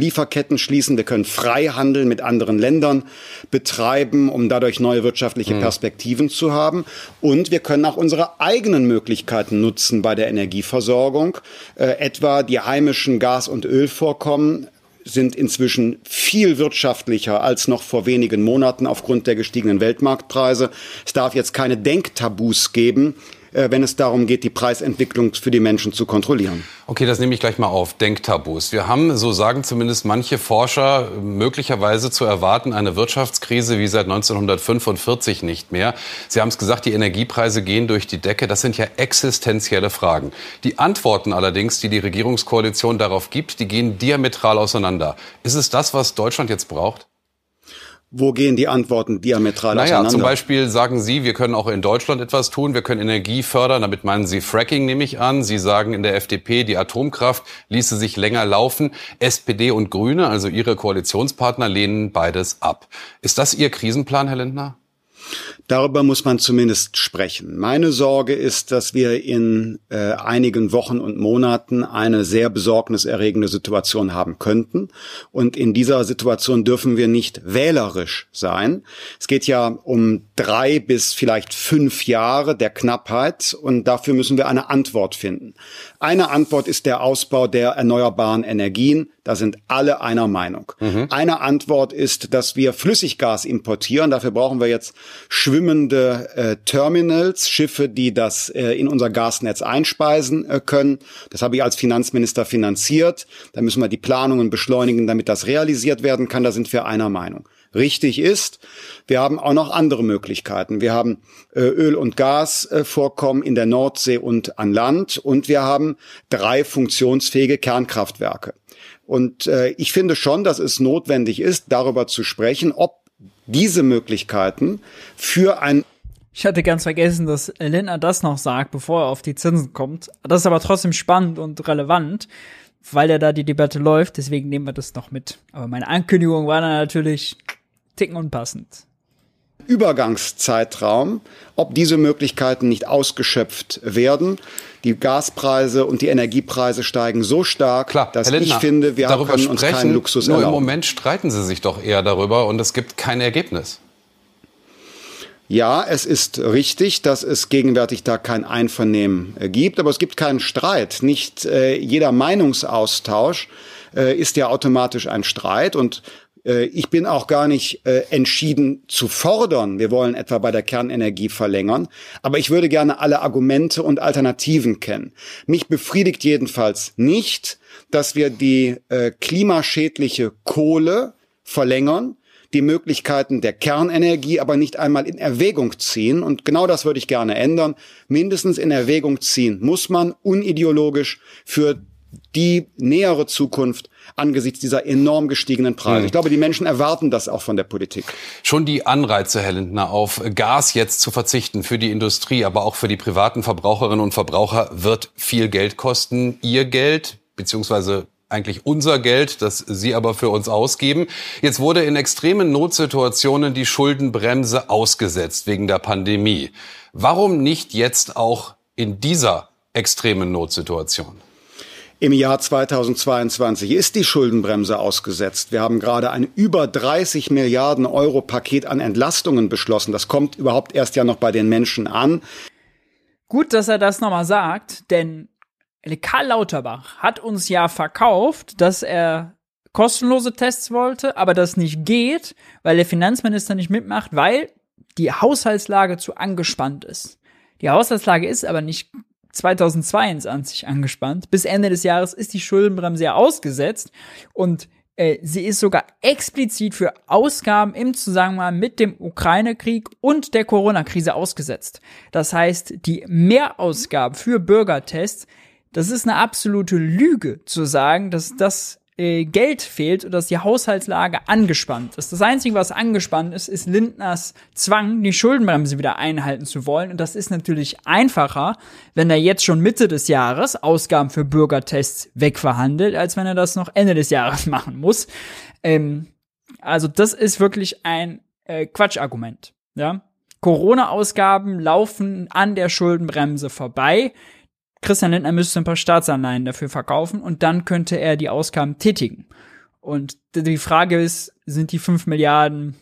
Lieferketten schließen, wir können Freihandel mit anderen Ländern betreiben, um dadurch neue wirtschaftliche mhm. Perspektiven zu haben. Und wir können auch unsere eigenen Möglichkeiten nutzen bei der Energieversorgung, äh, etwa die heimischen Gas- und Ölvorkommen sind inzwischen viel wirtschaftlicher als noch vor wenigen Monaten aufgrund der gestiegenen Weltmarktpreise. Es darf jetzt keine Denktabus geben, wenn es darum geht, die Preisentwicklung für die Menschen zu kontrollieren. Okay, das nehme ich gleich mal auf. Denktabus. Wir haben, so sagen zumindest manche Forscher, möglicherweise zu erwarten eine Wirtschaftskrise wie seit 1945 nicht mehr. Sie haben es gesagt, die Energiepreise gehen durch die Decke. Das sind ja existenzielle Fragen. Die Antworten allerdings, die die Regierungskoalition darauf gibt, die gehen diametral auseinander. Ist es das, was Deutschland jetzt braucht? Wo gehen die Antworten diametral naja, auseinander? Zum Beispiel sagen Sie, wir können auch in Deutschland etwas tun, wir können Energie fördern, damit meinen Sie Fracking, nehme ich an. Sie sagen in der FDP, die Atomkraft ließe sich länger laufen. SPD und Grüne, also Ihre Koalitionspartner, lehnen beides ab. Ist das Ihr Krisenplan, Herr Lindner? Darüber muss man zumindest sprechen. Meine Sorge ist, dass wir in äh, einigen Wochen und Monaten eine sehr besorgniserregende Situation haben könnten. Und in dieser Situation dürfen wir nicht wählerisch sein. Es geht ja um drei bis vielleicht fünf Jahre der Knappheit und dafür müssen wir eine Antwort finden. Eine Antwort ist der Ausbau der erneuerbaren Energien. Da sind alle einer Meinung. Mhm. Eine Antwort ist, dass wir Flüssiggas importieren. Dafür brauchen wir jetzt schwimmende äh, Terminals, Schiffe, die das äh, in unser Gasnetz einspeisen äh, können. Das habe ich als Finanzminister finanziert. Da müssen wir die Planungen beschleunigen, damit das realisiert werden kann. Da sind wir einer Meinung richtig ist. Wir haben auch noch andere Möglichkeiten. Wir haben äh, Öl- und Gasvorkommen äh, in der Nordsee und an Land und wir haben drei funktionsfähige Kernkraftwerke. Und äh, ich finde schon, dass es notwendig ist, darüber zu sprechen, ob diese Möglichkeiten für ein ich hatte ganz vergessen, dass Lindner das noch sagt, bevor er auf die Zinsen kommt. Das ist aber trotzdem spannend und relevant, weil ja da die Debatte läuft. Deswegen nehmen wir das noch mit. Aber meine Ankündigung war dann natürlich ticken unpassend. Übergangszeitraum, ob diese Möglichkeiten nicht ausgeschöpft werden. Die Gaspreise und die Energiepreise steigen so stark, Klar, dass Lindner, ich finde, wir darüber können uns sprechen, keinen Luxus nur erlauben. im Moment streiten Sie sich doch eher darüber und es gibt kein Ergebnis. Ja, es ist richtig, dass es gegenwärtig da kein Einvernehmen äh, gibt, aber es gibt keinen Streit. Nicht äh, jeder Meinungsaustausch äh, ist ja automatisch ein Streit und ich bin auch gar nicht äh, entschieden zu fordern. Wir wollen etwa bei der Kernenergie verlängern. Aber ich würde gerne alle Argumente und Alternativen kennen. Mich befriedigt jedenfalls nicht, dass wir die äh, klimaschädliche Kohle verlängern, die Möglichkeiten der Kernenergie aber nicht einmal in Erwägung ziehen. Und genau das würde ich gerne ändern. Mindestens in Erwägung ziehen muss man unideologisch für die nähere Zukunft angesichts dieser enorm gestiegenen Preise. Mhm. Ich glaube, die Menschen erwarten das auch von der Politik. Schon die Anreize, Herr Lindner, auf Gas jetzt zu verzichten für die Industrie, aber auch für die privaten Verbraucherinnen und Verbraucher wird viel Geld kosten. Ihr Geld, beziehungsweise eigentlich unser Geld, das Sie aber für uns ausgeben. Jetzt wurde in extremen Notsituationen die Schuldenbremse ausgesetzt wegen der Pandemie. Warum nicht jetzt auch in dieser extremen Notsituation? Im Jahr 2022 ist die Schuldenbremse ausgesetzt. Wir haben gerade ein über 30 Milliarden Euro Paket an Entlastungen beschlossen. Das kommt überhaupt erst ja noch bei den Menschen an. Gut, dass er das nochmal sagt, denn Karl Lauterbach hat uns ja verkauft, dass er kostenlose Tests wollte, aber das nicht geht, weil der Finanzminister nicht mitmacht, weil die Haushaltslage zu angespannt ist. Die Haushaltslage ist aber nicht 2022 angespannt. Bis Ende des Jahres ist die Schuldenbremse ja ausgesetzt und äh, sie ist sogar explizit für Ausgaben im Zusammenhang mit dem Ukraine-Krieg und der Corona-Krise ausgesetzt. Das heißt, die Mehrausgaben für Bürgertests das ist eine absolute Lüge zu sagen, dass das äh, Geld fehlt und dass die Haushaltslage angespannt ist. Das Einzige, was angespannt ist, ist Lindners Zwang, die Schuldenbremse wieder einhalten zu wollen. Und das ist natürlich einfacher, wenn er jetzt schon Mitte des Jahres Ausgaben für Bürgertests wegverhandelt, als wenn er das noch Ende des Jahres <laughs> machen muss. Ähm, also das ist wirklich ein äh, Quatschargument. Ja? Corona-Ausgaben laufen an der Schuldenbremse vorbei. Christian Lindner müsste ein paar Staatsanleihen dafür verkaufen und dann könnte er die Ausgaben tätigen. Und die Frage ist, sind die 5 Milliarden,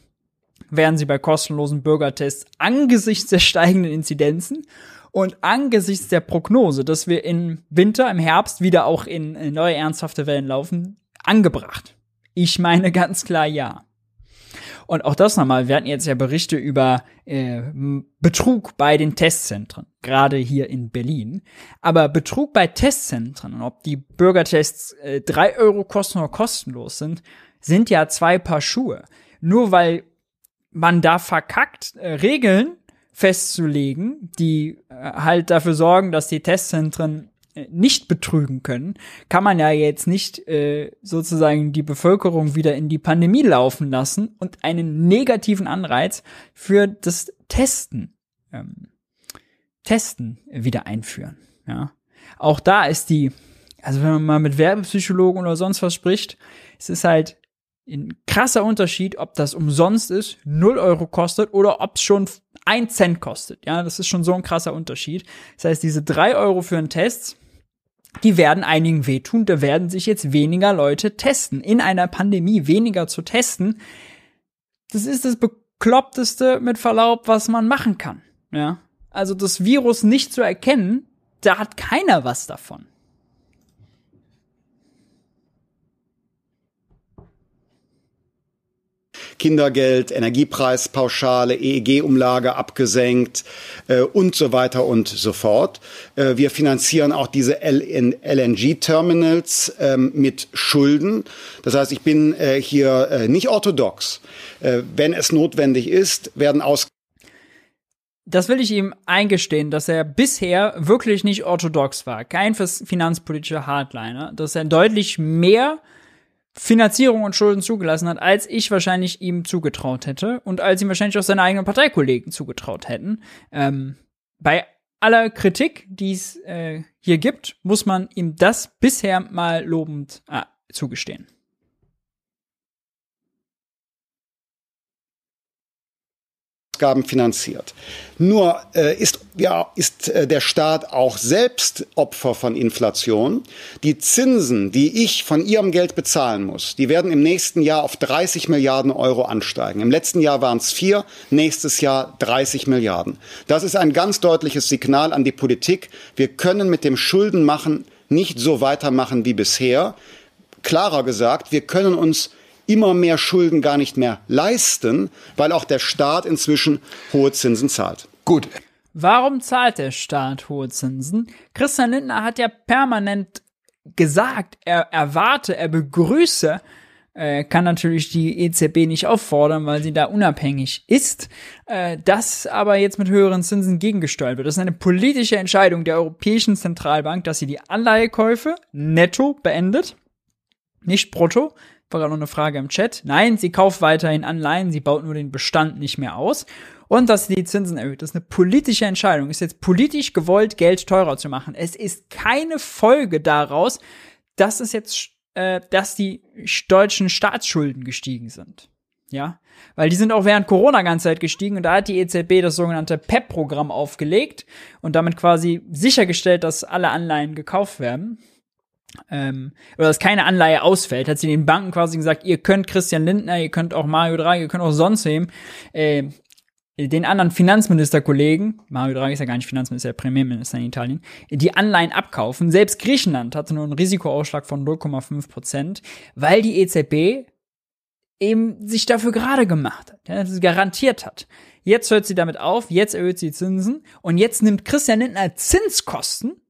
werden sie bei kostenlosen Bürgertests angesichts der steigenden Inzidenzen und angesichts der Prognose, dass wir im Winter, im Herbst wieder auch in, in neue ernsthafte Wellen laufen, angebracht? Ich meine ganz klar ja. Und auch das nochmal, wir hatten jetzt ja Berichte über äh, Betrug bei den Testzentren, gerade hier in Berlin. Aber Betrug bei Testzentren, ob die Bürgertests äh, drei Euro kosten oder kostenlos sind, sind ja zwei Paar Schuhe. Nur weil man da verkackt, äh, Regeln festzulegen, die äh, halt dafür sorgen, dass die Testzentren nicht betrügen können, kann man ja jetzt nicht äh, sozusagen die Bevölkerung wieder in die Pandemie laufen lassen und einen negativen Anreiz für das Testen ähm, Testen wieder einführen. Ja, auch da ist die, also wenn man mal mit Werbepsychologen oder sonst was spricht, es ist halt ein krasser Unterschied, ob das umsonst ist, 0 Euro kostet oder ob es schon ein Cent kostet. Ja, das ist schon so ein krasser Unterschied. Das heißt, diese drei Euro für einen Test, die werden einigen wehtun. Da werden sich jetzt weniger Leute testen. In einer Pandemie weniger zu testen, das ist das bekloppteste mit Verlaub, was man machen kann. Ja, also das Virus nicht zu erkennen, da hat keiner was davon. Kindergeld, Energiepreispauschale, EEG-Umlage abgesenkt äh, und so weiter und so fort. Äh, wir finanzieren auch diese LNG-Terminals ähm, mit Schulden. Das heißt, ich bin äh, hier äh, nicht orthodox. Äh, wenn es notwendig ist, werden aus das will ich ihm eingestehen, dass er bisher wirklich nicht orthodox war. Kein finanzpolitischer Hardliner. Dass er deutlich mehr Finanzierung und Schulden zugelassen hat, als ich wahrscheinlich ihm zugetraut hätte und als ihm wahrscheinlich auch seine eigenen Parteikollegen zugetraut hätten. Ähm, bei aller Kritik, die es äh, hier gibt, muss man ihm das bisher mal lobend äh, zugestehen. Ausgaben finanziert. Nur äh, ist, ja, ist äh, der Staat auch selbst Opfer von Inflation. Die Zinsen, die ich von Ihrem Geld bezahlen muss, die werden im nächsten Jahr auf 30 Milliarden Euro ansteigen. Im letzten Jahr waren es vier, nächstes Jahr 30 Milliarden. Das ist ein ganz deutliches Signal an die Politik. Wir können mit dem Schuldenmachen nicht so weitermachen wie bisher. Klarer gesagt, wir können uns immer mehr Schulden gar nicht mehr leisten, weil auch der Staat inzwischen hohe Zinsen zahlt. Gut. Warum zahlt der Staat hohe Zinsen? Christian Lindner hat ja permanent gesagt, er erwarte, er begrüße, äh, kann natürlich die EZB nicht auffordern, weil sie da unabhängig ist, äh, das aber jetzt mit höheren Zinsen gegengesteuert wird. Das ist eine politische Entscheidung der Europäischen Zentralbank, dass sie die Anleihekäufe netto beendet, nicht brutto, war gerade noch eine Frage im Chat. Nein, sie kauft weiterhin Anleihen, sie baut nur den Bestand nicht mehr aus. Und dass sie die Zinsen erhöht. Das ist eine politische Entscheidung. Ist jetzt politisch gewollt, Geld teurer zu machen. Es ist keine Folge daraus, dass es jetzt, äh, dass die deutschen Staatsschulden gestiegen sind. Ja, weil die sind auch während Corona ganze Zeit gestiegen und da hat die EZB das sogenannte PEP-Programm aufgelegt und damit quasi sichergestellt, dass alle Anleihen gekauft werden ähm, oder dass keine Anleihe ausfällt, hat sie den Banken quasi gesagt, ihr könnt Christian Lindner, ihr könnt auch Mario Draghi, ihr könnt auch sonst wem, äh, den anderen Finanzministerkollegen, Mario Draghi ist ja gar nicht Finanzminister, ja Premierminister in Italien, die Anleihen abkaufen. Selbst Griechenland hatte nur einen Risikoausschlag von 0,5 Prozent, weil die EZB eben sich dafür gerade gemacht hat, ja, sie garantiert hat. Jetzt hört sie damit auf, jetzt erhöht sie Zinsen und jetzt nimmt Christian Lindner Zinskosten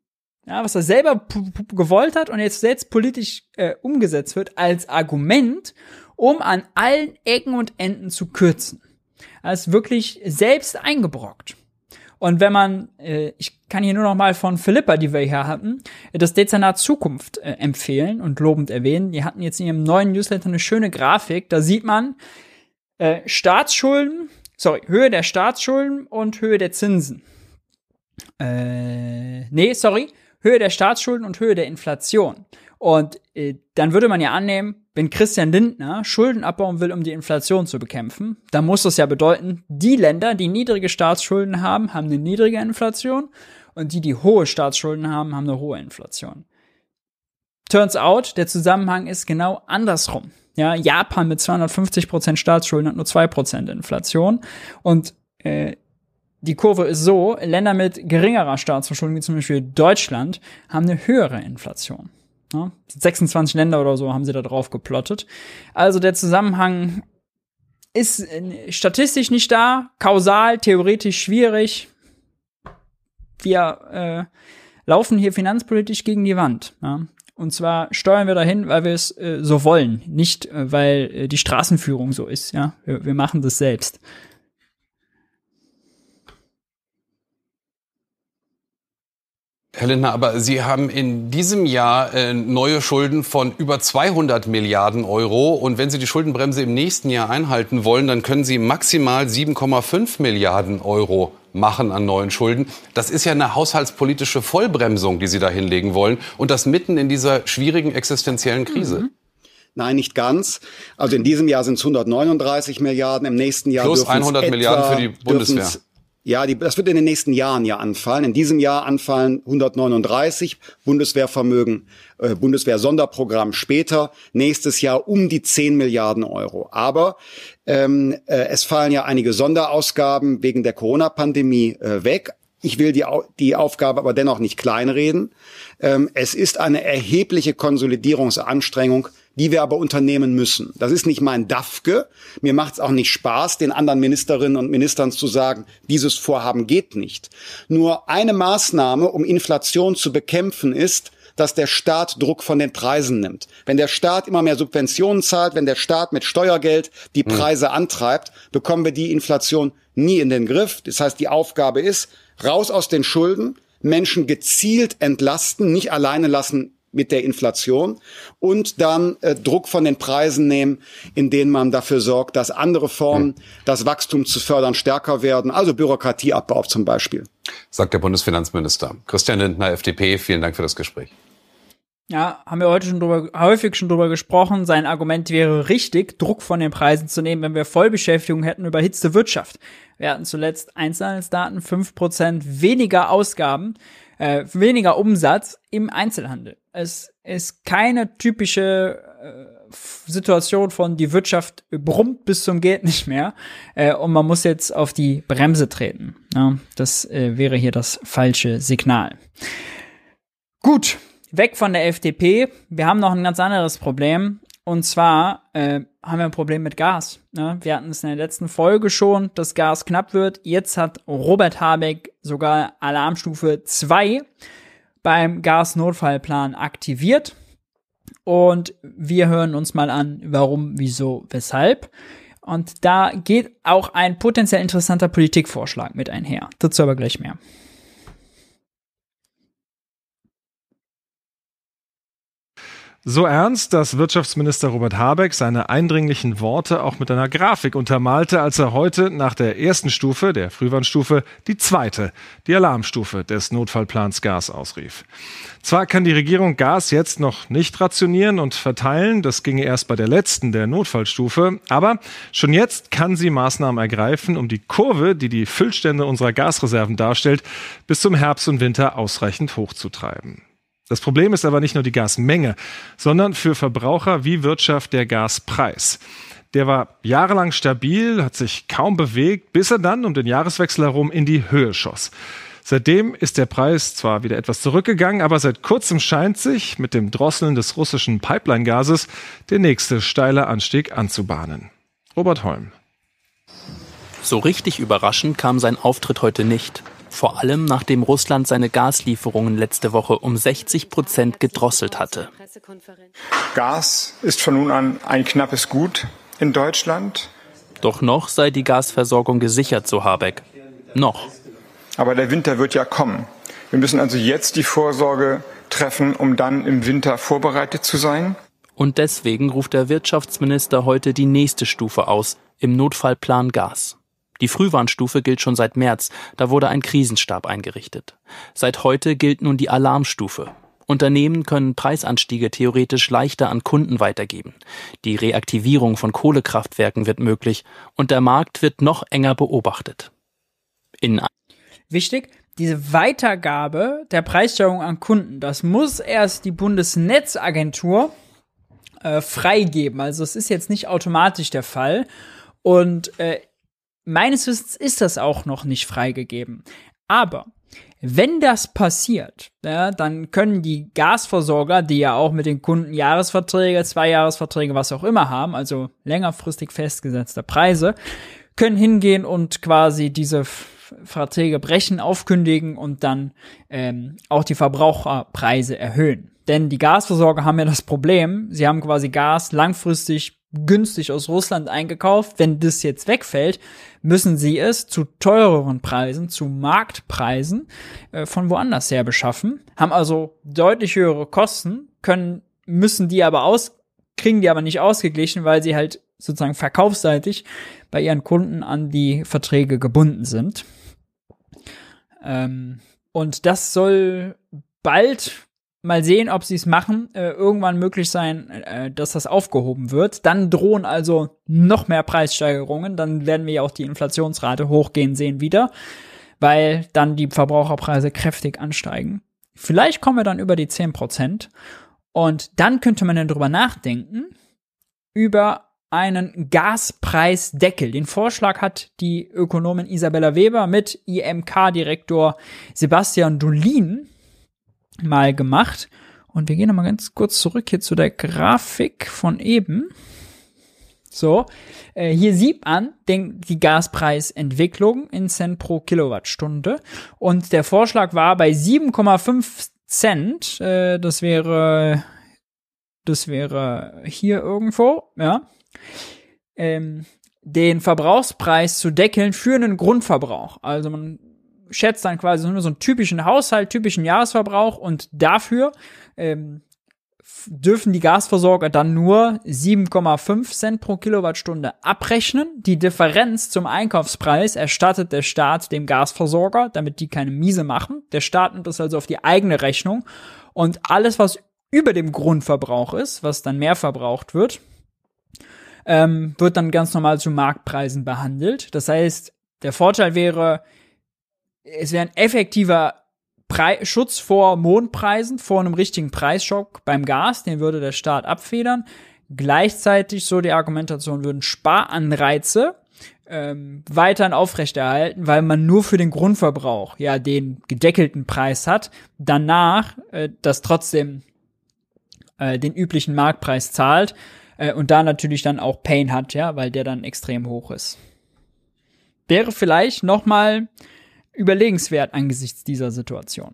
ja, was er selber gewollt hat und jetzt selbst politisch äh, umgesetzt wird, als Argument, um an allen Ecken und Enden zu kürzen. Er ist wirklich selbst eingebrockt. Und wenn man, äh, ich kann hier nur noch mal von Philippa, die wir hier hatten, das Dezernat Zukunft äh, empfehlen und lobend erwähnen. Die hatten jetzt in ihrem neuen Newsletter eine schöne Grafik. Da sieht man äh, Staatsschulden, sorry, Höhe der Staatsschulden und Höhe der Zinsen. Äh, nee, sorry, Höhe der Staatsschulden und Höhe der Inflation. Und äh, dann würde man ja annehmen, wenn Christian Lindner Schulden abbauen will, um die Inflation zu bekämpfen, dann muss das ja bedeuten, die Länder, die niedrige Staatsschulden haben, haben eine niedrige Inflation und die, die hohe Staatsschulden haben, haben eine hohe Inflation. Turns out, der Zusammenhang ist genau andersrum. Ja, Japan mit 250% Staatsschulden hat nur 2% Inflation und äh, die Kurve ist so, Länder mit geringerer Staatsverschuldung, wie zum Beispiel Deutschland, haben eine höhere Inflation. Ja, 26 Länder oder so haben sie da drauf geplottet. Also der Zusammenhang ist äh, statistisch nicht da, kausal, theoretisch schwierig. Wir äh, laufen hier finanzpolitisch gegen die Wand. Ja? Und zwar steuern wir dahin, weil wir es äh, so wollen, nicht äh, weil äh, die Straßenführung so ist. Ja, wir, wir machen das selbst. Herr Lindner, aber Sie haben in diesem Jahr äh, neue Schulden von über 200 Milliarden Euro. Und wenn Sie die Schuldenbremse im nächsten Jahr einhalten wollen, dann können Sie maximal 7,5 Milliarden Euro machen an neuen Schulden. Das ist ja eine haushaltspolitische Vollbremsung, die Sie da hinlegen wollen. Und das mitten in dieser schwierigen existenziellen Krise. Mhm. Nein, nicht ganz. Also in diesem Jahr sind es 139 Milliarden, im nächsten Jahr plus 100 Milliarden für die Bundeswehr. Ja, die, das wird in den nächsten Jahren ja anfallen. In diesem Jahr anfallen 139 Bundeswehrvermögen, äh, Bundeswehr-Sonderprogramm später. Nächstes Jahr um die 10 Milliarden Euro. Aber ähm, äh, es fallen ja einige Sonderausgaben wegen der Corona-Pandemie äh, weg. Ich will die, die Aufgabe aber dennoch nicht kleinreden. Ähm, es ist eine erhebliche Konsolidierungsanstrengung die wir aber unternehmen müssen. Das ist nicht mein Dafke. Mir macht es auch nicht Spaß, den anderen Ministerinnen und Ministern zu sagen, dieses Vorhaben geht nicht. Nur eine Maßnahme, um Inflation zu bekämpfen, ist, dass der Staat Druck von den Preisen nimmt. Wenn der Staat immer mehr Subventionen zahlt, wenn der Staat mit Steuergeld die hm. Preise mhm. antreibt, bekommen wir die Inflation nie in den Griff. Das heißt, die Aufgabe ist, raus aus den Schulden, Menschen gezielt entlasten, nicht alleine lassen mit der Inflation und dann äh, Druck von den Preisen nehmen, in denen man dafür sorgt, dass andere Formen, hm. das Wachstum zu fördern, stärker werden, also Bürokratieabbau zum Beispiel. Sagt der Bundesfinanzminister. Christian Lindner, FDP, vielen Dank für das Gespräch. Ja, haben wir heute schon drüber, häufig schon drüber gesprochen. Sein Argument wäre richtig, Druck von den Preisen zu nehmen, wenn wir Vollbeschäftigung hätten, überhitzte Wirtschaft. Wir hatten zuletzt Einzelhandelsdaten, fünf Prozent weniger Ausgaben, äh, weniger Umsatz im Einzelhandel. Es ist keine typische äh, Situation von die Wirtschaft brummt bis zum geht <laughs> nicht mehr äh, und man muss jetzt auf die Bremse treten. Ja, das äh, wäre hier das falsche Signal. Gut, weg von der FDP. Wir haben noch ein ganz anderes Problem. Und zwar äh, haben wir ein Problem mit Gas. Ne? Wir hatten es in der letzten Folge schon, dass Gas knapp wird. Jetzt hat Robert Habeck sogar Alarmstufe 2 beim Gasnotfallplan aktiviert. Und wir hören uns mal an, warum, wieso, weshalb. Und da geht auch ein potenziell interessanter Politikvorschlag mit einher. Dazu aber gleich mehr. So ernst, dass Wirtschaftsminister Robert Habeck seine eindringlichen Worte auch mit einer Grafik untermalte, als er heute nach der ersten Stufe, der Frühwarnstufe, die zweite, die Alarmstufe des Notfallplans Gas ausrief. Zwar kann die Regierung Gas jetzt noch nicht rationieren und verteilen, das ginge erst bei der letzten, der Notfallstufe, aber schon jetzt kann sie Maßnahmen ergreifen, um die Kurve, die die Füllstände unserer Gasreserven darstellt, bis zum Herbst und Winter ausreichend hochzutreiben. Das Problem ist aber nicht nur die Gasmenge, sondern für Verbraucher wie Wirtschaft der Gaspreis. Der war jahrelang stabil, hat sich kaum bewegt, bis er dann um den Jahreswechsel herum in die Höhe schoss. Seitdem ist der Preis zwar wieder etwas zurückgegangen, aber seit kurzem scheint sich mit dem Drosseln des russischen Pipeline-Gases der nächste steile Anstieg anzubahnen. Robert Holm. So richtig überraschend kam sein Auftritt heute nicht. Vor allem nachdem Russland seine Gaslieferungen letzte Woche um 60 Prozent gedrosselt hatte. Gas ist von nun an ein knappes Gut in Deutschland. Doch noch sei die Gasversorgung gesichert, so Habeck. Noch. Aber der Winter wird ja kommen. Wir müssen also jetzt die Vorsorge treffen, um dann im Winter vorbereitet zu sein. Und deswegen ruft der Wirtschaftsminister heute die nächste Stufe aus, im Notfallplan Gas. Die Frühwarnstufe gilt schon seit März, da wurde ein Krisenstab eingerichtet. Seit heute gilt nun die Alarmstufe. Unternehmen können Preisanstiege theoretisch leichter an Kunden weitergeben. Die Reaktivierung von Kohlekraftwerken wird möglich und der Markt wird noch enger beobachtet. In Wichtig, diese Weitergabe der Preissteuerung an Kunden, das muss erst die Bundesnetzagentur äh, freigeben. Also es ist jetzt nicht automatisch der Fall. Und äh, meines Wissens ist das auch noch nicht freigegeben. Aber wenn das passiert, ja, dann können die Gasversorger, die ja auch mit den Kunden Jahresverträge, Zweijahresverträge, was auch immer haben, also längerfristig festgesetzte Preise, können hingehen und quasi diese Verträge brechen, aufkündigen und dann ähm, auch die Verbraucherpreise erhöhen. Denn die Gasversorger haben ja das Problem, sie haben quasi Gas langfristig günstig aus Russland eingekauft. Wenn das jetzt wegfällt, müssen sie es zu teureren Preisen, zu Marktpreisen äh, von woanders her beschaffen, haben also deutlich höhere Kosten, können, müssen die aber aus, kriegen die aber nicht ausgeglichen, weil sie halt sozusagen verkaufsseitig bei ihren Kunden an die Verträge gebunden sind. Ähm, und das soll bald mal sehen, ob sie es machen, äh, irgendwann möglich sein, äh, dass das aufgehoben wird. Dann drohen also noch mehr Preissteigerungen. Dann werden wir ja auch die Inflationsrate hochgehen sehen wieder, weil dann die Verbraucherpreise kräftig ansteigen. Vielleicht kommen wir dann über die 10 Prozent. Und dann könnte man dann drüber nachdenken, über einen Gaspreisdeckel. Den Vorschlag hat die Ökonomin Isabella Weber mit IMK-Direktor Sebastian Dolin mal gemacht. Und wir gehen nochmal ganz kurz zurück hier zu der Grafik von eben. So, äh, hier sieht man den, die Gaspreisentwicklung in Cent pro Kilowattstunde. Und der Vorschlag war bei 7,5 Cent. Äh, das wäre, das wäre hier irgendwo, ja ähm, den Verbrauchspreis zu deckeln für einen Grundverbrauch. Also man schätzt dann quasi nur so einen typischen Haushalt, typischen Jahresverbrauch und dafür ähm, dürfen die Gasversorger dann nur 7,5 Cent pro Kilowattstunde abrechnen. Die Differenz zum Einkaufspreis erstattet der Staat dem Gasversorger, damit die keine Miese machen. Der Staat nimmt das also auf die eigene Rechnung und alles, was über dem Grundverbrauch ist, was dann mehr verbraucht wird, ähm, wird dann ganz normal zu Marktpreisen behandelt. Das heißt, der Vorteil wäre, es wäre ein effektiver Pre Schutz vor Mondpreisen, vor einem richtigen Preisschock beim Gas, den würde der Staat abfedern. Gleichzeitig, so die Argumentation, würden Sparanreize ähm, weiterhin aufrechterhalten, weil man nur für den Grundverbrauch ja den gedeckelten Preis hat, danach äh, das trotzdem äh, den üblichen Marktpreis zahlt äh, und da natürlich dann auch Pain hat, ja, weil der dann extrem hoch ist. Wäre vielleicht nochmal überlegenswert angesichts dieser Situation.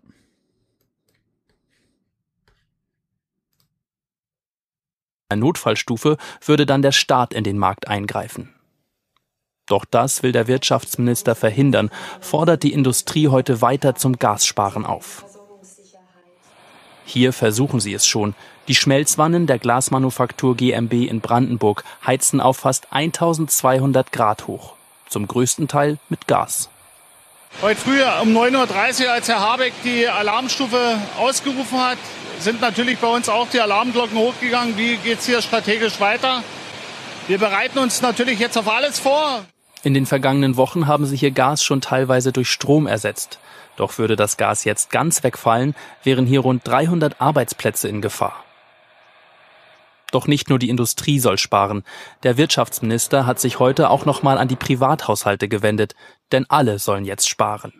In Notfallstufe würde dann der Staat in den Markt eingreifen. Doch das will der Wirtschaftsminister verhindern, fordert die Industrie heute weiter zum Gassparen auf. Hier versuchen sie es schon. Die Schmelzwannen der Glasmanufaktur GmbH in Brandenburg heizen auf fast 1200 Grad hoch. Zum größten Teil mit Gas. Heute früh um 9.30 Uhr, als Herr Habeck die Alarmstufe ausgerufen hat, sind natürlich bei uns auch die Alarmglocken hochgegangen. Wie geht es hier strategisch weiter? Wir bereiten uns natürlich jetzt auf alles vor. In den vergangenen Wochen haben sie hier Gas schon teilweise durch Strom ersetzt. Doch würde das Gas jetzt ganz wegfallen, wären hier rund 300 Arbeitsplätze in Gefahr. Doch nicht nur die Industrie soll sparen. Der Wirtschaftsminister hat sich heute auch noch mal an die Privathaushalte gewendet, denn alle sollen jetzt sparen.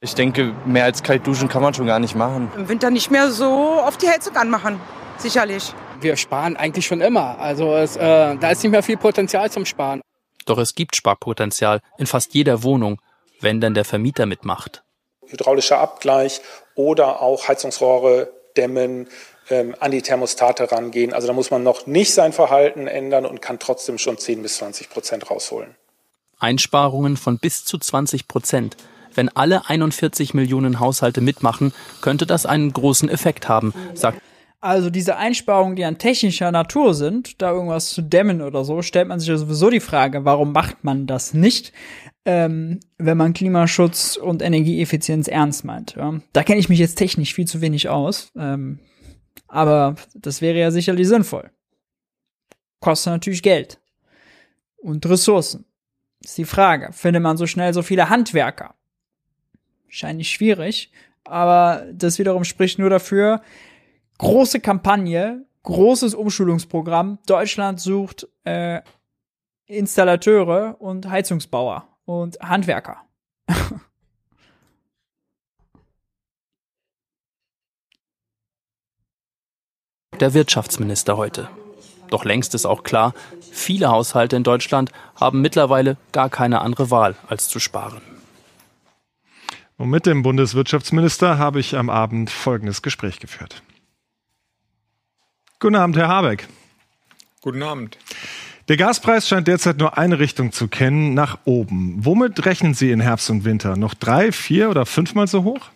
Ich denke, mehr als kalt duschen kann man schon gar nicht machen. Im Winter nicht mehr so auf die Heizung anmachen, sicherlich. Wir sparen eigentlich schon immer. Also es, äh, da ist nicht mehr viel Potenzial zum Sparen. Doch es gibt Sparpotenzial in fast jeder Wohnung, wenn denn der Vermieter mitmacht hydraulischer Abgleich oder auch Heizungsrohre dämmen, ähm, an die Thermostate rangehen. Also da muss man noch nicht sein Verhalten ändern und kann trotzdem schon 10 bis 20 Prozent rausholen. Einsparungen von bis zu 20 Prozent. Wenn alle 41 Millionen Haushalte mitmachen, könnte das einen großen Effekt haben, sagt also diese Einsparungen, die an technischer Natur sind, da irgendwas zu dämmen oder so, stellt man sich ja sowieso die Frage, warum macht man das nicht? ähm, wenn man Klimaschutz und Energieeffizienz ernst meint. Ja. Da kenne ich mich jetzt technisch viel zu wenig aus, ähm, aber das wäre ja sicherlich sinnvoll. Kostet natürlich Geld und Ressourcen. Ist die Frage, findet man so schnell so viele Handwerker? Wahrscheinlich schwierig, aber das wiederum spricht nur dafür, große Kampagne, großes Umschulungsprogramm. Deutschland sucht äh, Installateure und Heizungsbauer und Handwerker. <laughs> Der Wirtschaftsminister heute. Doch längst ist auch klar, viele Haushalte in Deutschland haben mittlerweile gar keine andere Wahl, als zu sparen. Und mit dem Bundeswirtschaftsminister habe ich am Abend folgendes Gespräch geführt. Guten Abend, Herr Habeck. Guten Abend. Der Gaspreis scheint derzeit nur eine Richtung zu kennen, nach oben. Womit rechnen Sie in Herbst und Winter? Noch drei, vier oder fünfmal so hoch?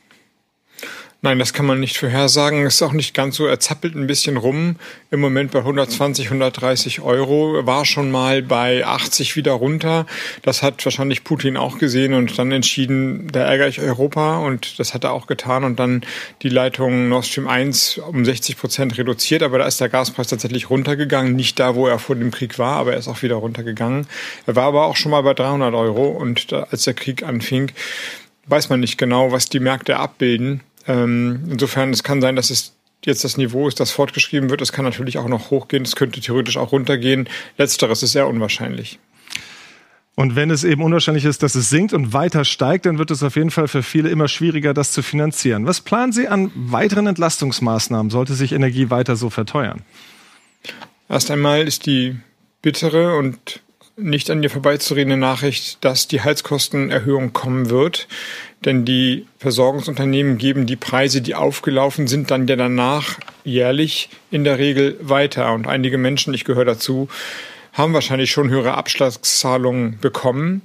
Nein, das kann man nicht vorhersagen. Ist auch nicht ganz so. Er zappelt ein bisschen rum. Im Moment bei 120, 130 Euro. War schon mal bei 80 wieder runter. Das hat wahrscheinlich Putin auch gesehen und dann entschieden, da ärgere ich Europa. Und das hat er auch getan und dann die Leitung Nord Stream 1 um 60 Prozent reduziert. Aber da ist der Gaspreis tatsächlich runtergegangen. Nicht da, wo er vor dem Krieg war, aber er ist auch wieder runtergegangen. Er war aber auch schon mal bei 300 Euro. Und da, als der Krieg anfing, weiß man nicht genau, was die Märkte abbilden. Ähm, insofern, es kann sein, dass es jetzt das Niveau ist, das fortgeschrieben wird. Es kann natürlich auch noch hochgehen, es könnte theoretisch auch runtergehen. Letzteres ist sehr unwahrscheinlich. Und wenn es eben unwahrscheinlich ist, dass es sinkt und weiter steigt, dann wird es auf jeden Fall für viele immer schwieriger, das zu finanzieren. Was planen Sie an weiteren Entlastungsmaßnahmen, sollte sich Energie weiter so verteuern? Erst einmal ist die bittere und nicht an dir vorbeizuredende Nachricht, dass die Heizkostenerhöhung kommen wird. Denn die Versorgungsunternehmen geben die Preise, die aufgelaufen sind, dann ja danach jährlich in der Regel weiter. Und einige Menschen, ich gehöre dazu, haben wahrscheinlich schon höhere Abschlagszahlungen bekommen.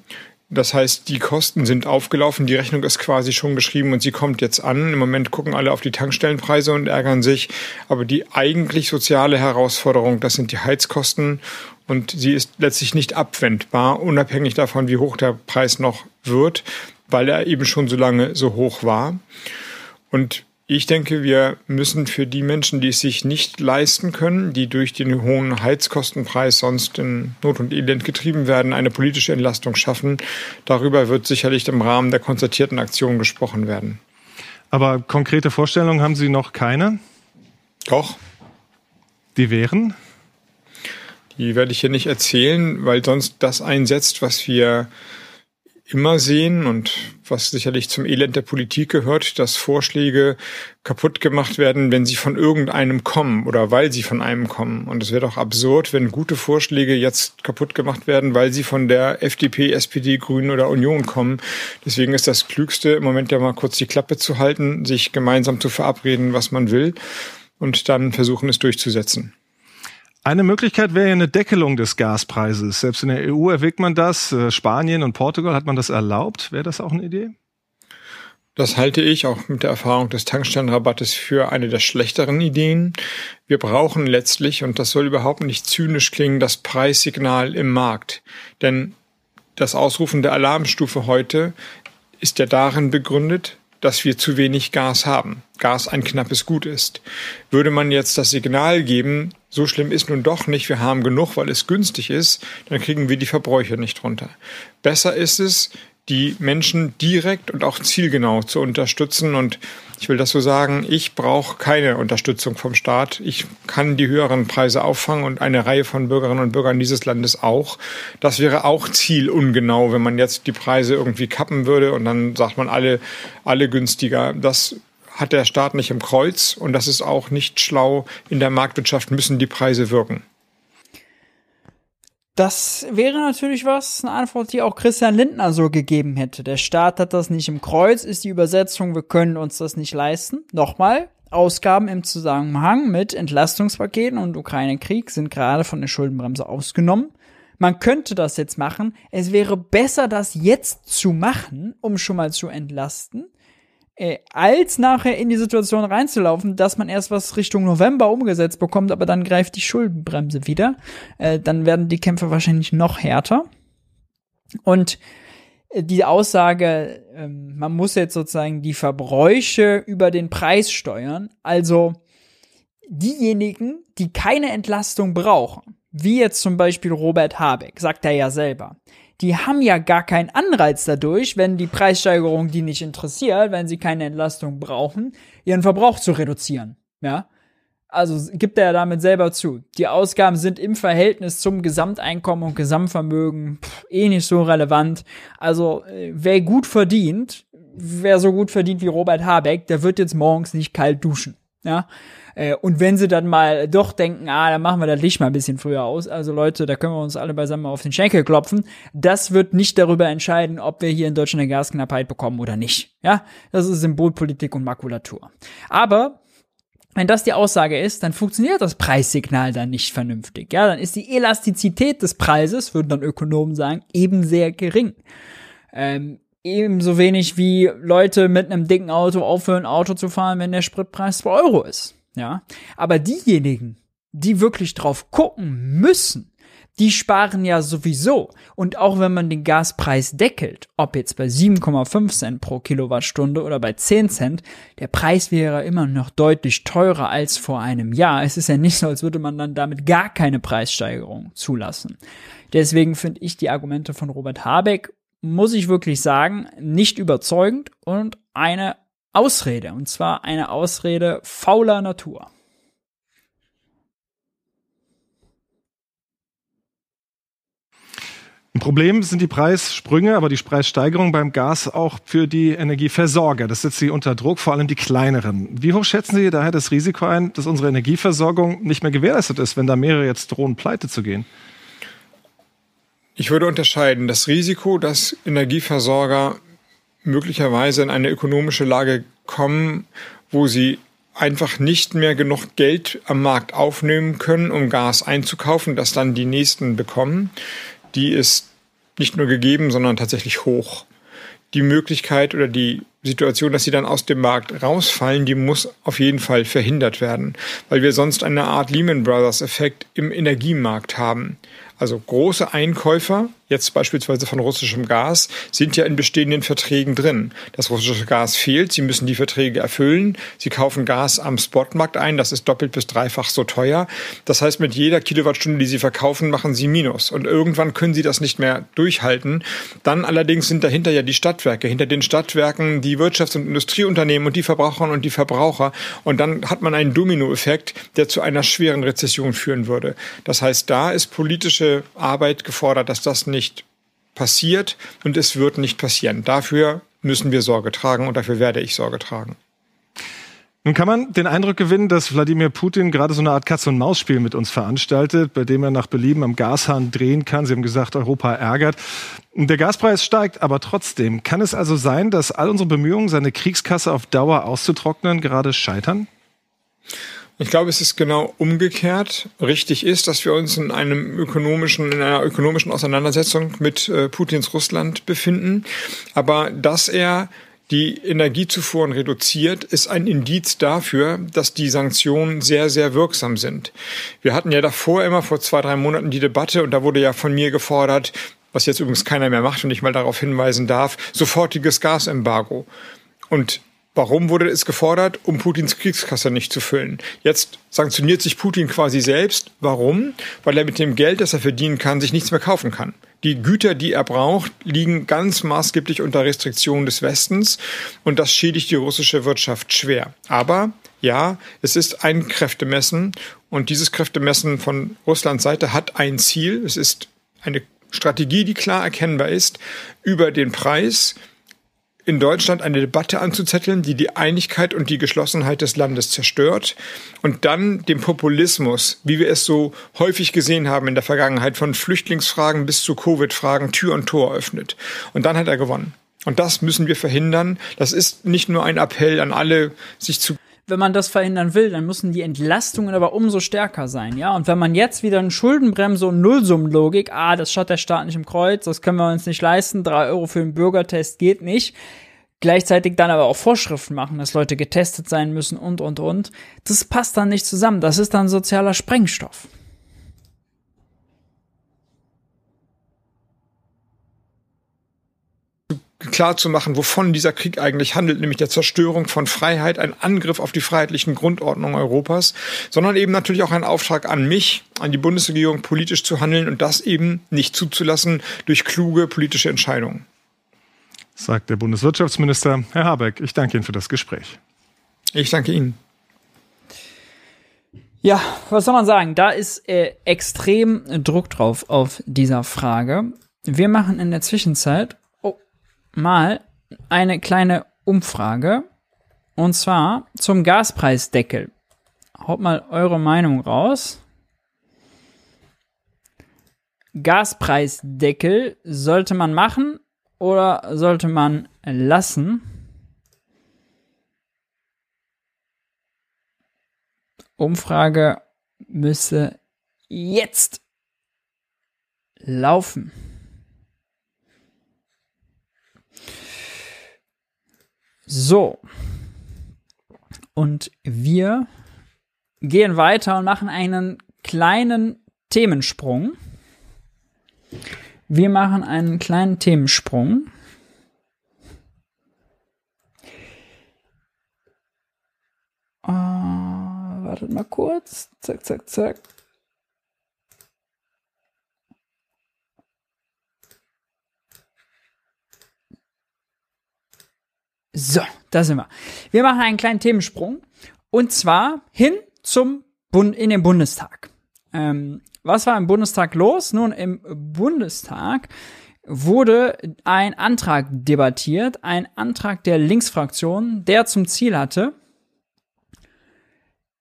Das heißt, die Kosten sind aufgelaufen, die Rechnung ist quasi schon geschrieben und sie kommt jetzt an. Im Moment gucken alle auf die Tankstellenpreise und ärgern sich. Aber die eigentlich soziale Herausforderung, das sind die Heizkosten und sie ist letztlich nicht abwendbar, unabhängig davon, wie hoch der Preis noch wird, weil er eben schon so lange so hoch war. Und ich denke, wir müssen für die Menschen, die es sich nicht leisten können, die durch den hohen Heizkostenpreis sonst in Not und Elend getrieben werden, eine politische Entlastung schaffen. Darüber wird sicherlich im Rahmen der konzertierten Aktion gesprochen werden. Aber konkrete Vorstellungen haben Sie noch keine? Doch. Die wären? Die werde ich hier nicht erzählen, weil sonst das einsetzt, was wir immer sehen und was sicherlich zum Elend der Politik gehört, dass Vorschläge kaputt gemacht werden, wenn sie von irgendeinem kommen oder weil sie von einem kommen. Und es wäre doch absurd, wenn gute Vorschläge jetzt kaputt gemacht werden, weil sie von der FDP, SPD, Grünen oder Union kommen. Deswegen ist das Klügste im Moment ja mal kurz die Klappe zu halten, sich gemeinsam zu verabreden, was man will und dann versuchen es durchzusetzen. Eine Möglichkeit wäre ja eine Deckelung des Gaspreises. Selbst in der EU erwägt man das. Äh, Spanien und Portugal hat man das erlaubt. Wäre das auch eine Idee? Das halte ich auch mit der Erfahrung des Tankstellenrabattes für eine der schlechteren Ideen. Wir brauchen letztlich, und das soll überhaupt nicht zynisch klingen, das Preissignal im Markt. Denn das Ausrufen der Alarmstufe heute ist ja darin begründet, dass wir zu wenig Gas haben. Gas ein knappes Gut ist. Würde man jetzt das Signal geben, so schlimm ist nun doch nicht, wir haben genug, weil es günstig ist, dann kriegen wir die Verbräuche nicht runter. Besser ist es, die Menschen direkt und auch zielgenau zu unterstützen. Und ich will das so sagen, ich brauche keine Unterstützung vom Staat. Ich kann die höheren Preise auffangen und eine Reihe von Bürgerinnen und Bürgern dieses Landes auch. Das wäre auch zielungenau, wenn man jetzt die Preise irgendwie kappen würde und dann sagt man alle, alle günstiger. Das hat der Staat nicht im Kreuz und das ist auch nicht schlau. In der Marktwirtschaft müssen die Preise wirken. Das wäre natürlich was, eine Antwort, die auch Christian Lindner so gegeben hätte. Der Staat hat das nicht im Kreuz, ist die Übersetzung, wir können uns das nicht leisten. Nochmal, Ausgaben im Zusammenhang mit Entlastungspaketen und Ukraine-Krieg sind gerade von der Schuldenbremse ausgenommen. Man könnte das jetzt machen. Es wäre besser, das jetzt zu machen, um schon mal zu entlasten äh, als nachher in die Situation reinzulaufen, dass man erst was Richtung November umgesetzt bekommt, aber dann greift die Schuldenbremse wieder. Äh, dann werden die Kämpfe wahrscheinlich noch härter. Und äh, die Aussage, äh, man muss jetzt sozusagen die Verbräuche über den Preis steuern, also diejenigen, die keine Entlastung brauchen, wie jetzt zum Beispiel Robert Habeck, sagt er ja selber, die haben ja gar keinen Anreiz dadurch, wenn die Preissteigerung die nicht interessiert, wenn sie keine Entlastung brauchen, ihren Verbrauch zu reduzieren. Ja. Also gibt er damit selber zu. Die Ausgaben sind im Verhältnis zum Gesamteinkommen und Gesamtvermögen pff, eh nicht so relevant. Also äh, wer gut verdient, wer so gut verdient wie Robert Habeck, der wird jetzt morgens nicht kalt duschen. Ja. Äh, und wenn sie dann mal doch denken, ah, dann machen wir das Licht mal ein bisschen früher aus. Also Leute, da können wir uns alle beisammen auf den Schenkel klopfen. Das wird nicht darüber entscheiden, ob wir hier in Deutschland eine Gasknappheit bekommen oder nicht. Ja, das ist Symbolpolitik und Makulatur. Aber wenn das die Aussage ist, dann funktioniert das Preissignal dann nicht vernünftig. Ja, dann ist die Elastizität des Preises, würden dann Ökonomen sagen, eben sehr gering. Ähm, ebenso wenig wie Leute mit einem dicken Auto aufhören, Auto zu fahren, wenn der Spritpreis 2 Euro ist. Ja, aber diejenigen, die wirklich drauf gucken müssen, die sparen ja sowieso. Und auch wenn man den Gaspreis deckelt, ob jetzt bei 7,5 Cent pro Kilowattstunde oder bei 10 Cent, der Preis wäre immer noch deutlich teurer als vor einem Jahr. Es ist ja nicht so, als würde man dann damit gar keine Preissteigerung zulassen. Deswegen finde ich die Argumente von Robert Habeck, muss ich wirklich sagen, nicht überzeugend und eine Ausrede. Und zwar eine Ausrede fauler Natur. Ein Problem sind die Preissprünge, aber die Preissteigerung beim Gas auch für die Energieversorger. Das setzt sie unter Druck, vor allem die kleineren. Wie hoch schätzen Sie daher das Risiko ein, dass unsere Energieversorgung nicht mehr gewährleistet ist, wenn da mehrere jetzt drohen, pleite zu gehen? Ich würde unterscheiden das Risiko, dass Energieversorger möglicherweise in eine ökonomische Lage kommen, wo sie einfach nicht mehr genug Geld am Markt aufnehmen können, um Gas einzukaufen, das dann die nächsten bekommen die ist nicht nur gegeben, sondern tatsächlich hoch. Die Möglichkeit oder die Situation, dass sie dann aus dem Markt rausfallen, die muss auf jeden Fall verhindert werden, weil wir sonst eine Art Lehman Brothers Effekt im Energiemarkt haben. Also große Einkäufer, jetzt beispielsweise von russischem Gas, sind ja in bestehenden Verträgen drin. Das russische Gas fehlt, sie müssen die Verträge erfüllen, sie kaufen Gas am Spotmarkt ein, das ist doppelt bis dreifach so teuer. Das heißt, mit jeder Kilowattstunde, die sie verkaufen, machen sie Minus. Und irgendwann können sie das nicht mehr durchhalten. Dann allerdings sind dahinter ja die Stadtwerke, hinter den Stadtwerken die Wirtschafts- und Industrieunternehmen und die Verbraucherinnen und die Verbraucher. Und dann hat man einen Dominoeffekt, der zu einer schweren Rezession führen würde. Das heißt, da ist politische Arbeit gefordert, dass das nicht passiert und es wird nicht passieren. Dafür müssen wir Sorge tragen und dafür werde ich Sorge tragen. Nun kann man den Eindruck gewinnen, dass Wladimir Putin gerade so eine Art Katz-und-Maus-Spiel mit uns veranstaltet, bei dem er nach Belieben am Gashahn drehen kann. Sie haben gesagt, Europa ärgert. Der Gaspreis steigt aber trotzdem. Kann es also sein, dass all unsere Bemühungen, seine Kriegskasse auf Dauer auszutrocknen, gerade scheitern? Ich glaube, es ist genau umgekehrt. Richtig ist, dass wir uns in einem ökonomischen, in einer ökonomischen Auseinandersetzung mit äh, Putins Russland befinden. Aber dass er die Energiezufuhren reduziert, ist ein Indiz dafür, dass die Sanktionen sehr, sehr wirksam sind. Wir hatten ja davor immer vor zwei, drei Monaten die Debatte und da wurde ja von mir gefordert, was jetzt übrigens keiner mehr macht und ich mal darauf hinweisen darf, sofortiges Gasembargo. Und Warum wurde es gefordert? Um Putins Kriegskasse nicht zu füllen. Jetzt sanktioniert sich Putin quasi selbst. Warum? Weil er mit dem Geld, das er verdienen kann, sich nichts mehr kaufen kann. Die Güter, die er braucht, liegen ganz maßgeblich unter Restriktionen des Westens und das schädigt die russische Wirtschaft schwer. Aber ja, es ist ein Kräftemessen und dieses Kräftemessen von Russlands Seite hat ein Ziel. Es ist eine Strategie, die klar erkennbar ist, über den Preis in Deutschland eine Debatte anzuzetteln, die die Einigkeit und die Geschlossenheit des Landes zerstört und dann dem Populismus, wie wir es so häufig gesehen haben in der Vergangenheit, von Flüchtlingsfragen bis zu Covid-Fragen Tür und Tor öffnet. Und dann hat er gewonnen. Und das müssen wir verhindern. Das ist nicht nur ein Appell an alle, sich zu wenn man das verhindern will, dann müssen die Entlastungen aber umso stärker sein, ja. Und wenn man jetzt wieder eine Schuldenbremse und Nullsummenlogik, ah, das schaut der Staat nicht im Kreuz, das können wir uns nicht leisten, drei Euro für einen Bürgertest geht nicht, gleichzeitig dann aber auch Vorschriften machen, dass Leute getestet sein müssen und, und, und, das passt dann nicht zusammen. Das ist dann sozialer Sprengstoff. Klar zu machen, wovon dieser Krieg eigentlich handelt, nämlich der Zerstörung von Freiheit, ein Angriff auf die freiheitlichen Grundordnungen Europas, sondern eben natürlich auch ein Auftrag an mich, an die Bundesregierung, politisch zu handeln und das eben nicht zuzulassen durch kluge politische Entscheidungen. Sagt der Bundeswirtschaftsminister Herr Habeck. Ich danke Ihnen für das Gespräch. Ich danke Ihnen. Ja, was soll man sagen? Da ist äh, extrem Druck drauf auf dieser Frage. Wir machen in der Zwischenzeit mal eine kleine Umfrage. Und zwar zum Gaspreisdeckel. Haut mal eure Meinung raus. Gaspreisdeckel sollte man machen oder sollte man lassen? Umfrage müsse jetzt laufen. So. Und wir gehen weiter und machen einen kleinen Themensprung. Wir machen einen kleinen Themensprung. Uh, wartet mal kurz. Zack, zack, zack. So, da sind wir. Wir machen einen kleinen Themensprung. Und zwar hin zum Bund, in den Bundestag. Ähm, was war im Bundestag los? Nun, im Bundestag wurde ein Antrag debattiert, ein Antrag der Linksfraktion, der zum Ziel hatte,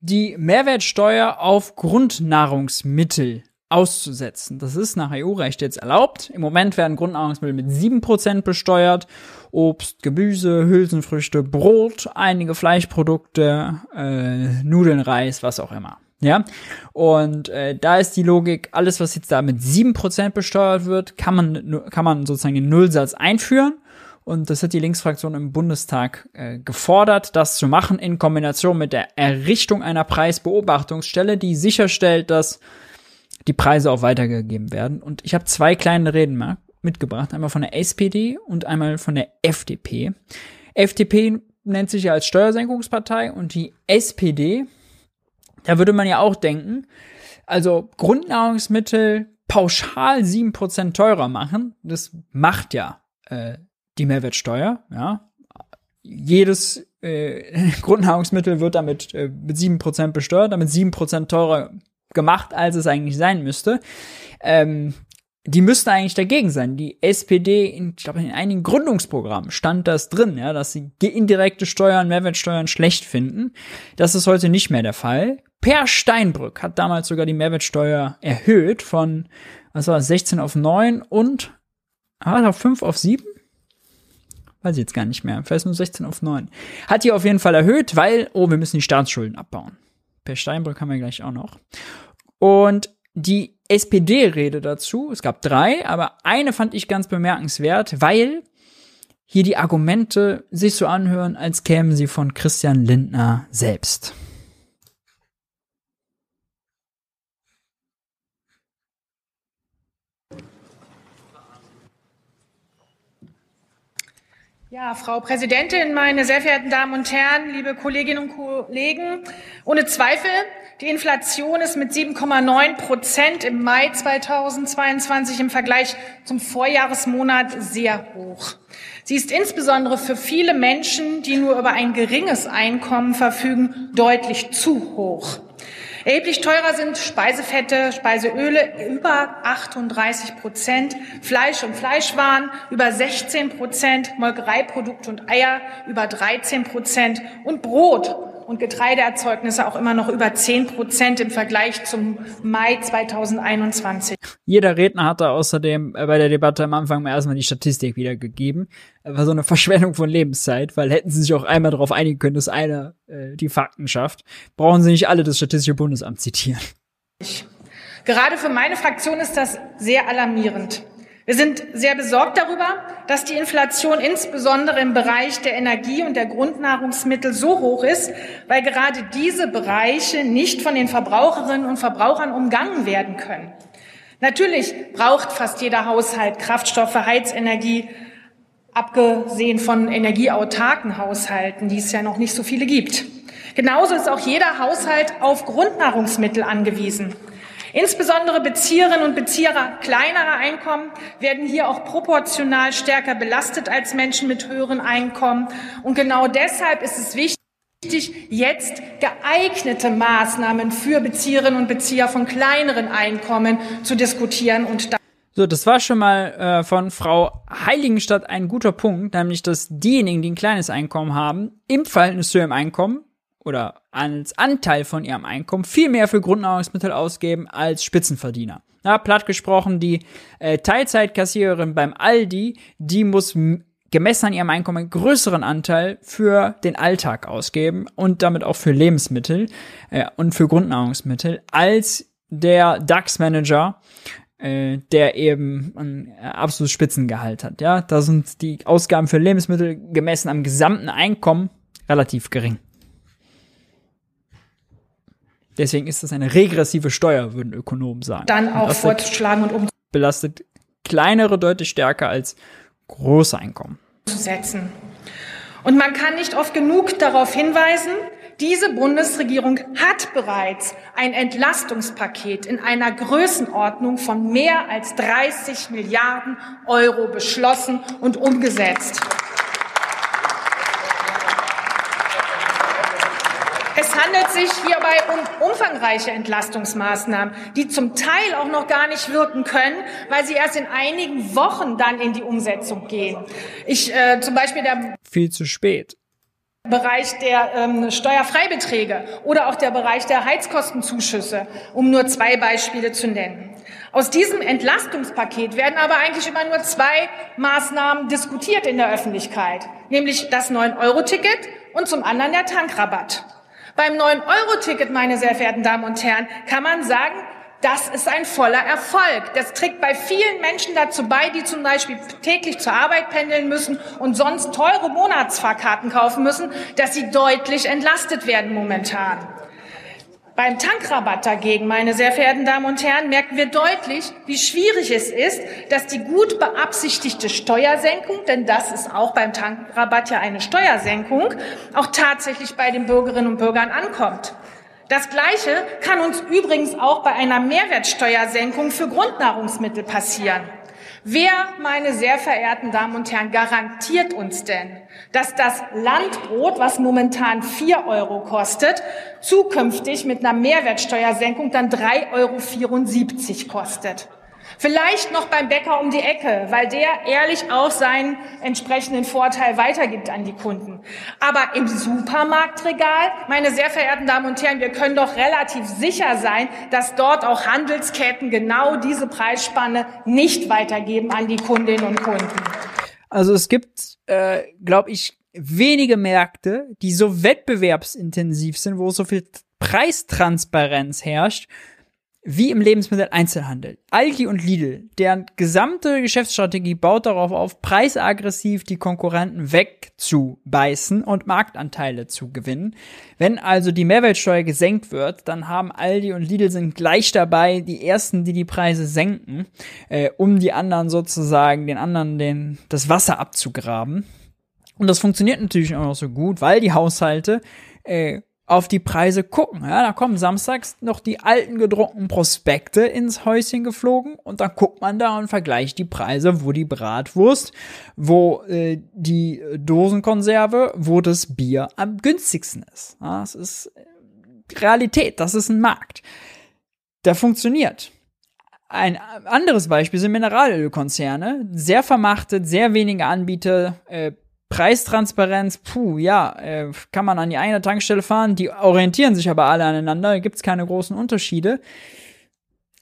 die Mehrwertsteuer auf Grundnahrungsmittel auszusetzen. Das ist nach EU-Recht jetzt erlaubt. Im Moment werden Grundnahrungsmittel mit 7% besteuert. Obst, Gemüse, Hülsenfrüchte, Brot, einige Fleischprodukte, äh, Nudeln, Reis, was auch immer. Ja, und äh, da ist die Logik, alles, was jetzt da mit 7% besteuert wird, kann man, kann man sozusagen den Nullsatz einführen. Und das hat die Linksfraktion im Bundestag äh, gefordert, das zu machen in Kombination mit der Errichtung einer Preisbeobachtungsstelle, die sicherstellt, dass die Preise auch weitergegeben werden. Und ich habe zwei kleine Reden mitgebracht, einmal von der SPD und einmal von der FDP. FDP nennt sich ja als Steuersenkungspartei und die SPD, da würde man ja auch denken, also Grundnahrungsmittel pauschal sieben Prozent teurer machen, das macht ja äh, die Mehrwertsteuer, ja. Jedes äh, <laughs> Grundnahrungsmittel wird damit äh, mit sieben Prozent besteuert, damit sieben Prozent teurer gemacht, als es eigentlich sein müsste. Ähm, die müssten eigentlich dagegen sein. Die SPD, in, ich glaube, in einigen Gründungsprogrammen stand das drin, ja, dass sie indirekte Steuern, Mehrwertsteuern schlecht finden. Das ist heute nicht mehr der Fall. Per Steinbrück hat damals sogar die Mehrwertsteuer erhöht von, was war das, 16 auf 9 und ah, auf 5 auf 7? Weiß ich jetzt gar nicht mehr. Vielleicht nur 16 auf 9. Hat die auf jeden Fall erhöht, weil, oh, wir müssen die Staatsschulden abbauen. Per Steinbrück haben wir gleich auch noch. Und die SPD-Rede dazu, es gab drei, aber eine fand ich ganz bemerkenswert, weil hier die Argumente sich so anhören, als kämen sie von Christian Lindner selbst. Ja, Frau Präsidentin, meine sehr verehrten Damen und Herren, liebe Kolleginnen und Kollegen, ohne Zweifel, die Inflation ist mit 7,9 Prozent im Mai 2022 im Vergleich zum Vorjahresmonat sehr hoch. Sie ist insbesondere für viele Menschen, die nur über ein geringes Einkommen verfügen, deutlich zu hoch. Erheblich teurer sind Speisefette, Speiseöle über 38 Prozent, Fleisch und Fleischwaren über 16 Prozent, Molkereiprodukte und Eier über 13 Prozent und Brot und Getreideerzeugnisse auch immer noch über 10 Prozent im Vergleich zum Mai 2021. Jeder Redner hatte außerdem äh, bei der Debatte am Anfang erstmal die Statistik wiedergegeben. War so eine Verschwendung von Lebenszeit, weil hätten sie sich auch einmal darauf einigen können, dass einer äh, die Fakten schafft, brauchen sie nicht alle das Statistische Bundesamt zitieren. Gerade für meine Fraktion ist das sehr alarmierend. Wir sind sehr besorgt darüber, dass die Inflation insbesondere im Bereich der Energie und der Grundnahrungsmittel so hoch ist, weil gerade diese Bereiche nicht von den Verbraucherinnen und Verbrauchern umgangen werden können. Natürlich braucht fast jeder Haushalt Kraftstoffe, Heizenergie, abgesehen von energieautarken Haushalten, die es ja noch nicht so viele gibt. Genauso ist auch jeder Haushalt auf Grundnahrungsmittel angewiesen. Insbesondere Bezieherinnen und Bezieher kleinerer Einkommen werden hier auch proportional stärker belastet als Menschen mit höheren Einkommen. Und genau deshalb ist es wichtig, jetzt geeignete Maßnahmen für Bezieherinnen und Bezieher von kleineren Einkommen zu diskutieren und so, das war schon mal äh, von Frau Heiligenstadt ein guter Punkt, nämlich dass diejenigen, die ein kleines Einkommen haben, im Verhältnis zu ihrem Einkommen oder als Anteil von ihrem Einkommen viel mehr für Grundnahrungsmittel ausgeben als Spitzenverdiener. Na, platt gesprochen, die äh, Teilzeitkassiererin beim Aldi, die muss gemessen an ihrem Einkommen einen größeren Anteil für den Alltag ausgeben und damit auch für Lebensmittel äh, und für Grundnahrungsmittel als der DAX-Manager, äh, der eben ein äh, absolutes Spitzengehalt hat. Ja, da sind die Ausgaben für Lebensmittel gemessen am gesamten Einkommen relativ gering. Deswegen ist das eine regressive Steuer, würden Ökonomen sagen. Dann auch vorzuschlagen und um belastet kleinere deutlich stärker als große Einkommen. Setzen. Und man kann nicht oft genug darauf hinweisen, diese Bundesregierung hat bereits ein Entlastungspaket in einer Größenordnung von mehr als 30 Milliarden Euro beschlossen und umgesetzt. Es handelt sich hierbei um umfangreiche Entlastungsmaßnahmen, die zum Teil auch noch gar nicht wirken können, weil sie erst in einigen Wochen dann in die Umsetzung gehen. Ich äh, zum Beispiel der viel zu spät. Bereich der ähm, Steuerfreibeträge oder auch der Bereich der Heizkostenzuschüsse, um nur zwei Beispiele zu nennen. Aus diesem Entlastungspaket werden aber eigentlich immer nur zwei Maßnahmen diskutiert in der Öffentlichkeit, nämlich das 9-Euro-Ticket und zum anderen der Tankrabatt. Beim 9-Euro-Ticket, meine sehr verehrten Damen und Herren, kann man sagen, das ist ein voller Erfolg. Das trägt bei vielen Menschen dazu bei, die zum Beispiel täglich zur Arbeit pendeln müssen und sonst teure Monatsfahrkarten kaufen müssen, dass sie deutlich entlastet werden momentan. Beim Tankrabatt dagegen, meine sehr verehrten Damen und Herren, merken wir deutlich, wie schwierig es ist, dass die gut beabsichtigte Steuersenkung, denn das ist auch beim Tankrabatt ja eine Steuersenkung, auch tatsächlich bei den Bürgerinnen und Bürgern ankommt. Das Gleiche kann uns übrigens auch bei einer Mehrwertsteuersenkung für Grundnahrungsmittel passieren. Wer, meine sehr verehrten Damen und Herren, garantiert uns denn, dass das Landbrot, was momentan vier Euro kostet, zukünftig mit einer Mehrwertsteuersenkung dann drei Euro kostet? Vielleicht noch beim Bäcker um die Ecke, weil der ehrlich auch seinen entsprechenden Vorteil weitergibt an die Kunden. Aber im Supermarktregal, meine sehr verehrten Damen und Herren, wir können doch relativ sicher sein, dass dort auch Handelsketten genau diese Preisspanne nicht weitergeben an die Kundinnen und Kunden. Also es gibt, äh, glaube ich, wenige Märkte, die so wettbewerbsintensiv sind, wo so viel Preistransparenz herrscht wie im Lebensmitteleinzelhandel. Aldi und Lidl, deren gesamte Geschäftsstrategie baut darauf auf, preisaggressiv die Konkurrenten wegzubeißen und Marktanteile zu gewinnen. Wenn also die Mehrwertsteuer gesenkt wird, dann haben Aldi und Lidl sind gleich dabei, die ersten, die die Preise senken, äh, um die anderen sozusagen, den anderen den, das Wasser abzugraben. Und das funktioniert natürlich auch noch so gut, weil die Haushalte äh, auf die Preise gucken. Ja, da kommen samstags noch die alten gedruckten Prospekte ins Häuschen geflogen und dann guckt man da und vergleicht die Preise, wo die Bratwurst, wo äh, die Dosenkonserve, wo das Bier am günstigsten ist. Ja, das ist äh, Realität, das ist ein Markt. Der funktioniert. Ein anderes Beispiel sind Mineralölkonzerne, sehr vermachtet, sehr wenige Anbieter, äh, Preistransparenz, puh, ja, äh, kann man an die eine Tankstelle fahren, die orientieren sich aber alle aneinander, gibt es keine großen Unterschiede.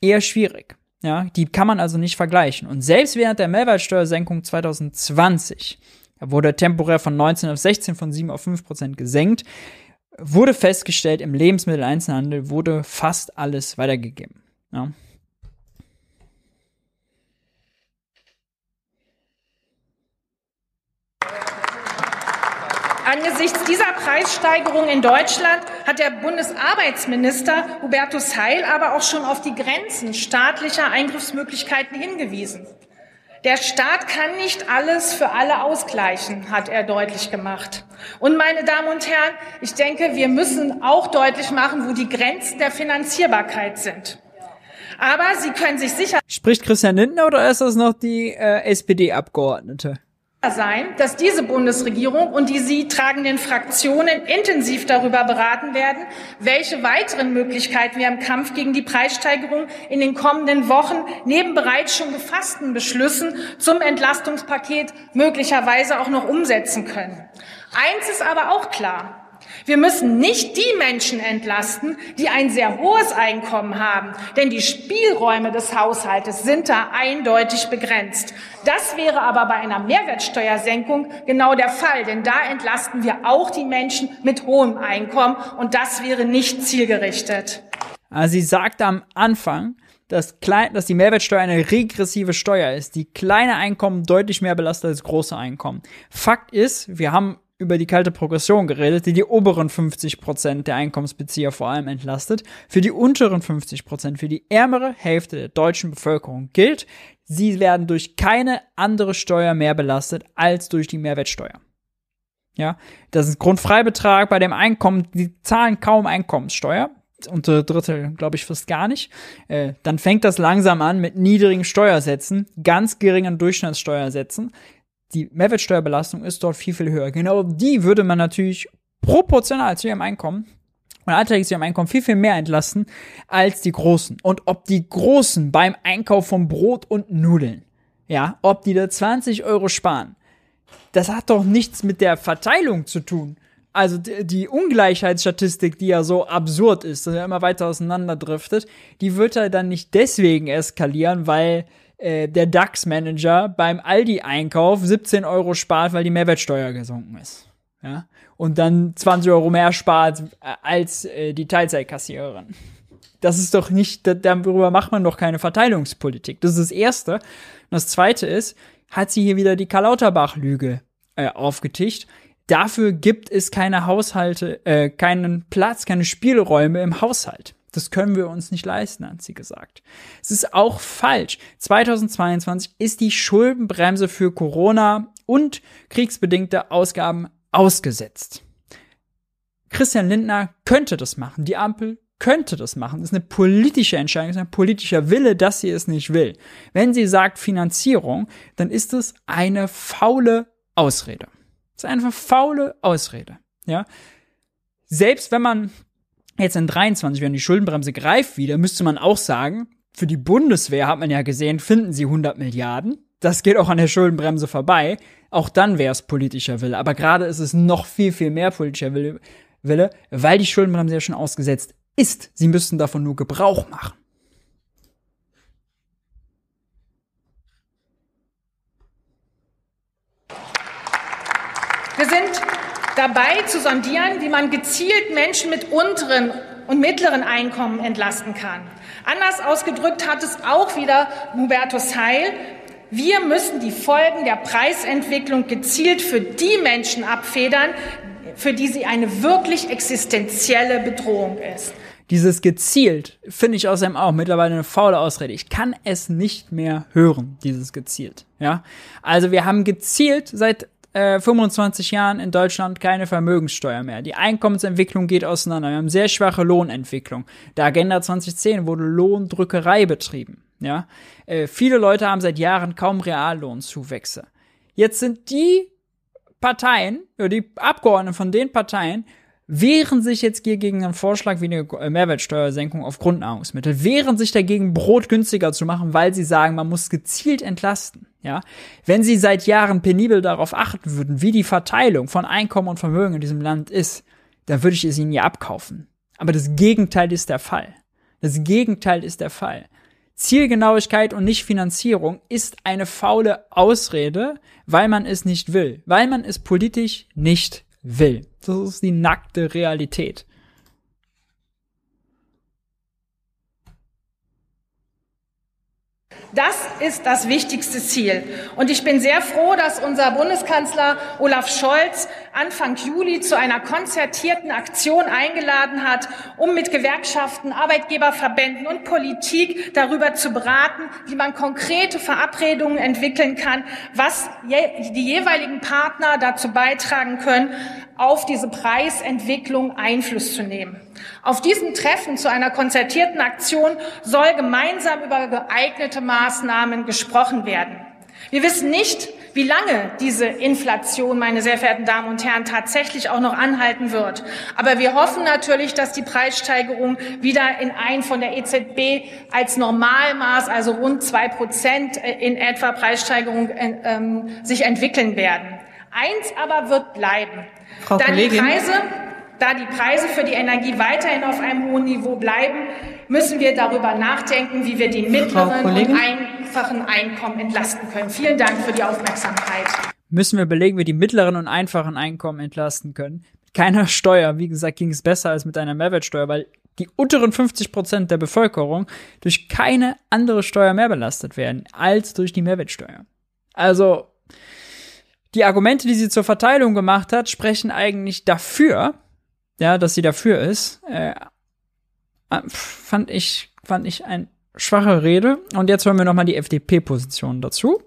Eher schwierig. Ja, die kann man also nicht vergleichen. Und selbst während der Mehrwertsteuersenkung 2020, da wurde temporär von 19 auf 16, von 7 auf 5 Prozent gesenkt, wurde festgestellt, im Lebensmitteleinzelhandel wurde fast alles weitergegeben. Ja. Angesichts dieser Preissteigerung in Deutschland hat der Bundesarbeitsminister Hubertus Heil aber auch schon auf die Grenzen staatlicher Eingriffsmöglichkeiten hingewiesen. Der Staat kann nicht alles für alle ausgleichen, hat er deutlich gemacht. Und meine Damen und Herren, ich denke, wir müssen auch deutlich machen, wo die Grenzen der Finanzierbarkeit sind. Aber Sie können sich sicher. Spricht Christian Lindner oder ist das noch die äh, SPD-Abgeordnete? Sein, dass diese Bundesregierung und die sie tragenden Fraktionen intensiv darüber beraten werden, welche weiteren Möglichkeiten wir im Kampf gegen die Preissteigerung in den kommenden Wochen neben bereits schon gefassten Beschlüssen zum Entlastungspaket möglicherweise auch noch umsetzen können. Eins ist aber auch klar. Wir müssen nicht die Menschen entlasten, die ein sehr hohes Einkommen haben, denn die Spielräume des Haushaltes sind da eindeutig begrenzt. Das wäre aber bei einer Mehrwertsteuersenkung genau der Fall, denn da entlasten wir auch die Menschen mit hohem Einkommen und das wäre nicht zielgerichtet. Also sie sagt am Anfang, dass, klein, dass die Mehrwertsteuer eine regressive Steuer ist, die kleine Einkommen deutlich mehr belastet als große Einkommen. Fakt ist, wir haben über die kalte Progression geredet, die die oberen 50 Prozent der Einkommensbezieher vor allem entlastet. Für die unteren 50 Prozent, für die ärmere Hälfte der deutschen Bevölkerung gilt, sie werden durch keine andere Steuer mehr belastet als durch die Mehrwertsteuer. Ja, das ist Grundfreibetrag bei dem Einkommen, die zahlen kaum Einkommenssteuer. Unter Drittel, glaube ich, fast gar nicht. Äh, dann fängt das langsam an mit niedrigen Steuersätzen, ganz geringen Durchschnittssteuersätzen die Mehrwertsteuerbelastung ist dort viel, viel höher. Genau die würde man natürlich proportional zu ihrem Einkommen und alltäglich zu ihrem Einkommen viel, viel mehr entlasten als die Großen. Und ob die Großen beim Einkauf von Brot und Nudeln, ja, ob die da 20 Euro sparen, das hat doch nichts mit der Verteilung zu tun. Also die Ungleichheitsstatistik, die ja so absurd ist, dass er immer weiter auseinanderdriftet, die wird er dann nicht deswegen eskalieren, weil äh, der DAX-Manager beim Aldi-Einkauf 17 Euro spart, weil die Mehrwertsteuer gesunken ist. Ja? Und dann 20 Euro mehr spart äh, als äh, die Teilzeitkassiererin. Das ist doch nicht, darüber macht man doch keine Verteilungspolitik. Das ist das Erste. Und das Zweite ist, hat sie hier wieder die Karl Lauterbach-Lüge äh, aufgetischt. Dafür gibt es keine Haushalte, äh, keinen Platz, keine Spielräume im Haushalt. Das können wir uns nicht leisten, hat sie gesagt. Es ist auch falsch. 2022 ist die Schuldenbremse für Corona und kriegsbedingte Ausgaben ausgesetzt. Christian Lindner könnte das machen. Die Ampel könnte das machen. Das ist eine politische Entscheidung, ist ein politischer Wille, dass sie es nicht will. Wenn sie sagt Finanzierung, dann ist es eine faule Ausrede. Das ist eine faule Ausrede. Ja. Selbst wenn man Jetzt in 23, wenn die Schuldenbremse greift wieder, müsste man auch sagen, für die Bundeswehr hat man ja gesehen, finden sie 100 Milliarden. Das geht auch an der Schuldenbremse vorbei. Auch dann wäre es politischer Wille. Aber gerade ist es noch viel, viel mehr politischer Wille, Wille, weil die Schuldenbremse ja schon ausgesetzt ist. Sie müssten davon nur Gebrauch machen. Wir sind dabei zu sondieren, wie man gezielt Menschen mit unteren und mittleren Einkommen entlasten kann. Anders ausgedrückt hat es auch wieder Hubertus Heil. Wir müssen die Folgen der Preisentwicklung gezielt für die Menschen abfedern, für die sie eine wirklich existenzielle Bedrohung ist. Dieses gezielt finde ich außerdem auch mittlerweile eine faule Ausrede. Ich kann es nicht mehr hören, dieses gezielt. Ja, also wir haben gezielt seit 25 äh, Jahren in Deutschland keine Vermögenssteuer mehr. Die Einkommensentwicklung geht auseinander. Wir haben sehr schwache Lohnentwicklung. Der Agenda 2010 wurde Lohndrückerei betrieben. Ja, äh, viele Leute haben seit Jahren kaum Reallohnzuwächse. Jetzt sind die Parteien, oder die Abgeordneten von den Parteien, wehren sich jetzt hier gegen einen Vorschlag wie eine äh, Mehrwertsteuersenkung auf Grundnahrungsmittel, wehren sich dagegen, Brot günstiger zu machen, weil sie sagen, man muss gezielt entlasten. Ja, wenn sie seit Jahren penibel darauf achten würden, wie die Verteilung von Einkommen und Vermögen in diesem Land ist, dann würde ich es ihnen ja abkaufen. Aber das Gegenteil ist der Fall. Das Gegenteil ist der Fall. Zielgenauigkeit und nicht Finanzierung ist eine faule Ausrede, weil man es nicht will, weil man es politisch nicht will. Das ist die nackte Realität. Das ist das wichtigste Ziel. Und ich bin sehr froh, dass unser Bundeskanzler Olaf Scholz Anfang Juli zu einer konzertierten Aktion eingeladen hat, um mit Gewerkschaften, Arbeitgeberverbänden und Politik darüber zu beraten, wie man konkrete Verabredungen entwickeln kann, was die jeweiligen Partner dazu beitragen können, auf diese Preisentwicklung Einfluss zu nehmen. Auf diesem Treffen zu einer konzertierten Aktion soll gemeinsam über geeignete Maßnahmen gesprochen werden. Wir wissen nicht, wie lange diese Inflation, meine sehr verehrten Damen und Herren, tatsächlich auch noch anhalten wird. Aber wir hoffen natürlich, dass die Preissteigerung wieder in ein von der EZB als Normalmaß, also rund zwei Prozent in etwa Preissteigerung, äh, ähm, sich entwickeln werden. Eins aber wird bleiben. Frau da Kollegin. die Preise Da die Preise für die Energie weiterhin auf einem hohen Niveau bleiben, müssen wir darüber nachdenken, wie wir die mittleren und einfachen Einkommen entlasten können. Vielen Dank für die Aufmerksamkeit. Müssen wir belegen, wie die mittleren und einfachen Einkommen entlasten können. Mit keiner Steuer, wie gesagt, ging es besser als mit einer Mehrwertsteuer, weil die unteren 50 Prozent der Bevölkerung durch keine andere Steuer mehr belastet werden als durch die Mehrwertsteuer. Also die Argumente, die sie zur Verteilung gemacht hat, sprechen eigentlich dafür, ja, dass sie dafür ist. Äh, fand ich fand ich ein schwache Rede. Und jetzt hören wir noch mal die FDP-Position dazu.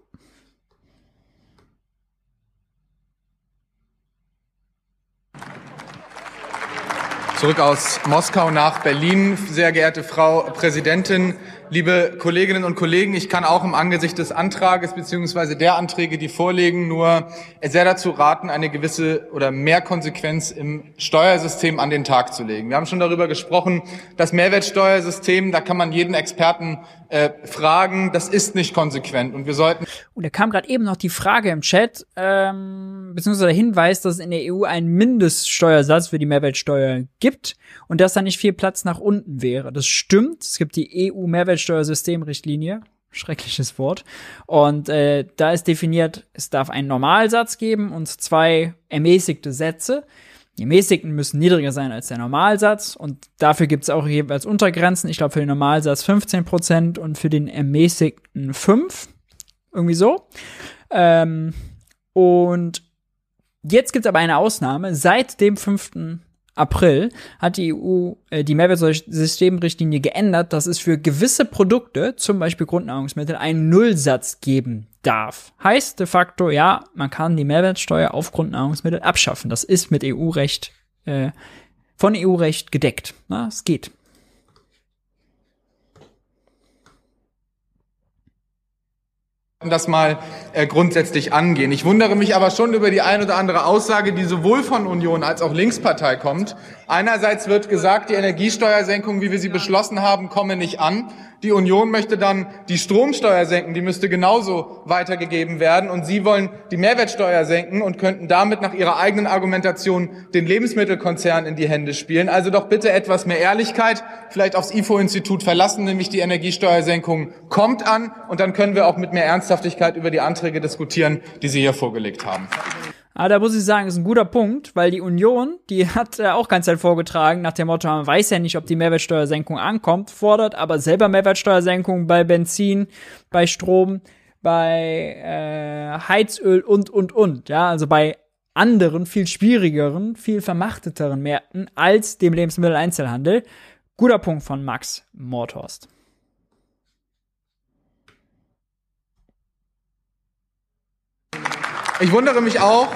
Zurück aus Moskau nach Berlin. Sehr geehrte Frau Präsidentin, liebe Kolleginnen und Kollegen, ich kann auch im Angesicht des Antrages beziehungsweise der Anträge, die vorliegen, nur sehr dazu raten, eine gewisse oder mehr Konsequenz im Steuersystem an den Tag zu legen. Wir haben schon darüber gesprochen, das Mehrwertsteuersystem, da kann man jeden Experten äh, fragen, das ist nicht konsequent und wir sollten. Und da kam gerade eben noch die Frage im Chat, ähm, beziehungsweise der Hinweis, dass es in der EU einen Mindeststeuersatz für die Mehrwertsteuer gibt und dass da nicht viel Platz nach unten wäre. Das stimmt. Es gibt die EU-Mehrwertsteuersystemrichtlinie. Schreckliches Wort. Und äh, da ist definiert, es darf einen Normalsatz geben und zwei ermäßigte Sätze. Die ermäßigten müssen niedriger sein als der Normalsatz und dafür gibt es auch jeweils Untergrenzen. Ich glaube für den Normalsatz 15% und für den ermäßigten 5. Irgendwie so. Ähm, und jetzt gibt es aber eine Ausnahme. Seit dem 5. April hat die EU äh, die Mehrwertsteuersystemrichtlinie geändert, dass es für gewisse Produkte, zum Beispiel Grundnahrungsmittel, einen Nullsatz geben darf. Heißt de facto, ja, man kann die Mehrwertsteuer auf Grundnahrungsmittel abschaffen. Das ist mit EU-Recht, äh, von EU-Recht gedeckt. Na, es geht. Das mal äh, grundsätzlich angehen. Ich wundere mich aber schon über die ein oder andere Aussage, die sowohl von Union als auch Linkspartei kommt. Einerseits wird gesagt, die Energiesteuersenkung, wie wir sie beschlossen haben, komme nicht an. Die Union möchte dann die Stromsteuer senken, die müsste genauso weitergegeben werden. Und Sie wollen die Mehrwertsteuer senken und könnten damit nach Ihrer eigenen Argumentation den Lebensmittelkonzern in die Hände spielen. Also doch bitte etwas mehr Ehrlichkeit, vielleicht aufs IFO-Institut verlassen, nämlich die Energiesteuersenkung kommt an. Und dann können wir auch mit mehr Ernsthaftigkeit über die Anträge diskutieren, die Sie hier vorgelegt haben. Aber da muss ich sagen, ist ein guter Punkt, weil die Union, die hat äh, auch ganz Zeit vorgetragen, nach dem Motto, man weiß ja nicht, ob die Mehrwertsteuersenkung ankommt, fordert aber selber Mehrwertsteuersenkung bei Benzin, bei Strom, bei äh, Heizöl und, und, und. Ja, also bei anderen, viel schwierigeren, viel vermachteteren Märkten als dem Lebensmitteleinzelhandel. Guter Punkt von Max Mordhorst. Ich wundere mich auch,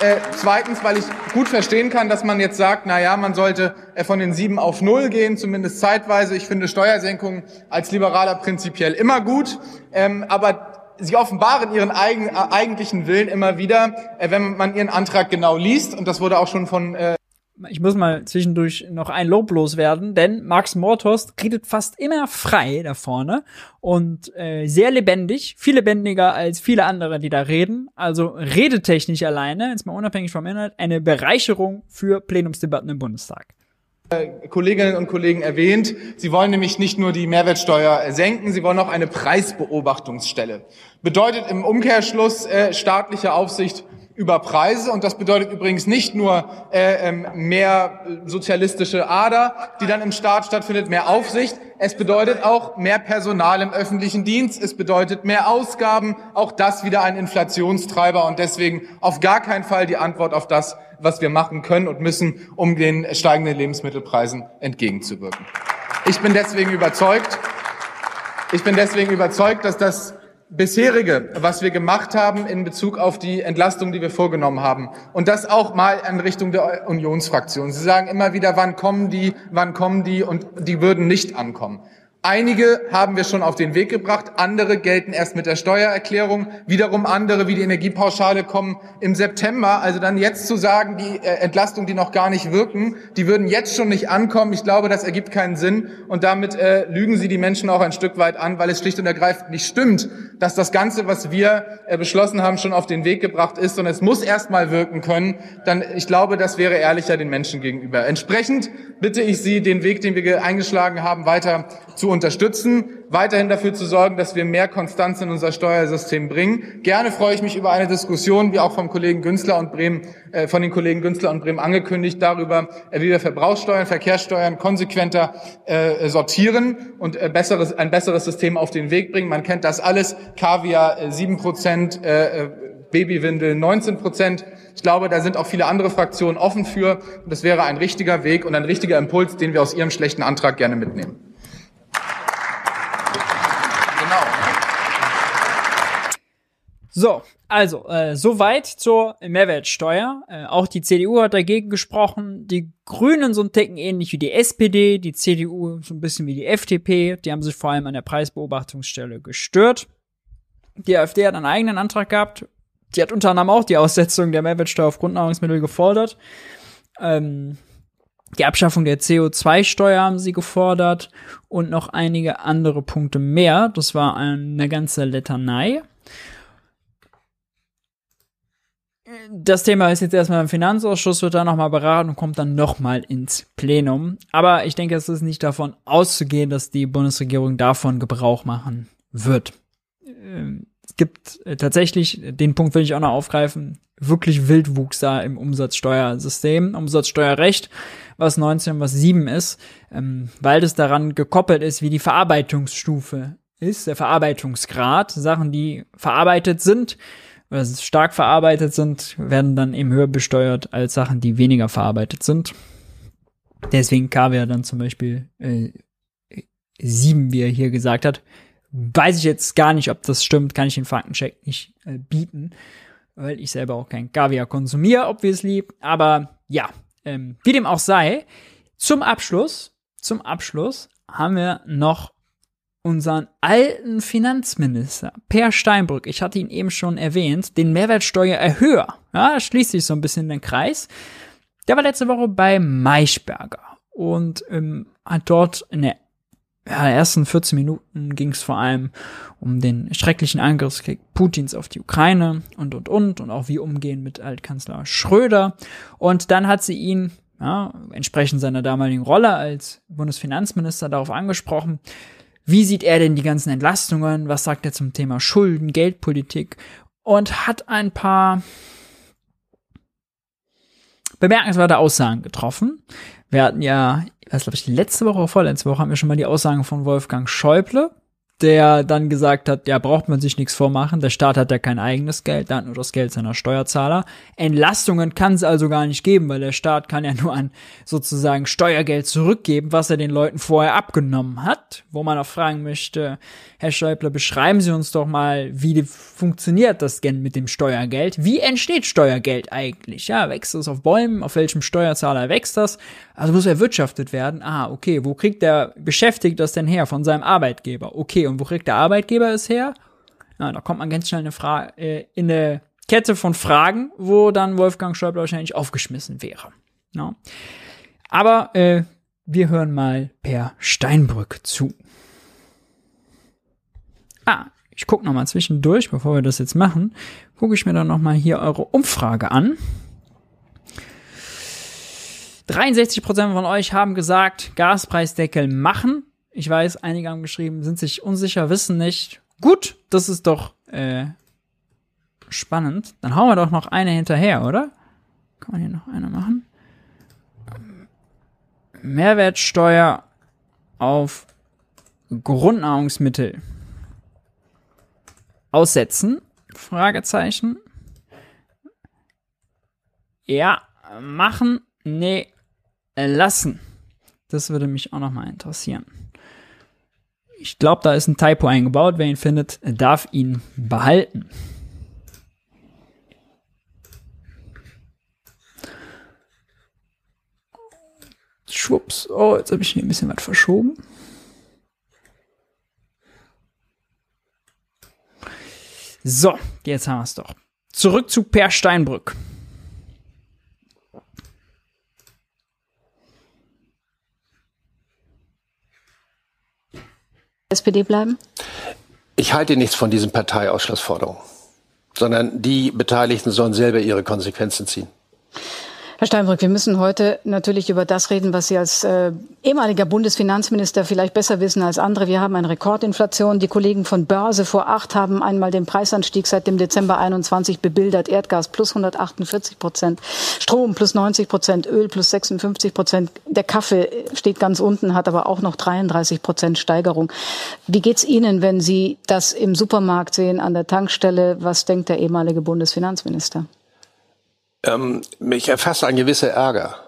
äh, zweitens, weil ich gut verstehen kann, dass man jetzt sagt, na ja, man sollte äh, von den sieben auf null gehen, zumindest zeitweise. Ich finde Steuersenkungen als Liberaler prinzipiell immer gut, ähm, aber sie offenbaren ihren eigen, äh, eigentlichen Willen immer wieder, äh, wenn man ihren Antrag genau liest. Und das wurde auch schon von äh, ich muss mal zwischendurch noch ein Lob loswerden, denn Max Mortost redet fast immer frei da vorne und äh, sehr lebendig, viel lebendiger als viele andere, die da reden. Also redetechnisch alleine, jetzt mal unabhängig vom Inhalt, eine Bereicherung für Plenumsdebatten im Bundestag. Äh, Kolleginnen und Kollegen erwähnt. Sie wollen nämlich nicht nur die Mehrwertsteuer senken, sie wollen auch eine Preisbeobachtungsstelle. Bedeutet im Umkehrschluss äh, staatliche Aufsicht über Preise. Und das bedeutet übrigens nicht nur äh, ähm, mehr sozialistische Ader, die dann im Staat stattfindet, mehr Aufsicht. Es bedeutet auch mehr Personal im öffentlichen Dienst. Es bedeutet mehr Ausgaben. Auch das wieder ein Inflationstreiber und deswegen auf gar keinen Fall die Antwort auf das, was wir machen können und müssen, um den steigenden Lebensmittelpreisen entgegenzuwirken. Ich bin deswegen überzeugt, ich bin deswegen überzeugt, dass das bisherige, was wir gemacht haben in Bezug auf die Entlastung, die wir vorgenommen haben. Und das auch mal in Richtung der Unionsfraktion. Sie sagen immer wieder, wann kommen die, wann kommen die und die würden nicht ankommen. Einige haben wir schon auf den Weg gebracht, andere gelten erst mit der Steuererklärung, wiederum andere wie die Energiepauschale kommen im September. Also dann jetzt zu sagen, die äh, Entlastung, die noch gar nicht wirken, die würden jetzt schon nicht ankommen. Ich glaube, das ergibt keinen Sinn und damit äh, lügen Sie die Menschen auch ein Stück weit an, weil es schlicht und ergreifend nicht stimmt, dass das Ganze, was wir äh, beschlossen haben, schon auf den Weg gebracht ist und es muss erst mal wirken können. Dann, ich glaube, das wäre ehrlicher den Menschen gegenüber. Entsprechend bitte ich Sie, den Weg, den wir eingeschlagen haben, weiter zu unterstützen, weiterhin dafür zu sorgen, dass wir mehr Konstanz in unser Steuersystem bringen. Gerne freue ich mich über eine Diskussion, wie auch vom Kollegen Günzler und Bremen, äh, von den Kollegen Günzler und Bremen angekündigt, darüber, äh, wie wir Verbrauchssteuern, Verkehrssteuern konsequenter äh, sortieren und äh, besseres, ein besseres System auf den Weg bringen. Man kennt das alles. Kaviar äh, 7 Prozent, äh, Babywindel 19 Prozent. Ich glaube, da sind auch viele andere Fraktionen offen für. Das wäre ein richtiger Weg und ein richtiger Impuls, den wir aus Ihrem schlechten Antrag gerne mitnehmen. So, also, äh, soweit zur Mehrwertsteuer. Äh, auch die CDU hat dagegen gesprochen. Die Grünen so ein Ticken ähnlich wie die SPD, die CDU so ein bisschen wie die FDP. Die haben sich vor allem an der Preisbeobachtungsstelle gestört. Die AfD hat einen eigenen Antrag gehabt. Die hat unter anderem auch die Aussetzung der Mehrwertsteuer auf Grundnahrungsmittel gefordert. Ähm, die Abschaffung der CO2-Steuer haben sie gefordert und noch einige andere Punkte mehr. Das war eine ganze Letanei. Das Thema ist jetzt erstmal im Finanzausschuss, wird da nochmal beraten und kommt dann nochmal ins Plenum. Aber ich denke, es ist nicht davon auszugehen, dass die Bundesregierung davon Gebrauch machen wird. Ähm, es gibt äh, tatsächlich, den Punkt will ich auch noch aufgreifen, wirklich Wildwuchs da im Umsatzsteuersystem, Umsatzsteuerrecht, was 19, was 7 ist, ähm, weil das daran gekoppelt ist, wie die Verarbeitungsstufe ist, der Verarbeitungsgrad, Sachen, die verarbeitet sind, oder stark verarbeitet sind, werden dann eben höher besteuert als Sachen, die weniger verarbeitet sind. Deswegen Kaviar dann zum Beispiel äh, sieben, wie er hier gesagt hat. Weiß ich jetzt gar nicht, ob das stimmt, kann ich den Faktencheck nicht äh, bieten, weil ich selber auch kein Kaviar konsumiere, obviously. Aber ja, ähm, wie dem auch sei, zum Abschluss, zum Abschluss haben wir noch unseren alten Finanzminister Per Steinbrück, ich hatte ihn eben schon erwähnt, den Mehrwertsteuererhöher. Ja, schließt sich so ein bisschen den Kreis. Der war letzte Woche bei Maischberger und ähm, hat dort in der ja, ersten 14 Minuten ging es vor allem um den schrecklichen Angriffskrieg Putins auf die Ukraine und und und und auch wie umgehen mit Altkanzler Schröder. Und dann hat sie ihn ja, entsprechend seiner damaligen Rolle als Bundesfinanzminister darauf angesprochen, wie sieht er denn die ganzen Entlastungen? Was sagt er zum Thema Schulden, Geldpolitik? Und hat ein paar bemerkenswerte Aussagen getroffen. Wir hatten ja, ich weiß glaube ich, letzte Woche oder vorletzte Woche haben wir schon mal die Aussagen von Wolfgang Schäuble der dann gesagt hat, ja, braucht man sich nichts vormachen, der Staat hat ja kein eigenes Geld, der hat nur das Geld seiner Steuerzahler. Entlastungen kann es also gar nicht geben, weil der Staat kann ja nur an sozusagen Steuergeld zurückgeben, was er den Leuten vorher abgenommen hat, wo man auch fragen möchte, Herr Schäuble, beschreiben Sie uns doch mal, wie funktioniert das denn mit dem Steuergeld? Wie entsteht Steuergeld eigentlich? Ja, wächst es auf Bäumen? Auf welchem Steuerzahler wächst das? Also muss erwirtschaftet werden. Ah, okay, wo kriegt der Beschäftigte das denn her? Von seinem Arbeitgeber. Okay, und wo kriegt der Arbeitgeber es her? Ja, da kommt man ganz schnell eine äh, in eine Kette von Fragen, wo dann Wolfgang Schäuble wahrscheinlich aufgeschmissen wäre. Ja. Aber äh, wir hören mal per Steinbrück zu. Ah, ich gucke nochmal zwischendurch, bevor wir das jetzt machen, gucke ich mir dann nochmal hier eure Umfrage an. 63% von euch haben gesagt, Gaspreisdeckel machen. Ich weiß, einige haben geschrieben, sind sich unsicher, wissen nicht. Gut, das ist doch äh, spannend. Dann hauen wir doch noch eine hinterher, oder? Kann man hier noch eine machen? Mehrwertsteuer auf Grundnahrungsmittel aussetzen? Fragezeichen. Ja, machen, nee, lassen. Das würde mich auch noch mal interessieren. Ich glaube, da ist ein Typo eingebaut. Wer ihn findet, darf ihn behalten. Schwupps. Oh, jetzt habe ich hier ein bisschen was verschoben. So, jetzt haben wir es doch. Zurück zu Per Steinbrück. SPD bleiben? Ich halte nichts von diesen Parteiausschlussforderungen, sondern die Beteiligten sollen selber ihre Konsequenzen ziehen. Herr Steinbrück, wir müssen heute natürlich über das reden, was Sie als äh, ehemaliger Bundesfinanzminister vielleicht besser wissen als andere. Wir haben eine Rekordinflation. Die Kollegen von Börse vor acht haben einmal den Preisanstieg seit dem Dezember 21 bebildert. Erdgas plus 148 Prozent, Strom plus 90 Prozent, Öl plus 56 Prozent. Der Kaffee steht ganz unten, hat aber auch noch 33 Prozent Steigerung. Wie geht's Ihnen, wenn Sie das im Supermarkt sehen, an der Tankstelle? Was denkt der ehemalige Bundesfinanzminister? Ähm, mich erfasst ein gewisser Ärger.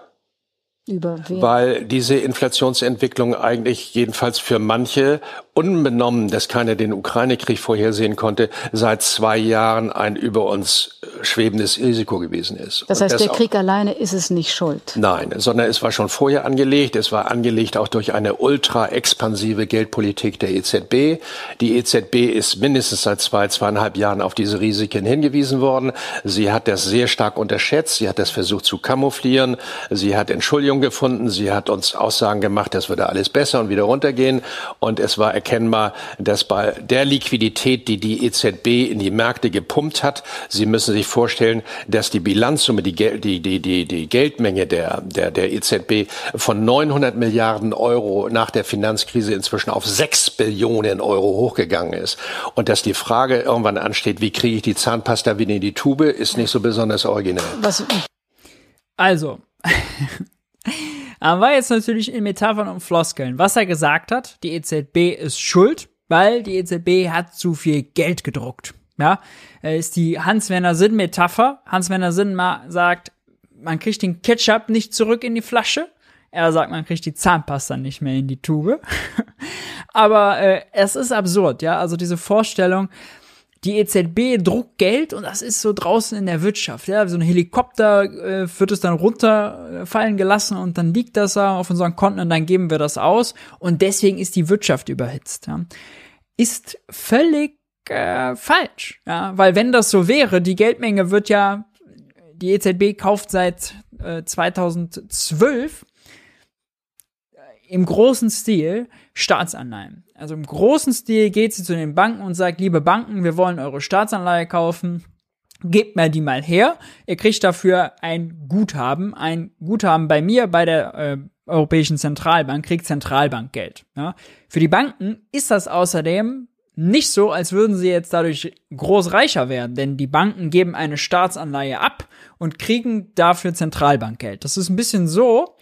Über wen? Weil diese Inflationsentwicklung eigentlich jedenfalls für manche unbenommen, dass keiner den Ukraine-Krieg vorhersehen konnte, seit zwei Jahren ein über uns schwebendes Risiko gewesen ist. Das heißt, der Krieg alleine ist es nicht schuld. Nein, sondern es war schon vorher angelegt. Es war angelegt auch durch eine ultra expansive Geldpolitik der EZB. Die EZB ist mindestens seit zwei, zweieinhalb Jahren auf diese Risiken hingewiesen worden. Sie hat das sehr stark unterschätzt. Sie hat das versucht zu kamouflieren. Sie hat Entschuldigung gefunden. Sie hat uns Aussagen gemacht, das würde alles besser und wieder runtergehen. Und es war erkennbar, dass bei der Liquidität, die die EZB in die Märkte gepumpt hat, Sie müssen sich vorstellen, dass die Bilanzsumme, die, die, die, die, die Geldmenge der, der, der EZB von 900 Milliarden Euro nach der Finanzkrise inzwischen auf 6 Billionen Euro hochgegangen ist. Und dass die Frage irgendwann ansteht, wie kriege ich die Zahnpasta wieder in die Tube, ist nicht so besonders originell. Was? Also, war jetzt natürlich in Metaphern und Floskeln. Was er gesagt hat, die EZB ist schuld, weil die EZB hat zu viel Geld gedruckt. Ja, ist die Hans-Werner Sinn-Metapher. Hans-Werner Sinn sagt, man kriegt den Ketchup nicht zurück in die Flasche. Er sagt, man kriegt die Zahnpasta nicht mehr in die Tube. <laughs> Aber äh, es ist absurd, ja. Also diese Vorstellung, die EZB druckt Geld und das ist so draußen in der Wirtschaft. Ja, so ein Helikopter äh, wird es dann runterfallen gelassen und dann liegt das da auf unseren Konten und dann geben wir das aus und deswegen ist die Wirtschaft überhitzt. Ja. Ist völlig äh, falsch, ja, weil wenn das so wäre, die Geldmenge wird ja, die EZB kauft seit äh, 2012 im großen Stil Staatsanleihen. Also im großen Stil geht sie zu den Banken und sagt, liebe Banken, wir wollen eure Staatsanleihe kaufen. Gebt mir die mal her. Ihr kriegt dafür ein Guthaben. Ein Guthaben bei mir, bei der äh, Europäischen Zentralbank, kriegt Zentralbankgeld. Ja. Für die Banken ist das außerdem nicht so, als würden sie jetzt dadurch groß reicher werden, denn die Banken geben eine Staatsanleihe ab und kriegen dafür Zentralbankgeld. Das ist ein bisschen so,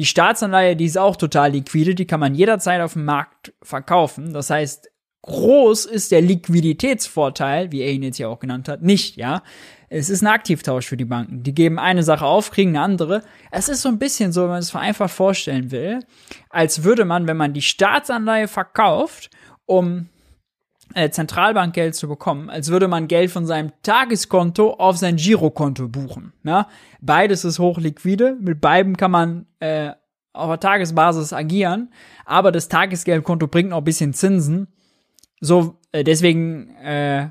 die Staatsanleihe, die ist auch total liquide, die kann man jederzeit auf dem Markt verkaufen. Das heißt, groß ist der Liquiditätsvorteil, wie er ihn jetzt ja auch genannt hat, nicht, ja. Es ist ein Aktivtausch für die Banken. Die geben eine Sache auf, kriegen eine andere. Es ist so ein bisschen so, wenn man es vereinfacht vorstellen will, als würde man, wenn man die Staatsanleihe verkauft, um äh, Zentralbankgeld zu bekommen, als würde man Geld von seinem Tageskonto auf sein Girokonto buchen. Ja? Beides ist hochliquide, mit beiden kann man äh, auf der Tagesbasis agieren, aber das Tagesgeldkonto bringt noch ein bisschen Zinsen. So, äh, deswegen äh,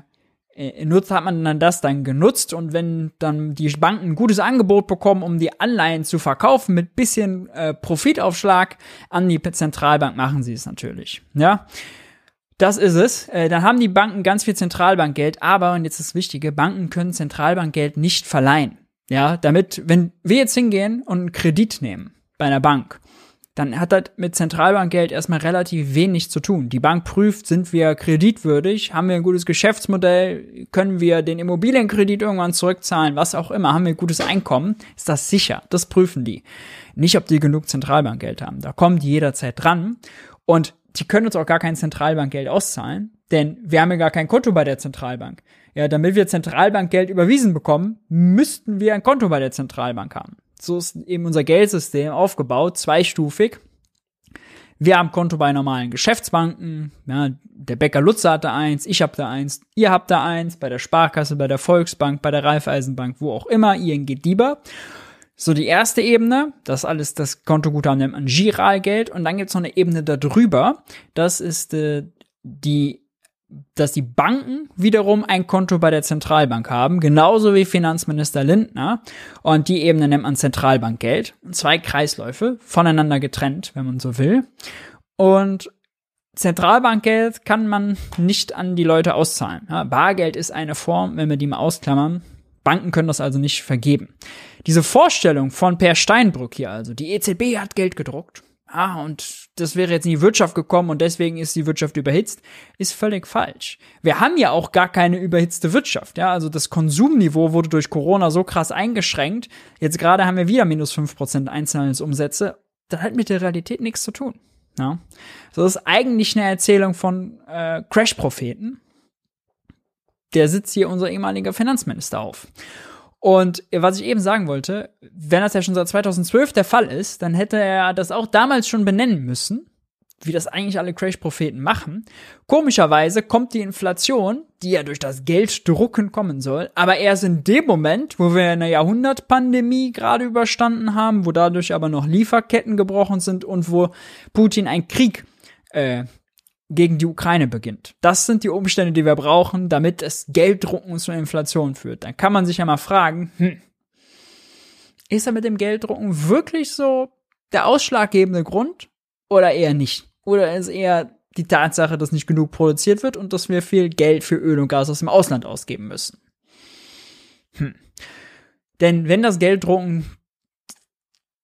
äh, nutzt, hat man dann das dann genutzt und wenn dann die Banken ein gutes Angebot bekommen, um die Anleihen zu verkaufen mit bisschen äh, Profitaufschlag an die Zentralbank, machen sie es natürlich. Ja, das ist es. Äh, dann haben die Banken ganz viel Zentralbankgeld, aber, und jetzt das Wichtige, Banken können Zentralbankgeld nicht verleihen. Ja, damit, wenn wir jetzt hingehen und einen Kredit nehmen bei einer Bank, dann hat das mit Zentralbankgeld erstmal relativ wenig zu tun. Die Bank prüft, sind wir kreditwürdig, haben wir ein gutes Geschäftsmodell, können wir den Immobilienkredit irgendwann zurückzahlen, was auch immer, haben wir ein gutes Einkommen, ist das sicher. Das prüfen die. Nicht, ob die genug Zentralbankgeld haben. Da kommen die jederzeit dran. Und die können uns auch gar kein Zentralbankgeld auszahlen, denn wir haben ja gar kein Konto bei der Zentralbank. Ja, damit wir Zentralbankgeld überwiesen bekommen, müssten wir ein Konto bei der Zentralbank haben. So ist eben unser Geldsystem aufgebaut, zweistufig. Wir haben Konto bei normalen Geschäftsbanken. Ja, der Bäcker Lutzer hat da eins, ich habe da eins, ihr habt da eins, bei der Sparkasse, bei der Volksbank, bei der Raiffeisenbank, wo auch immer, ING DIBA. So, die erste Ebene, das alles das Kontoguthaben man Giralgeld und dann gibt's noch eine Ebene darüber, das ist äh, die dass die Banken wiederum ein Konto bei der Zentralbank haben, genauso wie Finanzminister Lindner. Und die Ebene nennt man Zentralbankgeld. Zwei Kreisläufe, voneinander getrennt, wenn man so will. Und Zentralbankgeld kann man nicht an die Leute auszahlen. Ja, Bargeld ist eine Form, wenn wir die mal ausklammern. Banken können das also nicht vergeben. Diese Vorstellung von Per Steinbrück hier also, die EZB hat Geld gedruckt, ah, und das wäre jetzt in die Wirtschaft gekommen und deswegen ist die Wirtschaft überhitzt, ist völlig falsch. Wir haben ja auch gar keine überhitzte Wirtschaft, ja, also das Konsumniveau wurde durch Corona so krass eingeschränkt. Jetzt gerade haben wir wieder minus fünf Prozent Einzelhandelsumsätze. Das hat mit der Realität nichts zu tun. Ja. Das ist eigentlich eine Erzählung von äh, Crash-Propheten. Der sitzt hier unser ehemaliger Finanzminister auf. Und was ich eben sagen wollte, wenn das ja schon seit 2012 der Fall ist, dann hätte er das auch damals schon benennen müssen, wie das eigentlich alle Crash-Propheten machen. Komischerweise kommt die Inflation, die ja durch das Gelddrucken kommen soll, aber erst in dem Moment, wo wir eine Jahrhundertpandemie gerade überstanden haben, wo dadurch aber noch Lieferketten gebrochen sind und wo Putin einen Krieg äh, gegen die Ukraine beginnt. Das sind die Umstände, die wir brauchen, damit es Gelddrucken zur Inflation führt. Dann kann man sich ja mal fragen, hm, ist er mit dem Gelddrucken wirklich so der ausschlaggebende Grund oder eher nicht? Oder ist eher die Tatsache, dass nicht genug produziert wird und dass wir viel Geld für Öl und Gas aus dem Ausland ausgeben müssen? Hm. Denn wenn das Gelddrucken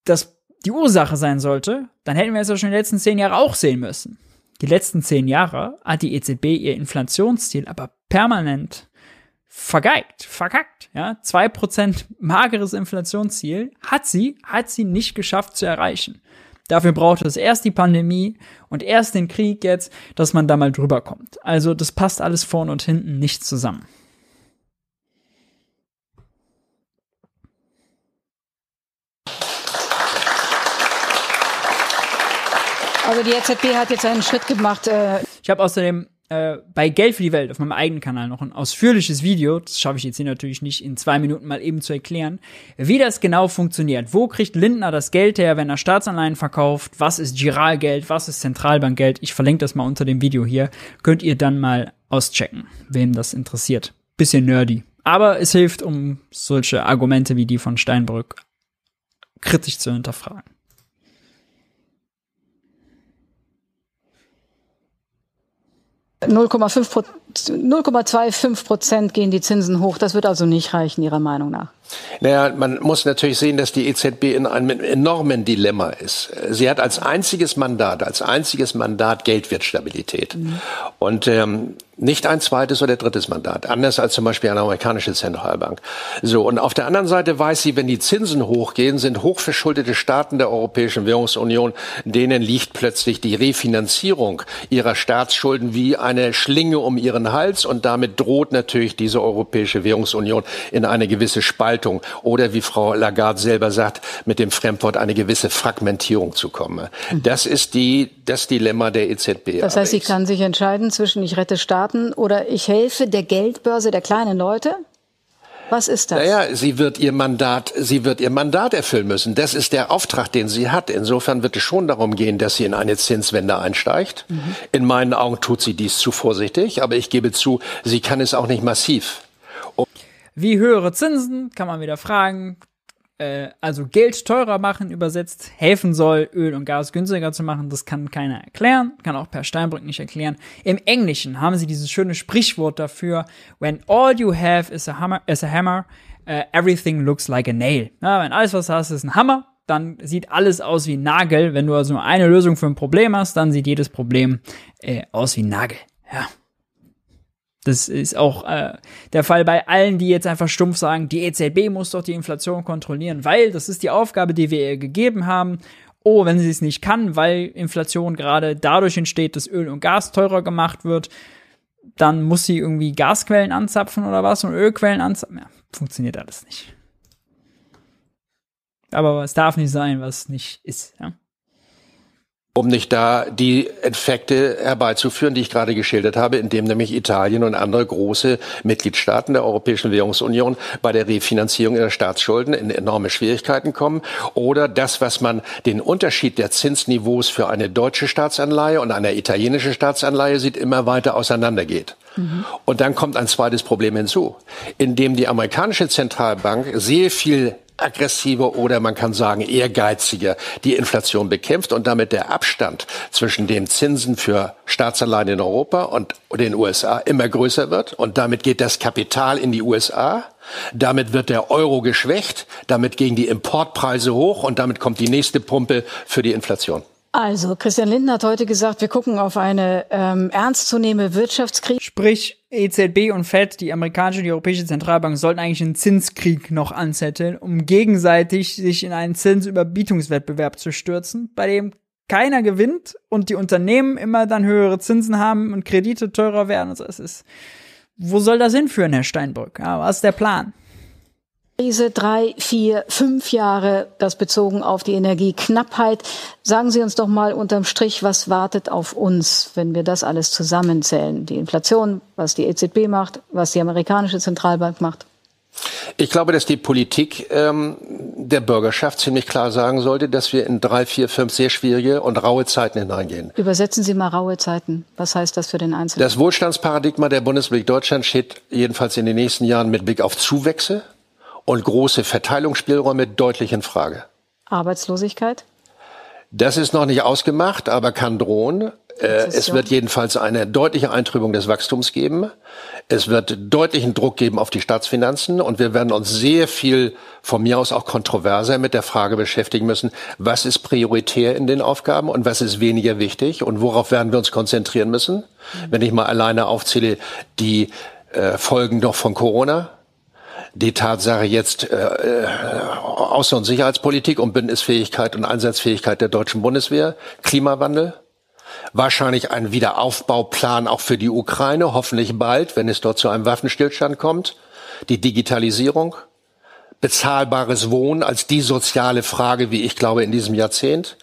das die Ursache sein sollte, dann hätten wir es ja schon in den letzten zehn Jahren auch sehen müssen die letzten zehn Jahre hat die EZB ihr Inflationsziel aber permanent vergeigt, verkackt, ja. Zwei Prozent mageres Inflationsziel hat sie, hat sie nicht geschafft zu erreichen. Dafür braucht es erst die Pandemie und erst den Krieg jetzt, dass man da mal drüber kommt. Also das passt alles vorn und hinten nicht zusammen. Also die EZB hat jetzt einen Schritt gemacht. Äh ich habe außerdem äh, bei Geld für die Welt auf meinem eigenen Kanal noch ein ausführliches Video, das schaffe ich jetzt hier natürlich nicht in zwei Minuten mal eben zu erklären, wie das genau funktioniert. Wo kriegt Lindner das Geld her, wenn er Staatsanleihen verkauft? Was ist Giralgeld? Was ist Zentralbankgeld? Ich verlinke das mal unter dem Video hier. Könnt ihr dann mal auschecken, wem das interessiert. Bisschen nerdy. Aber es hilft, um solche Argumente wie die von Steinbrück kritisch zu hinterfragen. 0,25 Prozent gehen die Zinsen hoch. Das wird also nicht reichen, Ihrer Meinung nach. Naja, man muss natürlich sehen, dass die EZB in einem enormen Dilemma ist. Sie hat als einziges Mandat, als einziges Mandat Geldwertstabilität. Mhm. Und ähm, nicht ein zweites oder drittes Mandat, anders als zum Beispiel eine amerikanische Zentralbank. So, und auf der anderen Seite weiß sie, wenn die Zinsen hochgehen, sind hochverschuldete Staaten der Europäischen Währungsunion, denen liegt plötzlich die Refinanzierung ihrer Staatsschulden wie eine Schlinge um ihren Hals und damit droht natürlich diese Europäische Währungsunion in eine gewisse Spaltung oder wie Frau Lagarde selber sagt, mit dem Fremdwort eine gewisse Fragmentierung zu kommen. Mhm. Das ist die, das Dilemma der EZB. Das heißt, sie kann sich entscheiden zwischen ich rette Staaten oder ich helfe der Geldbörse der kleinen Leute? Was ist das? Naja, sie wird ihr Mandat, sie wird ihr Mandat erfüllen müssen. Das ist der Auftrag, den sie hat. Insofern wird es schon darum gehen, dass sie in eine Zinswende einsteigt. Mhm. In meinen Augen tut sie dies zu vorsichtig, aber ich gebe zu, sie kann es auch nicht massiv. Wie höhere Zinsen, kann man wieder fragen, äh, also Geld teurer machen, übersetzt, helfen soll, Öl und Gas günstiger zu machen, das kann keiner erklären, kann auch Per Steinbrück nicht erklären. Im Englischen haben sie dieses schöne Sprichwort dafür, when all you have is a hammer, is a hammer uh, everything looks like a nail. Ja, wenn alles, was du hast, ist ein Hammer, dann sieht alles aus wie ein Nagel. Wenn du also nur eine Lösung für ein Problem hast, dann sieht jedes Problem äh, aus wie ein Nagel. Ja. Das ist auch äh, der Fall bei allen, die jetzt einfach stumpf sagen, die EZB muss doch die Inflation kontrollieren, weil das ist die Aufgabe, die wir ihr gegeben haben. Oh, wenn sie es nicht kann, weil Inflation gerade dadurch entsteht, dass Öl und Gas teurer gemacht wird, dann muss sie irgendwie Gasquellen anzapfen oder was und Ölquellen anzapfen. Ja, funktioniert alles nicht. Aber es darf nicht sein, was nicht ist. Ja? Um nicht da die Effekte herbeizuführen, die ich gerade geschildert habe, indem nämlich Italien und andere große Mitgliedstaaten der Europäischen Währungsunion bei der Refinanzierung ihrer Staatsschulden in enorme Schwierigkeiten kommen oder das, was man den Unterschied der Zinsniveaus für eine deutsche Staatsanleihe und eine italienische Staatsanleihe sieht, immer weiter auseinandergeht. Mhm. Und dann kommt ein zweites Problem hinzu, indem die amerikanische Zentralbank sehr viel aggressiver oder man kann sagen ehrgeiziger die Inflation bekämpft und damit der Abstand zwischen den Zinsen für Staatsanleihen in Europa und den USA immer größer wird und damit geht das Kapital in die USA. Damit wird der Euro geschwächt, damit gehen die Importpreise hoch und damit kommt die nächste Pumpe für die Inflation. Also, Christian Lindner hat heute gesagt, wir gucken auf eine ähm, ernstzunehmende Wirtschaftskrise. Sprich, EZB und Fed, die amerikanische und die europäische Zentralbank, sollten eigentlich einen Zinskrieg noch anzetteln, um gegenseitig sich in einen Zinsüberbietungswettbewerb zu stürzen, bei dem keiner gewinnt und die Unternehmen immer dann höhere Zinsen haben und Kredite teurer werden. Also es ist, wo soll das hinführen, Herr Steinbrück? Ja, was ist der Plan? Krise drei, vier, fünf Jahre, das bezogen auf die Energieknappheit. Sagen Sie uns doch mal unterm Strich, was wartet auf uns, wenn wir das alles zusammenzählen? Die Inflation, was die EZB macht, was die amerikanische Zentralbank macht? Ich glaube, dass die Politik ähm, der Bürgerschaft ziemlich klar sagen sollte, dass wir in drei, vier, fünf sehr schwierige und raue Zeiten hineingehen. Übersetzen Sie mal raue Zeiten. Was heißt das für den Einzelnen? Das Wohlstandsparadigma der Bundesrepublik Deutschland steht jedenfalls in den nächsten Jahren mit Blick auf Zuwächse und große Verteilungsspielräume deutlich in Frage. Arbeitslosigkeit? Das ist noch nicht ausgemacht, aber kann drohen. Äh, es wird jedenfalls eine deutliche Eintrübung des Wachstums geben. Es wird deutlichen Druck geben auf die Staatsfinanzen und wir werden uns sehr viel von mir aus auch kontroverser mit der Frage beschäftigen müssen, was ist prioritär in den Aufgaben und was ist weniger wichtig und worauf werden wir uns konzentrieren müssen. Wenn ich mal alleine aufzähle, die äh, Folgen doch von Corona, die Tatsache jetzt äh, äh, Außen- und Sicherheitspolitik und Bündnisfähigkeit und Einsatzfähigkeit der deutschen Bundeswehr, Klimawandel, wahrscheinlich ein Wiederaufbauplan auch für die Ukraine, hoffentlich bald, wenn es dort zu einem Waffenstillstand kommt, die Digitalisierung, bezahlbares Wohnen als die soziale Frage, wie ich glaube, in diesem Jahrzehnt,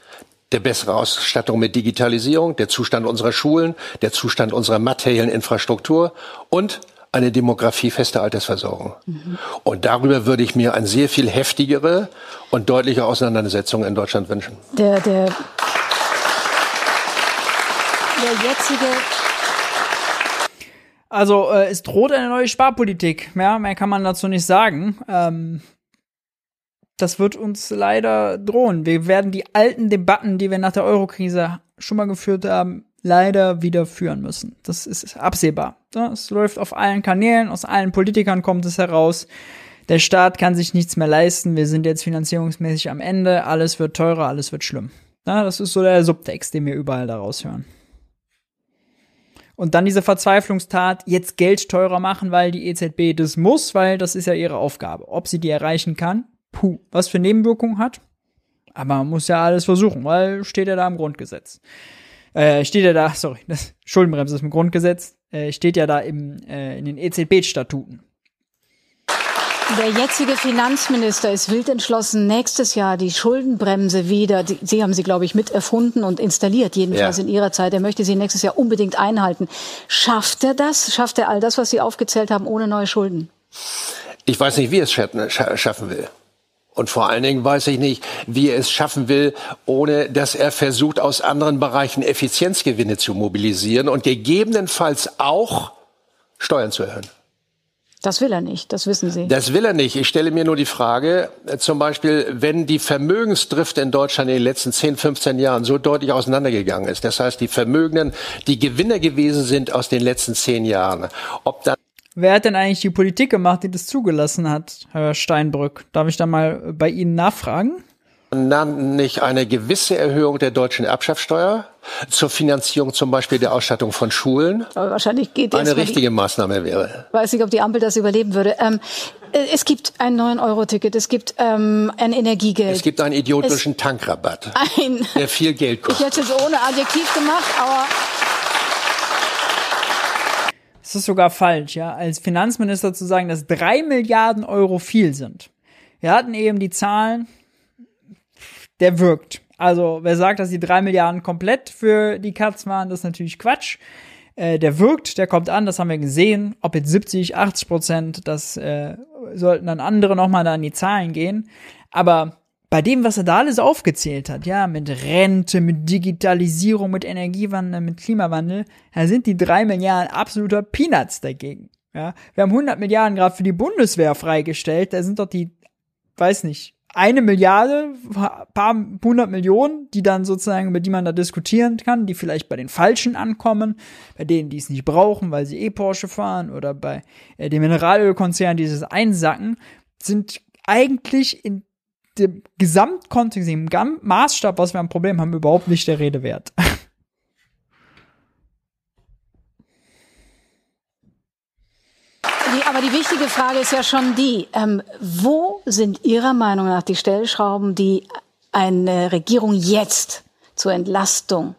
der bessere Ausstattung mit Digitalisierung, der Zustand unserer Schulen, der Zustand unserer materiellen Infrastruktur und eine demografiefeste Altersversorgung. Mhm. Und darüber würde ich mir eine sehr viel heftigere und deutliche Auseinandersetzung in Deutschland wünschen. Der, der, der jetzige also äh, es droht eine neue Sparpolitik. Ja, mehr kann man dazu nicht sagen. Ähm, das wird uns leider drohen. Wir werden die alten Debatten, die wir nach der Eurokrise schon mal geführt haben, leider wieder führen müssen. Das ist absehbar. Es läuft auf allen Kanälen, aus allen Politikern kommt es heraus. Der Staat kann sich nichts mehr leisten. Wir sind jetzt finanzierungsmäßig am Ende. Alles wird teurer, alles wird schlimm. Das ist so der Subtext, den wir überall daraus hören. Und dann diese Verzweiflungstat, jetzt Geld teurer machen, weil die EZB das muss, weil das ist ja ihre Aufgabe. Ob sie die erreichen kann, puh, was für Nebenwirkungen hat. Aber man muss ja alles versuchen, weil steht ja da im Grundgesetz äh, steht ja da, <laughs> sorry, das Schuldenbremse ist im Grundgesetz, äh, steht ja da im, äh, in den EZB-Statuten. Der jetzige Finanzminister ist wild entschlossen, nächstes Jahr die Schuldenbremse wieder, die, Sie haben sie, glaube ich, mit erfunden und installiert, jedenfalls ja. in Ihrer Zeit. Er möchte sie nächstes Jahr unbedingt einhalten. Schafft er das? Schafft er all das, was Sie aufgezählt haben, ohne neue Schulden? Ich weiß nicht, wie er es schaffen will. Und vor allen Dingen weiß ich nicht, wie er es schaffen will, ohne dass er versucht, aus anderen Bereichen Effizienzgewinne zu mobilisieren und gegebenenfalls auch Steuern zu erhöhen. Das will er nicht, das wissen Sie. Das will er nicht. Ich stelle mir nur die Frage, äh, zum Beispiel, wenn die Vermögensdrift in Deutschland in den letzten 10, 15 Jahren so deutlich auseinandergegangen ist, das heißt, die Vermögenden, die Gewinner gewesen sind aus den letzten zehn Jahren, ob dann Wer hat denn eigentlich die Politik gemacht, die das zugelassen hat, Herr Steinbrück? Darf ich da mal bei Ihnen nachfragen? nicht eine gewisse Erhöhung der deutschen Erbschaftssteuer zur Finanzierung zum Beispiel der Ausstattung von Schulen. Aber wahrscheinlich geht eine richtige die, Maßnahme wäre. Weiß nicht, ob die Ampel das überleben würde. Ähm, äh, es gibt ein 9-Euro-Ticket, es gibt ähm, ein Energiegeld. Es gibt einen idiotischen es Tankrabatt, ein, der viel Geld kostet. <laughs> Ich hätte es ohne Adjektiv gemacht, aber es ist sogar falsch, ja, als Finanzminister zu sagen, dass drei Milliarden Euro viel sind. Wir hatten eben die Zahlen, der wirkt. Also, wer sagt, dass die drei Milliarden komplett für die Katz waren, das ist natürlich Quatsch. Äh, der wirkt, der kommt an, das haben wir gesehen. Ob jetzt 70, 80 Prozent, das äh, sollten dann andere nochmal da in die Zahlen gehen. Aber bei dem, was er da alles aufgezählt hat, ja, mit Rente, mit Digitalisierung, mit Energiewandel, mit Klimawandel, da sind die drei Milliarden absoluter Peanuts dagegen. Ja, wir haben 100 Milliarden gerade für die Bundeswehr freigestellt, da sind doch die, weiß nicht, eine Milliarde, paar hundert Millionen, die dann sozusagen, über die man da diskutieren kann, die vielleicht bei den Falschen ankommen, bei denen, die es nicht brauchen, weil sie eh Porsche fahren oder bei äh, den Mineralölkonzernen, die es einsacken, sind eigentlich in dem Gesamtkontext, im Maßstab, was wir am Problem haben, überhaupt nicht der Rede wert. Die, aber die wichtige Frage ist ja schon die, ähm, wo sind Ihrer Meinung nach die Stellschrauben, die eine Regierung jetzt zur Entlastung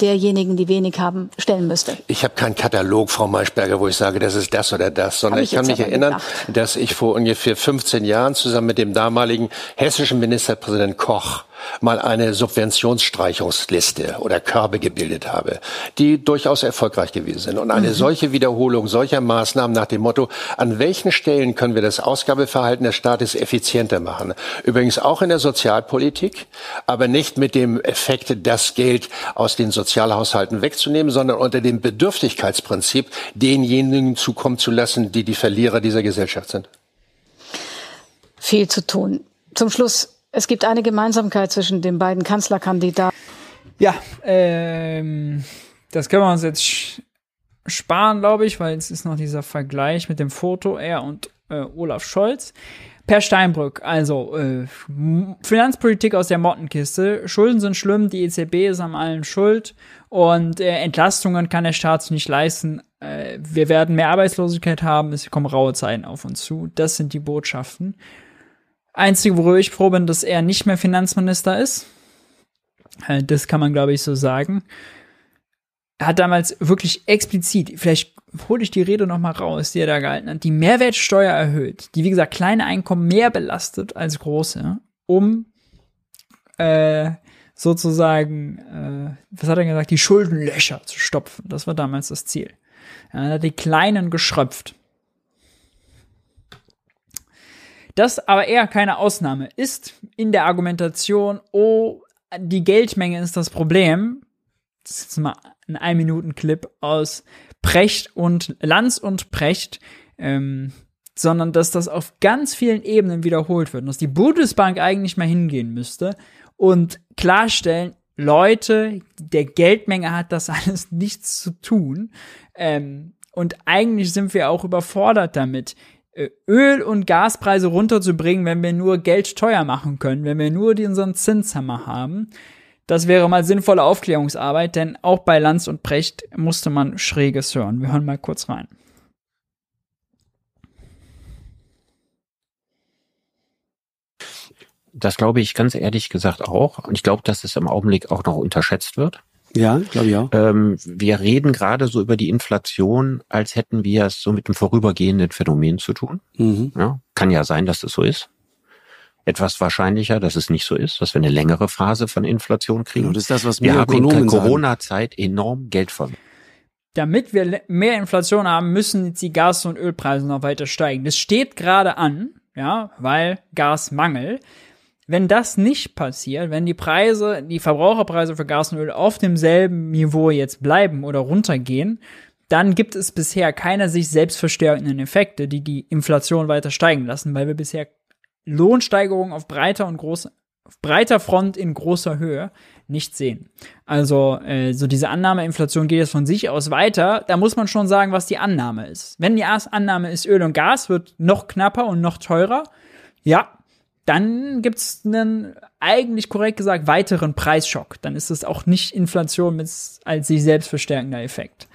derjenigen, die wenig haben, stellen müsste. Ich habe keinen Katalog, Frau Maischberger, wo ich sage, das ist das oder das, sondern ich, ich, kann mich erinnern, gedacht. dass ich vor ungefähr 15 Jahren zusammen mit dem damaligen hessischen Ministerpräsident Koch mal eine Subventionsstreichungsliste oder Körbe gebildet habe, die durchaus erfolgreich gewesen sind. Und eine mhm. solche Wiederholung solcher Maßnahmen nach dem Motto, an welchen Stellen können wir das Ausgabeverhalten des Staates effizienter machen? Übrigens auch in der Sozialpolitik, aber nicht mit dem Effekt, das Geld aus den Sozialhaushalten wegzunehmen, sondern unter dem Bedürftigkeitsprinzip denjenigen zukommen zu lassen, die die Verlierer dieser Gesellschaft sind. Viel zu tun. Zum Schluss es gibt eine Gemeinsamkeit zwischen den beiden Kanzlerkandidaten. Ja, ähm, das können wir uns jetzt sparen, glaube ich, weil es ist noch dieser Vergleich mit dem Foto, er und äh, Olaf Scholz. Per Steinbrück, also äh, Finanzpolitik aus der Mottenkiste. Schulden sind schlimm, die EZB ist am allen schuld und äh, Entlastungen kann der Staat sich nicht leisten. Äh, wir werden mehr Arbeitslosigkeit haben, es kommen raue Zeiten auf uns zu. Das sind die Botschaften. Einzige, worüber ich froh bin, dass er nicht mehr Finanzminister ist. Äh, das kann man, glaube ich, so sagen. Er hat damals wirklich explizit, vielleicht hole ich die Rede noch mal raus, die er da gehalten hat, die Mehrwertsteuer erhöht, die, wie gesagt, kleine Einkommen mehr belastet als große, um äh, sozusagen, äh, was hat er gesagt, die Schuldenlöcher zu stopfen. Das war damals das Ziel. Er hat die Kleinen geschröpft. Das aber eher keine Ausnahme ist in der Argumentation, oh, die Geldmenge ist das Problem. Das ist jetzt mal ein Ein-Minuten-Clip aus Precht und Lanz und Precht, ähm, sondern dass das auf ganz vielen Ebenen wiederholt wird und dass die Bundesbank eigentlich mal hingehen müsste und klarstellen, Leute, der Geldmenge hat das <laughs> alles nichts zu tun. Ähm, und eigentlich sind wir auch überfordert damit. Äh, Öl- und Gaspreise runterzubringen, wenn wir nur Geld teuer machen können, wenn wir nur unseren Zinshammer haben. Das wäre mal sinnvolle Aufklärungsarbeit, denn auch bei Lanz und Precht musste man Schräges hören. Wir hören mal kurz rein. Das glaube ich ganz ehrlich gesagt auch. Und ich glaube, dass es im Augenblick auch noch unterschätzt wird. Ja, glaube ich auch. Ähm, wir reden gerade so über die Inflation, als hätten wir es so mit einem vorübergehenden Phänomen zu tun. Mhm. Ja, kann ja sein, dass es so ist. Etwas wahrscheinlicher, dass es nicht so ist, dass wir eine längere Phase von Inflation kriegen. Genau, das ist das, was wir haben in der Corona-Zeit enorm Geld verloren. Damit wir mehr Inflation haben, müssen jetzt die Gas- und Ölpreise noch weiter steigen. Das steht gerade an, ja, weil Gasmangel. Wenn das nicht passiert, wenn die Preise, die Verbraucherpreise für Gas und Öl auf demselben Niveau jetzt bleiben oder runtergehen, dann gibt es bisher keine sich selbst verstärkenden Effekte, die die Inflation weiter steigen lassen, weil wir bisher Lohnsteigerungen auf breiter und groß, auf breiter Front in großer Höhe nicht sehen. Also äh, so diese Annahme, Inflation geht jetzt von sich aus weiter, da muss man schon sagen, was die Annahme ist. Wenn die Annahme ist, Öl und Gas wird noch knapper und noch teurer, ja, dann gibt es einen, eigentlich korrekt gesagt, weiteren Preisschock. Dann ist es auch nicht Inflation mit, als sich selbst verstärkender Effekt.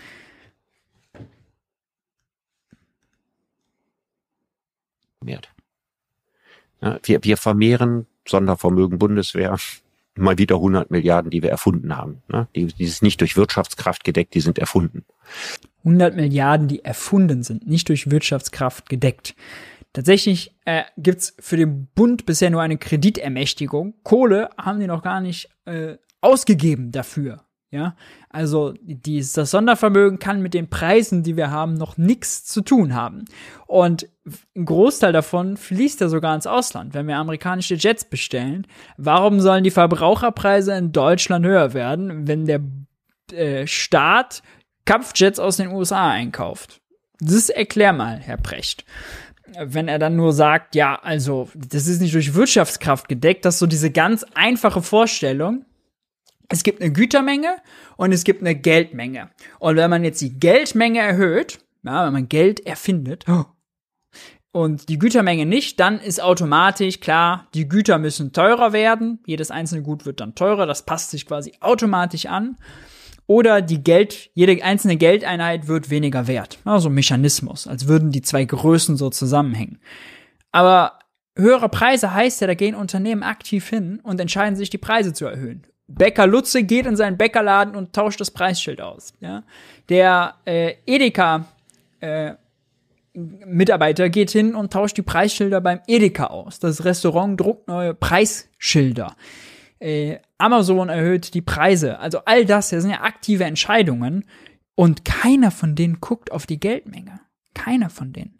Ja, wir, wir vermehren Sondervermögen Bundeswehr <laughs> mal wieder 100 Milliarden, die wir erfunden haben. Ne? Die, die ist nicht durch Wirtschaftskraft gedeckt, die sind erfunden. 100 Milliarden, die erfunden sind, nicht durch Wirtschaftskraft gedeckt Tatsächlich äh, gibt's für den Bund bisher nur eine Kreditermächtigung. Kohle haben die noch gar nicht äh, ausgegeben dafür. Ja, also dies, das Sondervermögen kann mit den Preisen, die wir haben, noch nichts zu tun haben. Und ein Großteil davon fließt ja sogar ins Ausland. Wenn wir amerikanische Jets bestellen, warum sollen die Verbraucherpreise in Deutschland höher werden, wenn der äh, Staat Kampfjets aus den USA einkauft? Das erklär mal, Herr Precht wenn er dann nur sagt, ja, also, das ist nicht durch Wirtschaftskraft gedeckt, das ist so diese ganz einfache Vorstellung. Es gibt eine Gütermenge und es gibt eine Geldmenge. Und wenn man jetzt die Geldmenge erhöht, ja, wenn man Geld erfindet, und die Gütermenge nicht, dann ist automatisch klar, die Güter müssen teurer werden. Jedes einzelne Gut wird dann teurer. Das passt sich quasi automatisch an. Oder die Geld, jede einzelne Geldeinheit wird weniger wert. Also Mechanismus, als würden die zwei Größen so zusammenhängen. Aber höhere Preise heißt ja, da gehen Unternehmen aktiv hin und entscheiden sich, die Preise zu erhöhen. Bäcker Lutze geht in seinen Bäckerladen und tauscht das Preisschild aus. Ja? Der äh, Edeka äh, Mitarbeiter geht hin und tauscht die Preisschilder beim Edeka aus. Das Restaurant druckt neue Preisschilder. Äh, Amazon erhöht die Preise. Also all das, das sind ja aktive Entscheidungen. Und keiner von denen guckt auf die Geldmenge. Keiner von denen.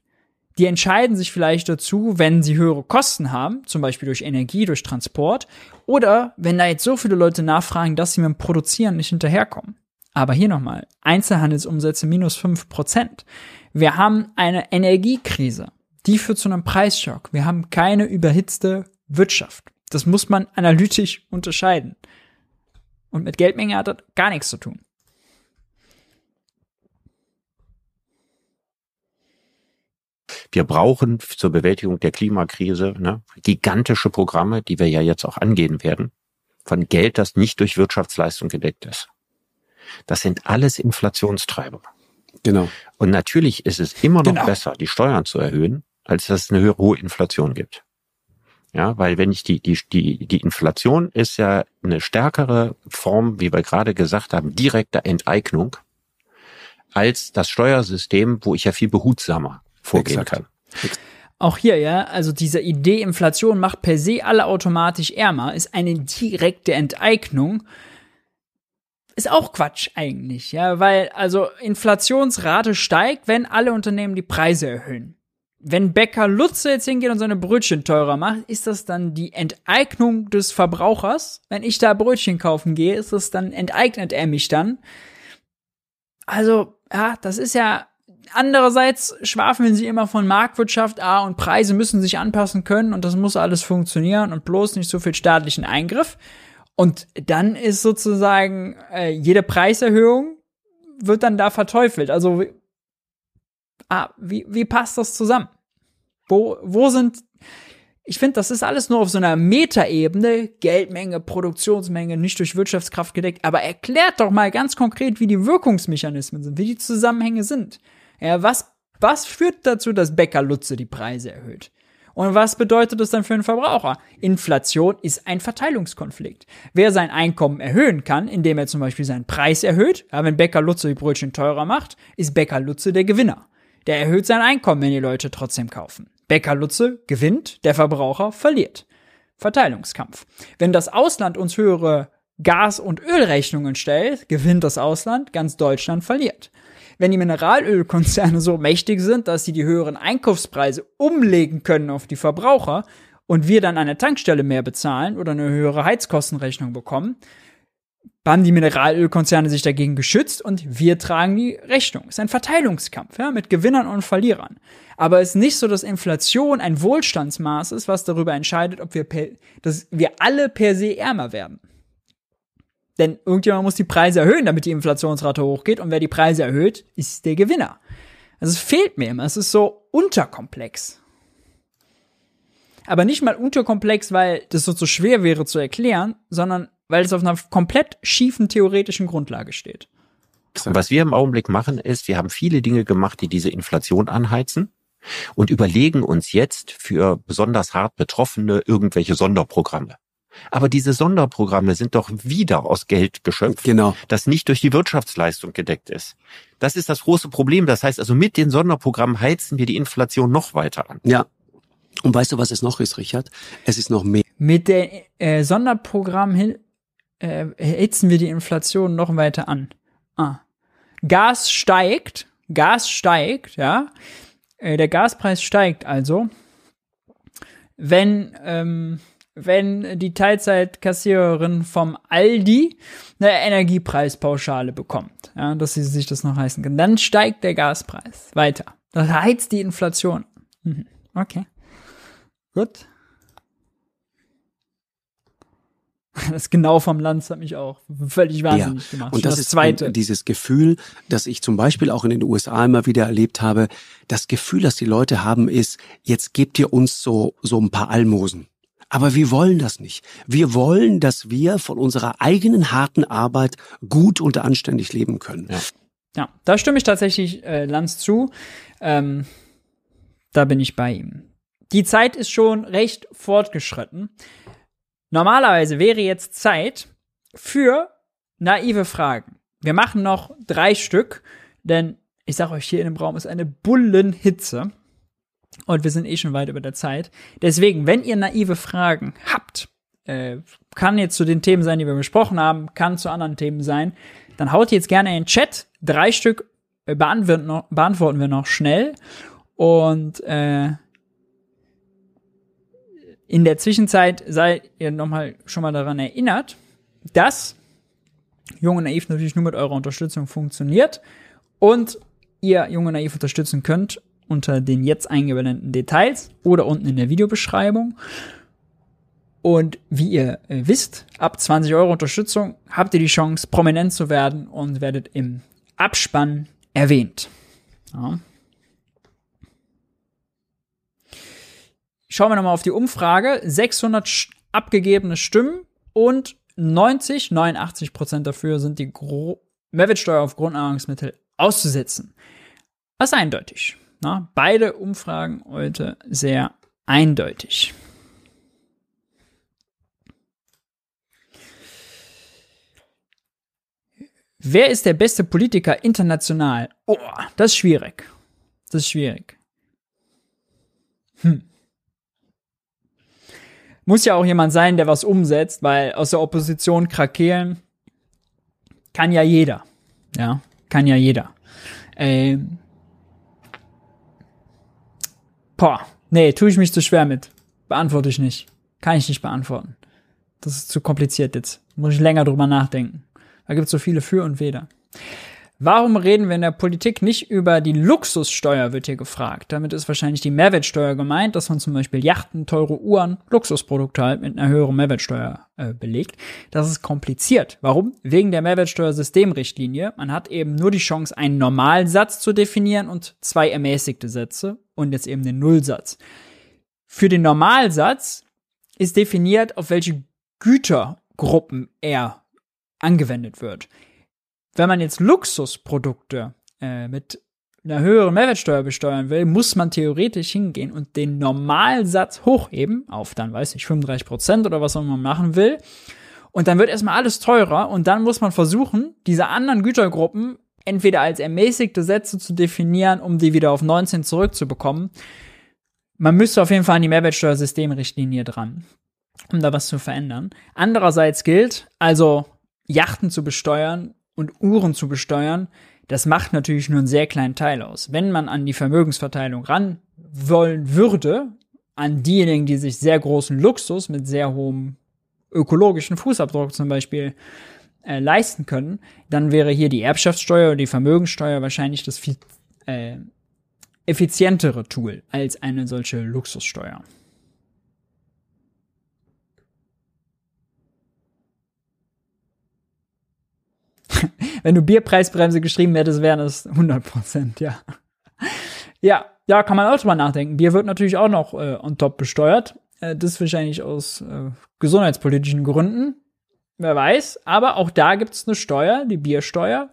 Die entscheiden sich vielleicht dazu, wenn sie höhere Kosten haben, zum Beispiel durch Energie, durch Transport, oder wenn da jetzt so viele Leute nachfragen, dass sie mit dem Produzieren nicht hinterherkommen. Aber hier nochmal, Einzelhandelsumsätze minus fünf Prozent. Wir haben eine Energiekrise. Die führt zu einem Preisschock. Wir haben keine überhitzte Wirtschaft. Das muss man analytisch unterscheiden. Und mit Geldmenge hat das gar nichts zu tun. Wir brauchen zur Bewältigung der Klimakrise ne, gigantische Programme, die wir ja jetzt auch angehen werden, von Geld, das nicht durch Wirtschaftsleistung gedeckt ist. Das sind alles Inflationstreiber. Genau. Und natürlich ist es immer noch Genau. besser, die Steuern zu erhöhen, als dass es eine hohe Inflation gibt. Ja, weil wenn ich die, die, die, die Inflation ist ja eine stärkere Form, wie wir gerade gesagt haben, direkter Enteignung als das Steuersystem, wo ich ja viel behutsamer vorgehen Exakt. kann. Auch hier, ja, also diese Idee, Inflation macht per se alle automatisch ärmer, ist eine direkte Enteignung. Ist auch Quatsch eigentlich, ja, weil also Inflationsrate steigt, wenn alle Unternehmen die Preise erhöhen. Wenn Bäcker Lutze jetzt hingeht und seine Brötchen teurer macht, ist das dann die Enteignung des Verbrauchers? Wenn ich da Brötchen kaufen gehe, ist das dann, enteignet er mich dann? Also, ja, das ist ja, andererseits schwafeln sie immer von Marktwirtschaft, ah, und Preise müssen sich anpassen können und das muss alles funktionieren und bloß nicht so viel staatlichen Eingriff. Und dann ist sozusagen äh, jede Preiserhöhung wird dann da verteufelt. Also, ah, wie, wie passt das zusammen? Wo, wo sind, ich finde, das ist alles nur auf so einer Metaebene, Geldmenge, Produktionsmenge, nicht durch Wirtschaftskraft gedeckt, aber erklärt doch mal ganz konkret, wie die Wirkungsmechanismen sind, wie die Zusammenhänge sind. Ja, was, was führt dazu, dass Bäcker Lutze die Preise erhöht? Und was bedeutet das dann für den Verbraucher? Inflation ist ein Verteilungskonflikt. Wer sein Einkommen erhöhen kann, indem er zum Beispiel seinen Preis erhöht, ja, wenn Bäcker Lutze die Brötchen teurer macht, ist Bäcker Lutze der Gewinner. Der erhöht sein Einkommen, wenn die Leute trotzdem kaufen. Bäcker Lutze gewinnt, der Verbraucher verliert. Verteilungskampf. Wenn das Ausland uns höhere Gas- und Ölrechnungen stellt, gewinnt das Ausland, ganz Deutschland verliert. Wenn die Mineralölkonzerne so mächtig sind, dass sie die höheren Einkaufspreise umlegen können auf die Verbraucher und wir dann an der Tankstelle mehr bezahlen oder eine höhere Heizkostenrechnung bekommen, haben die Mineralölkonzerne sich dagegen geschützt und wir tragen die Rechnung. Es ist ein Verteilungskampf ja, mit Gewinnern und Verlierern. Aber es ist nicht so, dass Inflation ein Wohlstandsmaß ist, was darüber entscheidet, ob wir, per, dass wir alle per se ärmer werden. Denn irgendjemand muss die Preise erhöhen, damit die Inflationsrate hochgeht. Und wer die Preise erhöht, ist der Gewinner. Also es fehlt mir immer. Es ist so unterkomplex. Aber nicht mal unterkomplex, weil das so, so schwer wäre zu erklären, sondern weil es auf einer komplett schiefen theoretischen Grundlage steht. Was wir im Augenblick machen, ist, wir haben viele Dinge gemacht, die diese Inflation anheizen und überlegen uns jetzt für besonders hart Betroffene irgendwelche Sonderprogramme. Aber diese Sonderprogramme sind doch wieder aus Geld geschöpft, genau. das nicht durch die Wirtschaftsleistung gedeckt ist. Das ist das große Problem. Das heißt also, mit den Sonderprogrammen heizen wir die Inflation noch weiter an. Ja, Und weißt du, was es noch ist, Richard? Es ist noch mehr. Mit der äh, Sonderprogramm hin, äh, hitzen wir die Inflation noch weiter an. Ah. Gas steigt, Gas steigt, ja. Äh, der Gaspreis steigt also. Wenn, ähm, wenn die Teilzeitkassiererin vom Aldi eine Energiepreispauschale bekommt, ja, dass sie sich das noch heißen kann, dann steigt der Gaspreis weiter. Das heizt die Inflation. Mhm. Okay. Gut. <laughs> Das genau vom Land hat mich auch völlig wahnsinnig ja. gemacht. Und das, das ist zweite. dieses Gefühl, das ich zum Beispiel auch in den USA immer wieder erlebt habe. Das Gefühl, das die Leute haben, ist, jetzt gebt ihr uns so, so ein paar Almosen. Aber wir wollen das nicht. Wir wollen, dass wir von unserer eigenen harten Arbeit gut und anständig leben können. Ja, ja da stimme ich tatsächlich äh, Lanz zu. Ähm, da bin ich bei ihm. Die Zeit ist schon recht fortgeschritten. Normalerweise wäre jetzt Zeit für naive Fragen. Wir machen noch drei Stück, denn ich sag euch, hier in dem Raum ist eine Bullenhitze. Und wir sind eh schon weit über der Zeit. Deswegen, wenn ihr naive Fragen habt, äh, kann jetzt zu den Themen sein, die wir besprochen haben, kann zu anderen Themen sein, dann haut jetzt gerne in den Chat. Drei Stück äh, beantworten, beantworten wir noch schnell. Und äh, in der Zwischenzeit seid ihr nochmal schon mal daran erinnert, dass Junge Naiv natürlich nur mit eurer Unterstützung funktioniert und ihr Junge Naiv unterstützen könnt unter den jetzt eingeblendeten Details oder unten in der Videobeschreibung. Und wie ihr äh, wisst, ab 20 Euro Unterstützung habt ihr die Chance, prominent zu werden und werdet im Abspann erwähnt. Ja. Schauen wir nochmal auf die Umfrage. 600 abgegebene Stimmen und 90, 89 Prozent dafür sind die Mehrwertsteuer auf Grundnahrungsmittel auszusetzen. Was eindeutig. Na, beide Umfragen heute sehr eindeutig. Wer ist der beste Politiker international? Oh, das ist schwierig. Das ist schwierig. Hm. Muss ja auch jemand sein, der was umsetzt, weil aus der Opposition krakeelen kann ja jeder. Ja, kann ja jeder. Ähm. Boah, nee, tue ich mich zu schwer mit. Beantworte ich nicht. Kann ich nicht beantworten. Das ist zu kompliziert jetzt. Muss ich länger drüber nachdenken. Da gibt es so viele Für und Weder. Warum reden wir in der Politik nicht über die Luxussteuer, wird hier gefragt. Damit ist wahrscheinlich die Mehrwertsteuer gemeint, dass man zum Beispiel Yachten, teure Uhren, Luxusprodukte halt mit einer höheren Mehrwertsteuer äh, belegt. Das ist kompliziert. Warum? Wegen der Mehrwertsteuersystemrichtlinie. Man hat eben nur die Chance, einen Normalsatz zu definieren und zwei ermäßigte Sätze und jetzt eben den Nullsatz. Für den Normalsatz ist definiert, auf welche Gütergruppen er angewendet wird. Wenn man jetzt Luxusprodukte äh, mit einer höheren Mehrwertsteuer besteuern will, muss man theoretisch hingehen und den Normalsatz hochheben auf dann, weiß ich, 35 Prozent oder was auch immer man machen will. Und dann wird erstmal alles teurer und dann muss man versuchen, diese anderen Gütergruppen entweder als ermäßigte Sätze zu definieren, um die wieder auf 19 zurückzubekommen. Man müsste auf jeden Fall an die Mehrwertsteuersystemrichtlinie dran, um da was zu verändern. Andererseits gilt, also Yachten zu besteuern und Uhren zu besteuern, das macht natürlich nur einen sehr kleinen Teil aus. Wenn man an die Vermögensverteilung ran wollen würde, an diejenigen, die sich sehr großen Luxus mit sehr hohem ökologischen Fußabdruck zum Beispiel äh, leisten können, dann wäre hier die Erbschaftssteuer oder die Vermögenssteuer wahrscheinlich das viel äh, effizientere Tool als eine solche Luxussteuer. <laughs> Wenn du Bierpreisbremse geschrieben hättest, wären es 100 Prozent, ja. Ja, ja, kann man auch drüber nachdenken. Bier wird natürlich auch noch äh, on top besteuert. Äh, das wahrscheinlich aus äh, gesundheitspolitischen Gründen. Wer weiß. Aber auch da gibt es eine Steuer, die Biersteuer,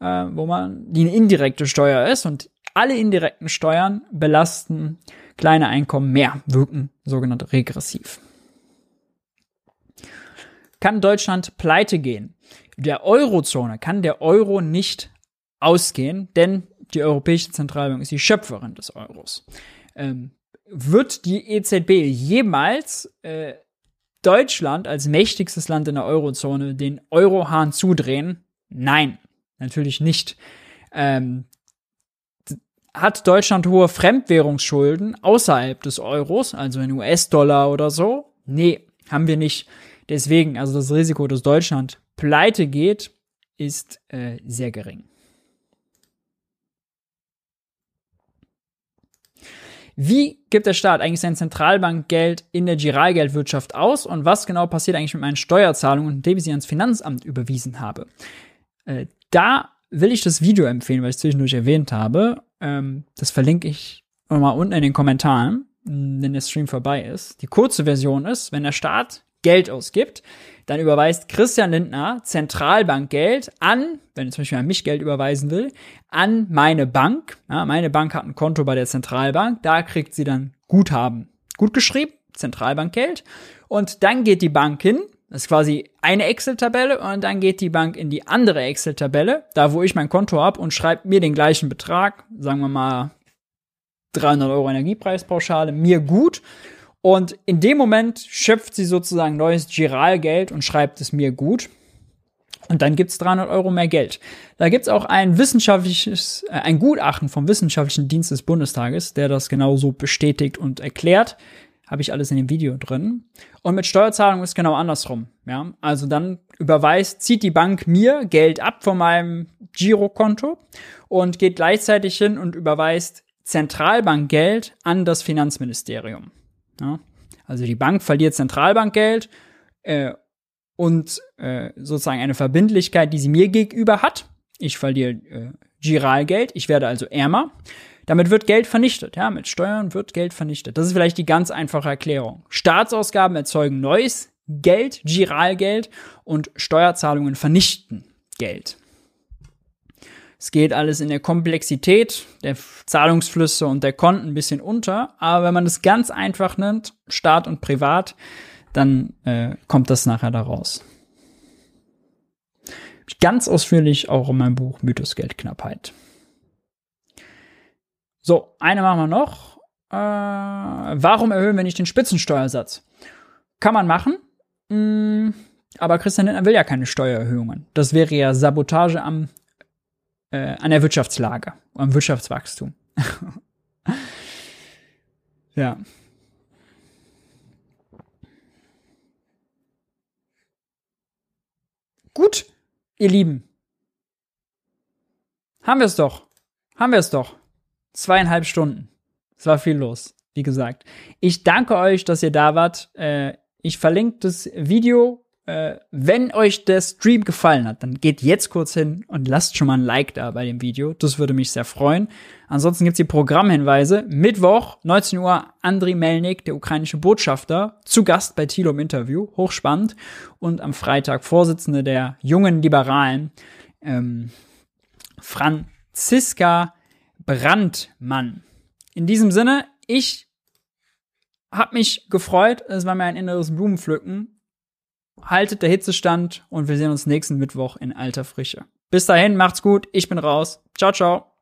äh, wo man, die eine indirekte Steuer ist. Und alle indirekten Steuern belasten kleine Einkommen mehr, wirken sogenannt regressiv. Kann Deutschland pleite gehen? Der Eurozone kann der Euro nicht ausgehen, denn die Europäische Zentralbank ist die Schöpferin des Euros. Ähm, wird die EZB jemals äh, Deutschland als mächtigstes Land in der Eurozone den Eurohahn zudrehen? Nein, natürlich nicht. Ähm, hat Deutschland hohe Fremdwährungsschulden außerhalb des Euros, also in US-Dollar oder so? Nee, haben wir nicht. Deswegen, also das Risiko, dass Deutschland pleite geht, ist äh, sehr gering. Wie gibt der Staat eigentlich sein Zentralbankgeld in der Giralgeldwirtschaft aus und was genau passiert eigentlich mit meinen Steuerzahlungen, indem ich sie ans Finanzamt überwiesen habe? Äh, da will ich das Video empfehlen, weil ich es zwischendurch erwähnt habe. Ähm, das verlinke ich nochmal unten in den Kommentaren, wenn der Stream vorbei ist. Die kurze Version ist, wenn der Staat Geld ausgibt, dann überweist Christian Lindner Zentralbankgeld an, wenn er zum Beispiel an mich Geld überweisen will, an meine Bank. Ja, meine Bank hat ein Konto bei der Zentralbank, da kriegt sie dann Guthaben. Gut geschrieben, Zentralbankgeld. Und dann geht die Bank hin, das ist quasi eine Excel-Tabelle und dann geht die Bank in die andere Excel-Tabelle, da wo ich mein Konto habe und schreibt mir den gleichen Betrag, sagen wir mal 300 Euro Energiepreispauschale, mir gut und in dem Moment schöpft sie sozusagen neues Giralgeld und schreibt es mir gut. Und dann gibt's 300 Euro mehr Geld. Da gibt's auch ein wissenschaftliches, äh, ein Gutachten vom Wissenschaftlichen Dienst des Bundestages, der das genauso bestätigt und erklärt. Habe ich alles in dem Video drin. Und mit Steuerzahlung ist genau andersrum. Ja, also dann überweist, zieht die Bank mir Geld ab von meinem Girokonto und geht gleichzeitig hin und überweist Zentralbankgeld an das Finanzministerium. Ja? Also die Bank verliert Zentralbankgeld äh, und äh, sozusagen eine Verbindlichkeit, die sie mir gegenüber hat. Ich verliere äh, Giralgeld, ich werde also ärmer. Damit wird Geld vernichtet. Ja, mit Steuern wird Geld vernichtet. Das ist vielleicht die ganz einfache Erklärung. Staatsausgaben erzeugen neues Geld, Giralgeld und Steuerzahlungen vernichten Geld. Es geht alles in der Komplexität der Zahlungsflüsse und der Konten ein bisschen unter, aber wenn man es ganz einfach nimmt, Staat und Privat, dann äh, kommt das nachher da raus. Ganz ausführlich auch in meinem Buch Mythos Geldknappheit. So, eine machen wir noch. Äh, warum erhöhen wir nicht den Spitzensteuersatz? Kann man machen, mh, mm, aber Christian Lindner will ja keine Steuererhöhungen. Das wäre ja Sabotage am äh, an der Wirtschaftslage, am Wirtschaftswachstum. <laughs> ja. Gut, ihr Lieben. Haben wir es doch. Haben wir es doch. Zweieinhalb Stunden. Es war viel los, wie gesagt. Ich danke euch, dass ihr da wart. Äh, ich verlinke das Video äh, wenn euch der Stream gefallen hat, dann geht jetzt kurz hin und lasst schon mal ein Like da bei dem Video. Das würde mich sehr freuen. Ansonsten gibt's die Programmhinweise. Mittwoch, 19 Uhr, Andriy Melnik, der ukrainische Botschafter, zu Gast bei Thilo im Interview. Hochspannend. Und am Freitag Vorsitzende der jungen Liberalen, ähm, Franziska Brandmann. In diesem Sinne, ich hab mich gefreut. Es war mir ein inneres Blumenpflücken haltet der Hitzestand und wir sehen uns nächsten Mittwoch in alter Frische. Bis dahin, macht's gut, ich bin raus. Ciao, ciao.